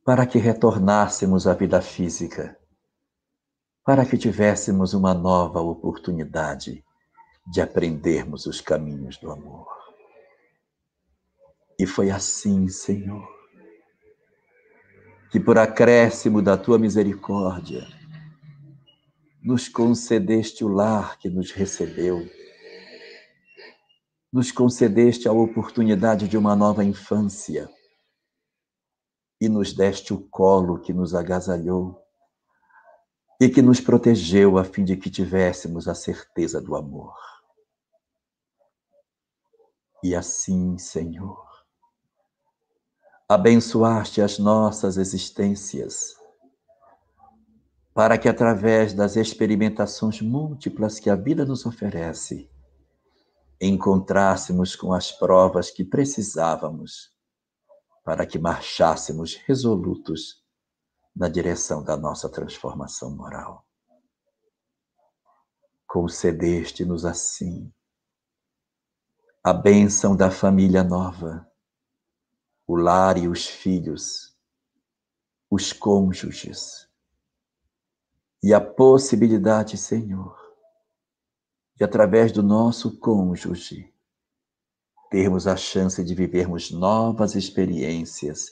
para que retornássemos à vida física, para que tivéssemos uma nova oportunidade de aprendermos os caminhos do amor. E foi assim, Senhor, que por acréscimo da tua misericórdia, nos concedeste o lar que nos recebeu, nos concedeste a oportunidade de uma nova infância e nos deste o colo que nos agasalhou e que nos protegeu a fim de que tivéssemos a certeza do amor. E assim, Senhor, abençoaste as nossas existências, para que através das experimentações múltiplas que a vida nos oferece, encontrássemos com as provas que precisávamos para que marchássemos resolutos na direção da nossa transformação moral. Concedeste-nos assim a bênção da família nova o lar e os filhos, os cônjuges, e a possibilidade, Senhor, de através do nosso cônjuge termos a chance de vivermos novas experiências,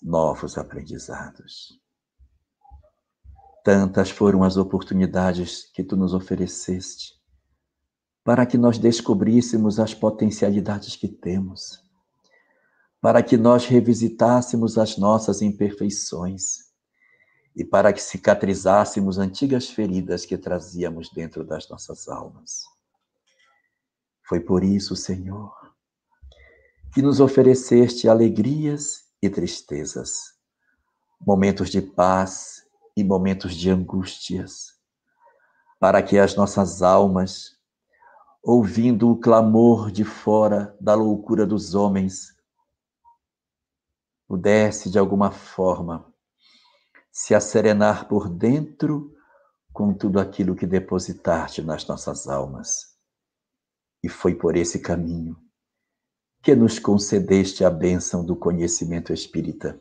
novos aprendizados. Tantas foram as oportunidades que tu nos ofereceste para que nós descobríssemos as potencialidades que temos para que nós revisitássemos as nossas imperfeições e para que cicatrizássemos antigas feridas que trazíamos dentro das nossas almas. Foi por isso, Senhor, que nos ofereceste alegrias e tristezas, momentos de paz e momentos de angústias, para que as nossas almas, ouvindo o clamor de fora da loucura dos homens, pudesse, de alguma forma, se acerenar por dentro com tudo aquilo que depositaste nas nossas almas. E foi por esse caminho que nos concedeste a bênção do conhecimento espírita,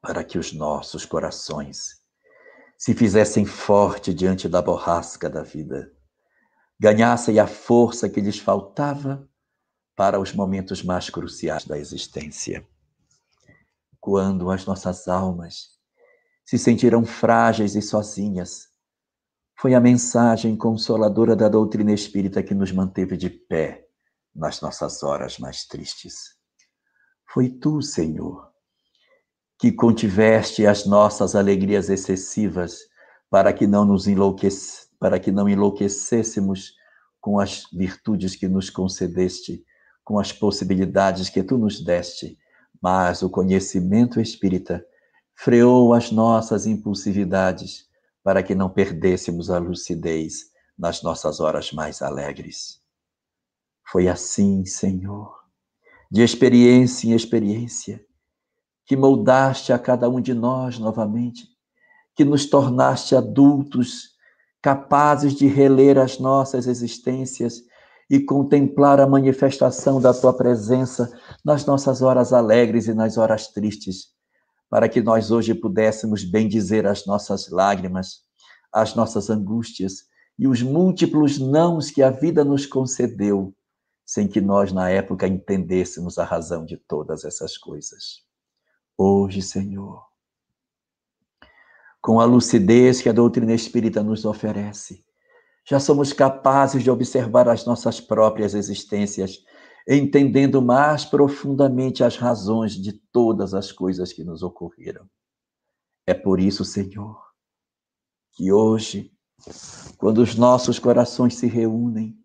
para que os nossos corações se fizessem forte diante da borrasca da vida, ganhassem a força que lhes faltava para os momentos mais cruciais da existência quando as nossas almas se sentiram frágeis e sozinhas. Foi a mensagem consoladora da doutrina espírita que nos manteve de pé nas nossas horas mais tristes. Foi tu, Senhor, que contiveste as nossas alegrias excessivas para que não nos para que não enlouquecêssemos com as virtudes que nos concedeste, com as possibilidades que tu nos deste mas o conhecimento espírita freou as nossas impulsividades para que não perdêssemos a lucidez nas nossas horas mais alegres. Foi assim, Senhor, de experiência em experiência, que moldaste a cada um de nós novamente, que nos tornaste adultos, capazes de reler as nossas existências e contemplar a manifestação da tua presença nas nossas horas alegres e nas horas tristes, para que nós hoje pudéssemos bendizer as nossas lágrimas, as nossas angústias e os múltiplos nãos que a vida nos concedeu, sem que nós, na época, entendêssemos a razão de todas essas coisas. Hoje, Senhor, com a lucidez que a doutrina espírita nos oferece, já somos capazes de observar as nossas próprias existências, entendendo mais profundamente as razões de todas as coisas que nos ocorreram. É por isso, Senhor, que hoje, quando os nossos corações se reúnem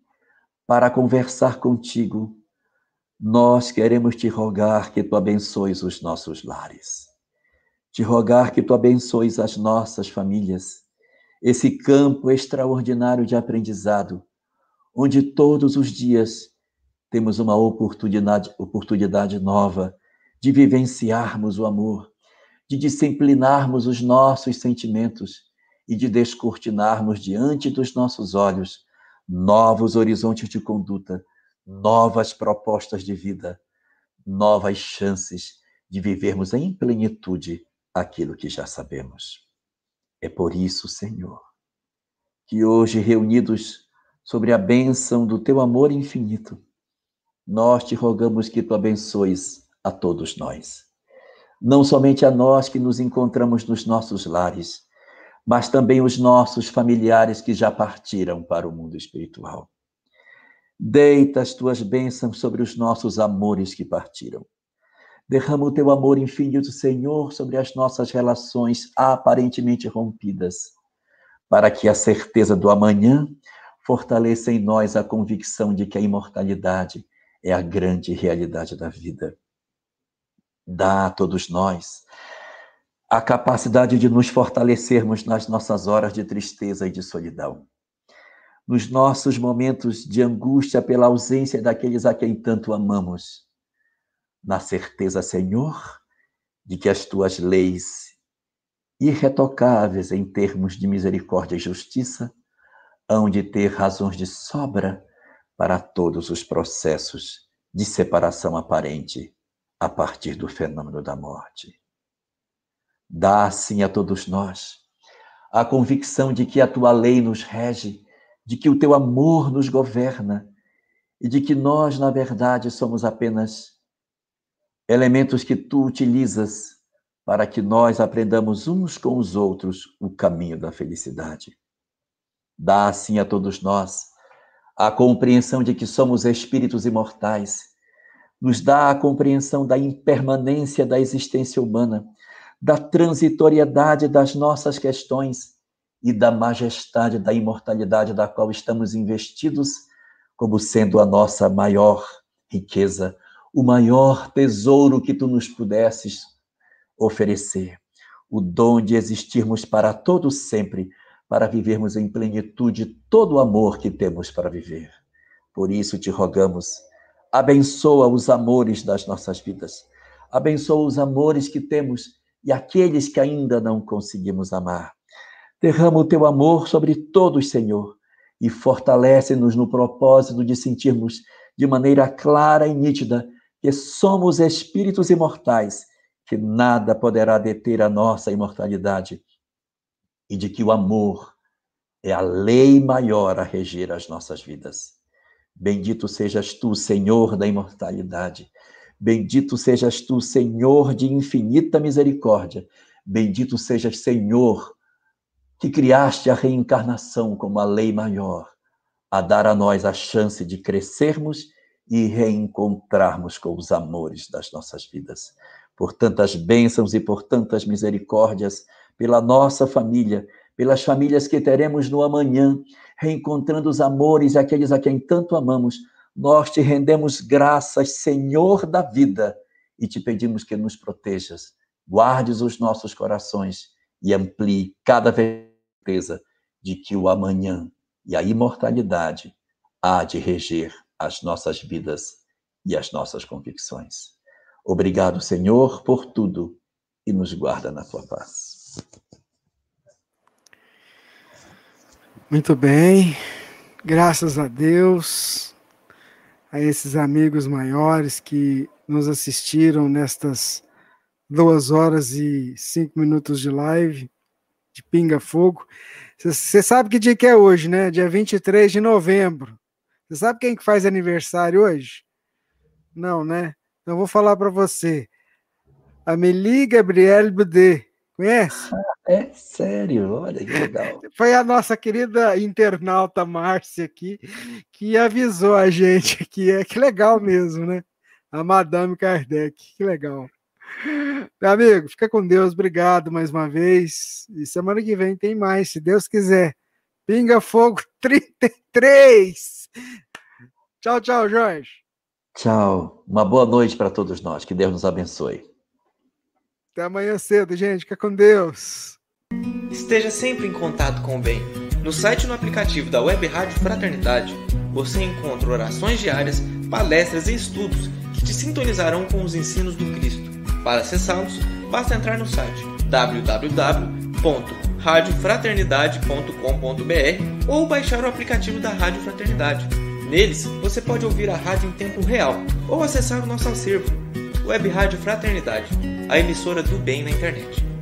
para conversar contigo, nós queremos te rogar que tu abençoes os nossos lares, te rogar que tu abençoes as nossas famílias, esse campo extraordinário de aprendizado, onde todos os dias temos uma oportunidade, oportunidade nova de vivenciarmos o amor, de disciplinarmos os nossos sentimentos e de descortinarmos diante dos nossos olhos novos horizontes de conduta, novas propostas de vida, novas chances de vivermos em plenitude aquilo que já sabemos. É por isso, Senhor, que hoje, reunidos sobre a bênção do teu amor infinito, nós te rogamos que tu abençoes a todos nós. Não somente a nós que nos encontramos nos nossos lares, mas também os nossos familiares que já partiram para o mundo espiritual. Deita as tuas bênçãos sobre os nossos amores que partiram. Derrama o teu amor infinito, Senhor, sobre as nossas relações aparentemente rompidas, para que a certeza do amanhã fortaleça em nós a convicção de que a imortalidade é a grande realidade da vida. Dá a todos nós a capacidade de nos fortalecermos nas nossas horas de tristeza e de solidão. Nos nossos momentos de angústia pela ausência daqueles a quem tanto amamos na certeza, Senhor, de que as tuas leis, irretocáveis em termos de misericórdia e justiça, hão de ter razões de sobra para todos os processos de separação aparente a partir do fenômeno da morte. Dá, assim, a todos nós a convicção de que a tua lei nos rege, de que o teu amor nos governa e de que nós, na verdade, somos apenas elementos que tu utilizas para que nós aprendamos uns com os outros o caminho da felicidade. Dá assim a todos nós a compreensão de que somos espíritos imortais, nos dá a compreensão da impermanência da existência humana, da transitoriedade das nossas questões e da majestade da imortalidade da qual estamos investidos como sendo a nossa maior riqueza, o maior tesouro que tu nos pudesses oferecer, o dom de existirmos para todo sempre, para vivermos em plenitude todo o amor que temos para viver. Por isso te rogamos, abençoa os amores das nossas vidas, abençoa os amores que temos e aqueles que ainda não conseguimos amar. Derrama o teu amor sobre todos, Senhor, e fortalece-nos no propósito de sentirmos de maneira clara e nítida que somos espíritos imortais, que nada poderá deter a nossa imortalidade, e de que o amor é a lei maior a reger as nossas vidas. Bendito sejas tu, Senhor da imortalidade. Bendito sejas tu, Senhor de infinita misericórdia. Bendito sejas, Senhor, que criaste a reencarnação como a lei maior, a dar a nós a chance de crescermos e reencontrarmos com os amores das nossas vidas. Por tantas bênçãos e por tantas misericórdias, pela nossa família, pelas famílias que teremos no amanhã, reencontrando os amores e aqueles a quem tanto amamos, nós te rendemos graças, Senhor da vida, e te pedimos que nos protejas, guardes os nossos corações e amplie cada vez de que o amanhã e a imortalidade há de reger as nossas vidas e as nossas convicções. Obrigado, Senhor, por tudo e nos guarda na tua paz. Muito bem, graças a Deus, a esses amigos maiores que nos assistiram nestas duas horas e cinco minutos de live de Pinga Fogo. Você sabe que dia que é hoje, né? Dia 23 de novembro. Você sabe quem que faz aniversário hoje? Não, né? Então vou falar para você. Amélie Gabrielle Boudet. Conhece? É sério, olha que legal. Foi a nossa querida internauta Márcia aqui que avisou a gente aqui. É que legal mesmo, né? A Madame Kardec, que legal. Meu amigo, fica com Deus, obrigado mais uma vez. E semana que vem tem mais, se Deus quiser. Pinga Fogo 33. Tchau, tchau, Jorge. Tchau. Uma boa noite para todos nós. Que Deus nos abençoe. Até amanhã cedo, gente. Fica com Deus. Esteja sempre em contato com o bem. No site e no aplicativo da Web Rádio Fraternidade, você encontra orações diárias, palestras e estudos que te sintonizarão com os ensinos do Cristo. Para acessá-los, basta entrar no site www.radiofraternidade.com.br ou baixar o aplicativo da Rádio Fraternidade. Neles, você pode ouvir a rádio em tempo real ou acessar o nosso acervo, Web Rádio Fraternidade, a emissora do bem na internet.